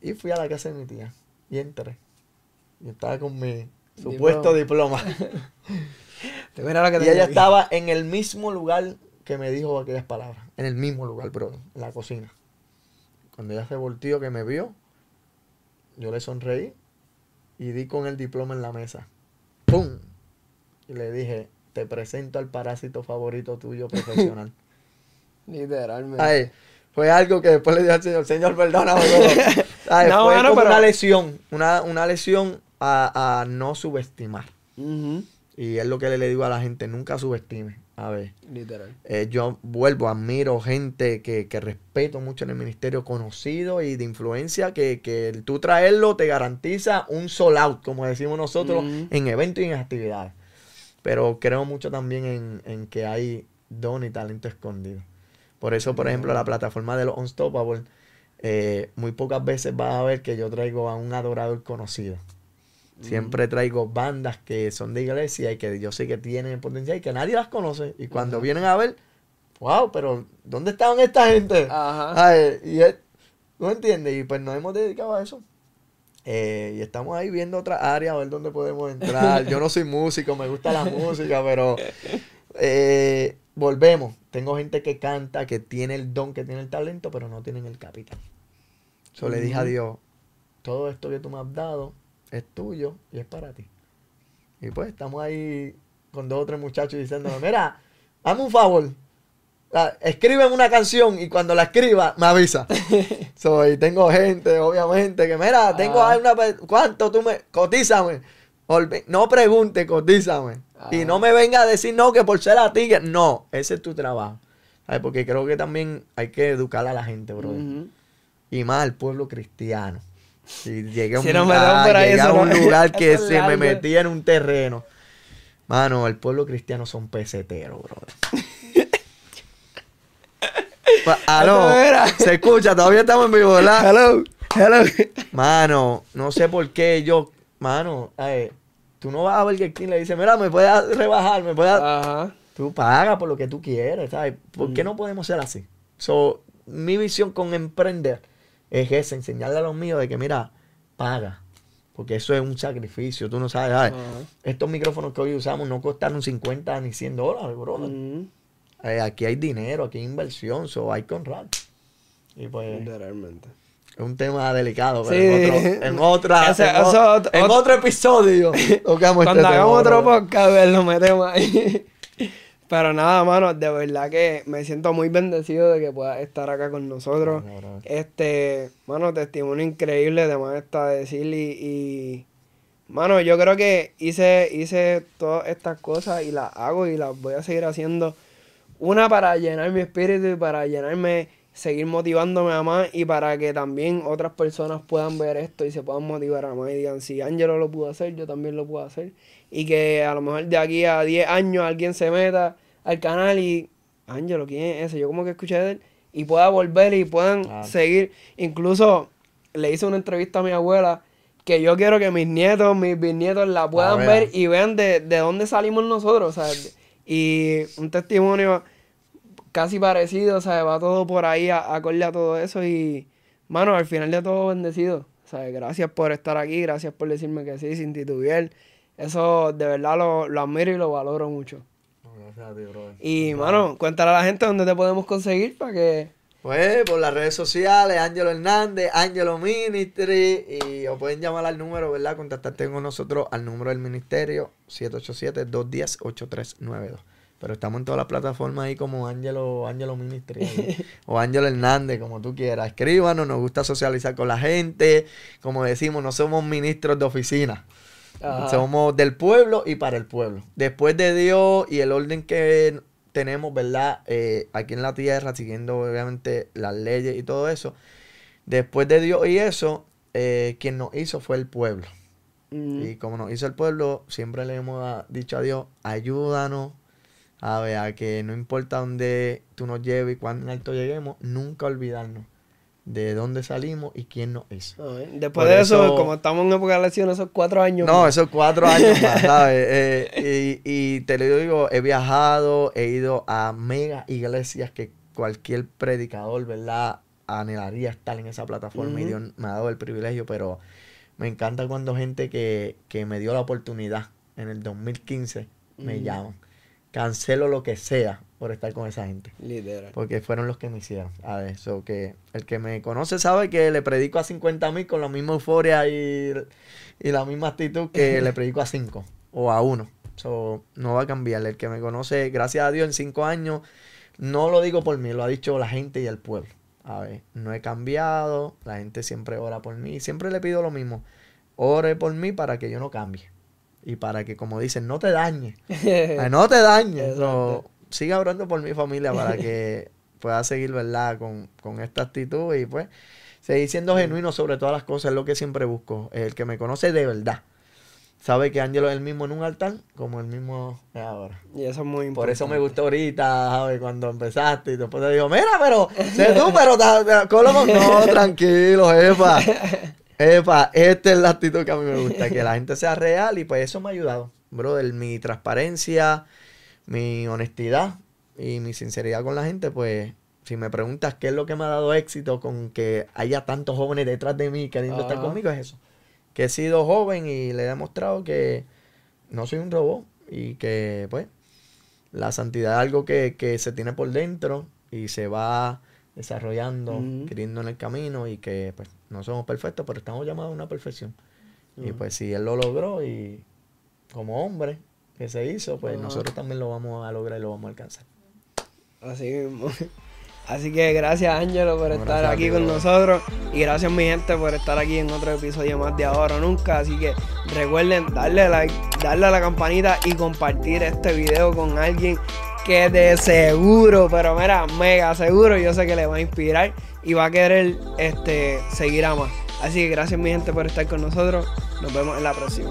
A: Y fui a la casa de mi tía. Y entré. Y estaba con mi supuesto diploma. y ella estaba en el mismo lugar que me dijo aquellas palabras. En el mismo lugar, bro, en la cocina. Cuando ella se volteó, que me vio, yo le sonreí y di con el diploma en la mesa. ¡Pum! Y le dije, te presento al parásito favorito tuyo profesional. Literalmente. fue algo que después le dije al Señor, Señor, perdóname. fue como una lesión, una, una lesión a, no subestimar. Y es lo que le digo a la gente, nunca subestime. A ver. Literal. Eh, yo vuelvo, admiro gente que, respeto mucho en el ministerio, conocido y de influencia, que, que tú traerlo te garantiza un sold out, como decimos nosotros, en eventos y en actividades. Pero creo mucho también en, que hay don y talento escondido. Por eso, por ejemplo, la plataforma de los Unstoppable, eh, muy pocas veces vas a ver que yo traigo a un adorador conocido. Siempre traigo bandas que son de iglesia y que yo sé que tienen potencial y que nadie las conoce. Y cuando vienen a ver, wow, pero ¿dónde estaban esta gente? Ajá. y ¿No entiendes? Y pues nos hemos dedicado a eso. Eh, y estamos ahí viendo otras áreas, a ver dónde podemos entrar. Yo no soy músico, me gusta la música, pero eh, volvemos. Tengo gente que canta, que tiene el don, que tiene el talento, pero no tienen el capital. Yo le dije a Dios, todo esto que tú me has dado, es tuyo y es para ti. Y pues estamos ahí con dos o tres muchachos diciéndome, mira, hazme un favor. Escribe una canción y cuando la escriba me avisa. Soy, tengo gente, obviamente, que mira, tengo ah. una ¿cuánto tú me cotízame? No pregunte, cotízame. Y
B: Ah.
A: no me venga a decir no, que por ser a ti, que no, ese es tu trabajo. ¿Sabes? Porque creo que también hay que educar a la gente, bro. Y más al pueblo cristiano. Si llegué un,
B: Si nos metemos por ahí,
A: a un
B: no-
A: lugar que se me metía en un terreno. Mano, el pueblo cristiano son peseteros, brother. Aló, se escucha, todavía estamos en vivo, ¿verdad?
B: Hello, hello.
A: Mano, no sé por qué yo, mano, eh, tú no vas a ver que King le dice, mira, me puedes rebajar, me puedes...
B: Ajá.
A: Tú paga por lo que tú quieres, ¿sabes? ¿Por qué no podemos ser así? So, mi visión con emprender es esa, enseñarle a los míos de que, mira, paga. Porque eso es un sacrificio, tú no sabes, ¿sabes?
B: Ajá.
A: Estos micrófonos que hoy usamos no costaron 50 ni 100 dólares, bro.
B: Ujú.
A: Eh, aquí hay dinero, aquí hay inversión, so hay honrar. Y pues
B: Literalmente.
A: es un tema delicado, pero
B: Sí.
A: en, otro, en otra,
B: Ese-
A: en,
B: eso otro-
A: en
B: otro-
A: otro episodio tocamos
B: Cuando
A: este
B: hagamos otro podcast, pues, lo metemos ahí. Pero nada, mano, de verdad que me siento muy bendecido de que puedas estar acá con nosotros. Este, mano, testimonio increíble, además está decir y, y, mano, yo creo que hice, hice todas estas cosas y las hago y las voy a seguir haciendo. Una para llenar mi espíritu y para llenarme, seguir motivándome a más y para que también otras personas puedan ver esto y se puedan motivar a más y digan, si Angelo lo pudo hacer, yo también lo puedo hacer. Y que a lo mejor de aquí a 10 años alguien se meta al canal y, Angelo, ¿quién es ese? Yo como que escuché de él y pueda volver y puedan
A: Claro.
B: seguir. Incluso le hice una entrevista a mi abuela que yo quiero que mis nietos, mis bisnietos la puedan
A: vean.
B: ver y vean de, de dónde salimos nosotros, o sea, y un testimonio casi parecido, o sea, va todo por ahí a- acorde a todo eso y, mano, al final de todo bendecido, o sea, gracias por estar aquí, gracias por decirme que sí, sin titubear, eso de verdad lo, lo admiro y lo valoro mucho.
A: Gracias a ti, brother.
B: Y, mano, cuéntale a la gente dónde te podemos conseguir para que...
A: Pues por las redes sociales, Ángelo Hernández, Ángelo Ministry, y os pueden llamar al número, ¿verdad? Contactarte con nosotros al número del ministerio, 787-210-8392. Pero estamos en todas las plataformas ahí como Ángelo, Ángelo Ministry ahí, o Ángelo Hernández, como tú quieras. Escríbanos, nos gusta socializar con la gente. Como decimos, no somos ministros de oficina.
B: Ajá.
A: Somos del pueblo y para el pueblo. Después de Dios y el orden que tenemos, ¿verdad? Eh, aquí en la tierra, siguiendo obviamente las leyes y todo eso. Después de Dios y eso, eh, quien nos hizo fue el pueblo.
B: Mm,
A: Y como nos hizo el pueblo, siempre le hemos ah, dicho a Dios, ayúdanos a ver, a que no importa dónde tú nos lleves y cuán alto lleguemos, nunca olvidarnos de dónde salimos y quién nos hizo.
B: a ver, Después
A: Por
B: de eso,
A: eso-
B: como estamos en época de elecciones, esos cuatro años...
A: No,
B: más.
A: esos cuatro años más, ¿sabes? Eh, y, y te lo digo, he viajado, he ido a mega iglesias que cualquier predicador, ¿verdad? Anhelaría estar en esa plataforma y. Dios me ha dado el privilegio, pero me encanta cuando gente que, que me dio la oportunidad en el 2015 me
B: Ujú.
A: llaman. Cancelo lo que sea por estar con esa gente.
B: Literal.
A: Porque fueron los que me hicieron. A ver, so que el que me conoce sabe que le predico a 50 mil con la misma euforia y, y la misma actitud que le predico a 5 o a 1. So, no va a cambiar. El que me conoce, gracias a Dios, en 5 años, no lo digo por mí, lo ha dicho la gente y el pueblo. A ver, no he cambiado, la gente siempre ora por mí. Siempre le pido lo mismo. Ore por mí para que yo no cambie. Y para que, como dicen, no te dañe. No te dañes.
B: Exacto.
A: So, siga orando por mi familia para que pueda seguir, ¿verdad? Con, con esta actitud y pues seguir siendo genuino sobre todas las cosas. Es lo que siempre busco. El que me conoce de verdad. Sabe que Ángelo es el mismo en un altar como el mismo es ahora.
B: Y eso es muy importante.
A: Por eso me gustó ahorita, ¿sabes? Cuando empezaste y después te digo, mira, pero sé tú, pero Colo- no, tranquilo, jefa. Epa, esta es la actitud que a mí me gusta, que la gente sea real y pues eso me ha ayudado, brother. Mi transparencia, mi honestidad y mi sinceridad con la gente, pues si me preguntas qué es lo que me ha dado éxito con que haya tantos jóvenes detrás de mí queriendo estar conmigo, es eso. Que he sido joven y le he demostrado que no soy un robot y que pues la santidad es algo que, que se tiene por dentro y se va desarrollando, queriendo en el camino y que pues no somos perfectos, pero estamos llamados a una perfección. Y pues si él lo logró y como hombre que se hizo, pues
B: Ajá.
A: nosotros también lo vamos a lograr y lo vamos a alcanzar.
B: Así mismo. Así que gracias Ángelo por estar aquí con nosotros y gracias mi gente por estar aquí en otro episodio más de Ahora o Nunca. Así que recuerden darle like, darle a la campanita y compartir este video con alguien que de seguro, pero mira, mega seguro, yo sé que le va a inspirar y va a querer este, seguir a más. Así que gracias mi gente por estar con nosotros. Nos vemos en la próxima.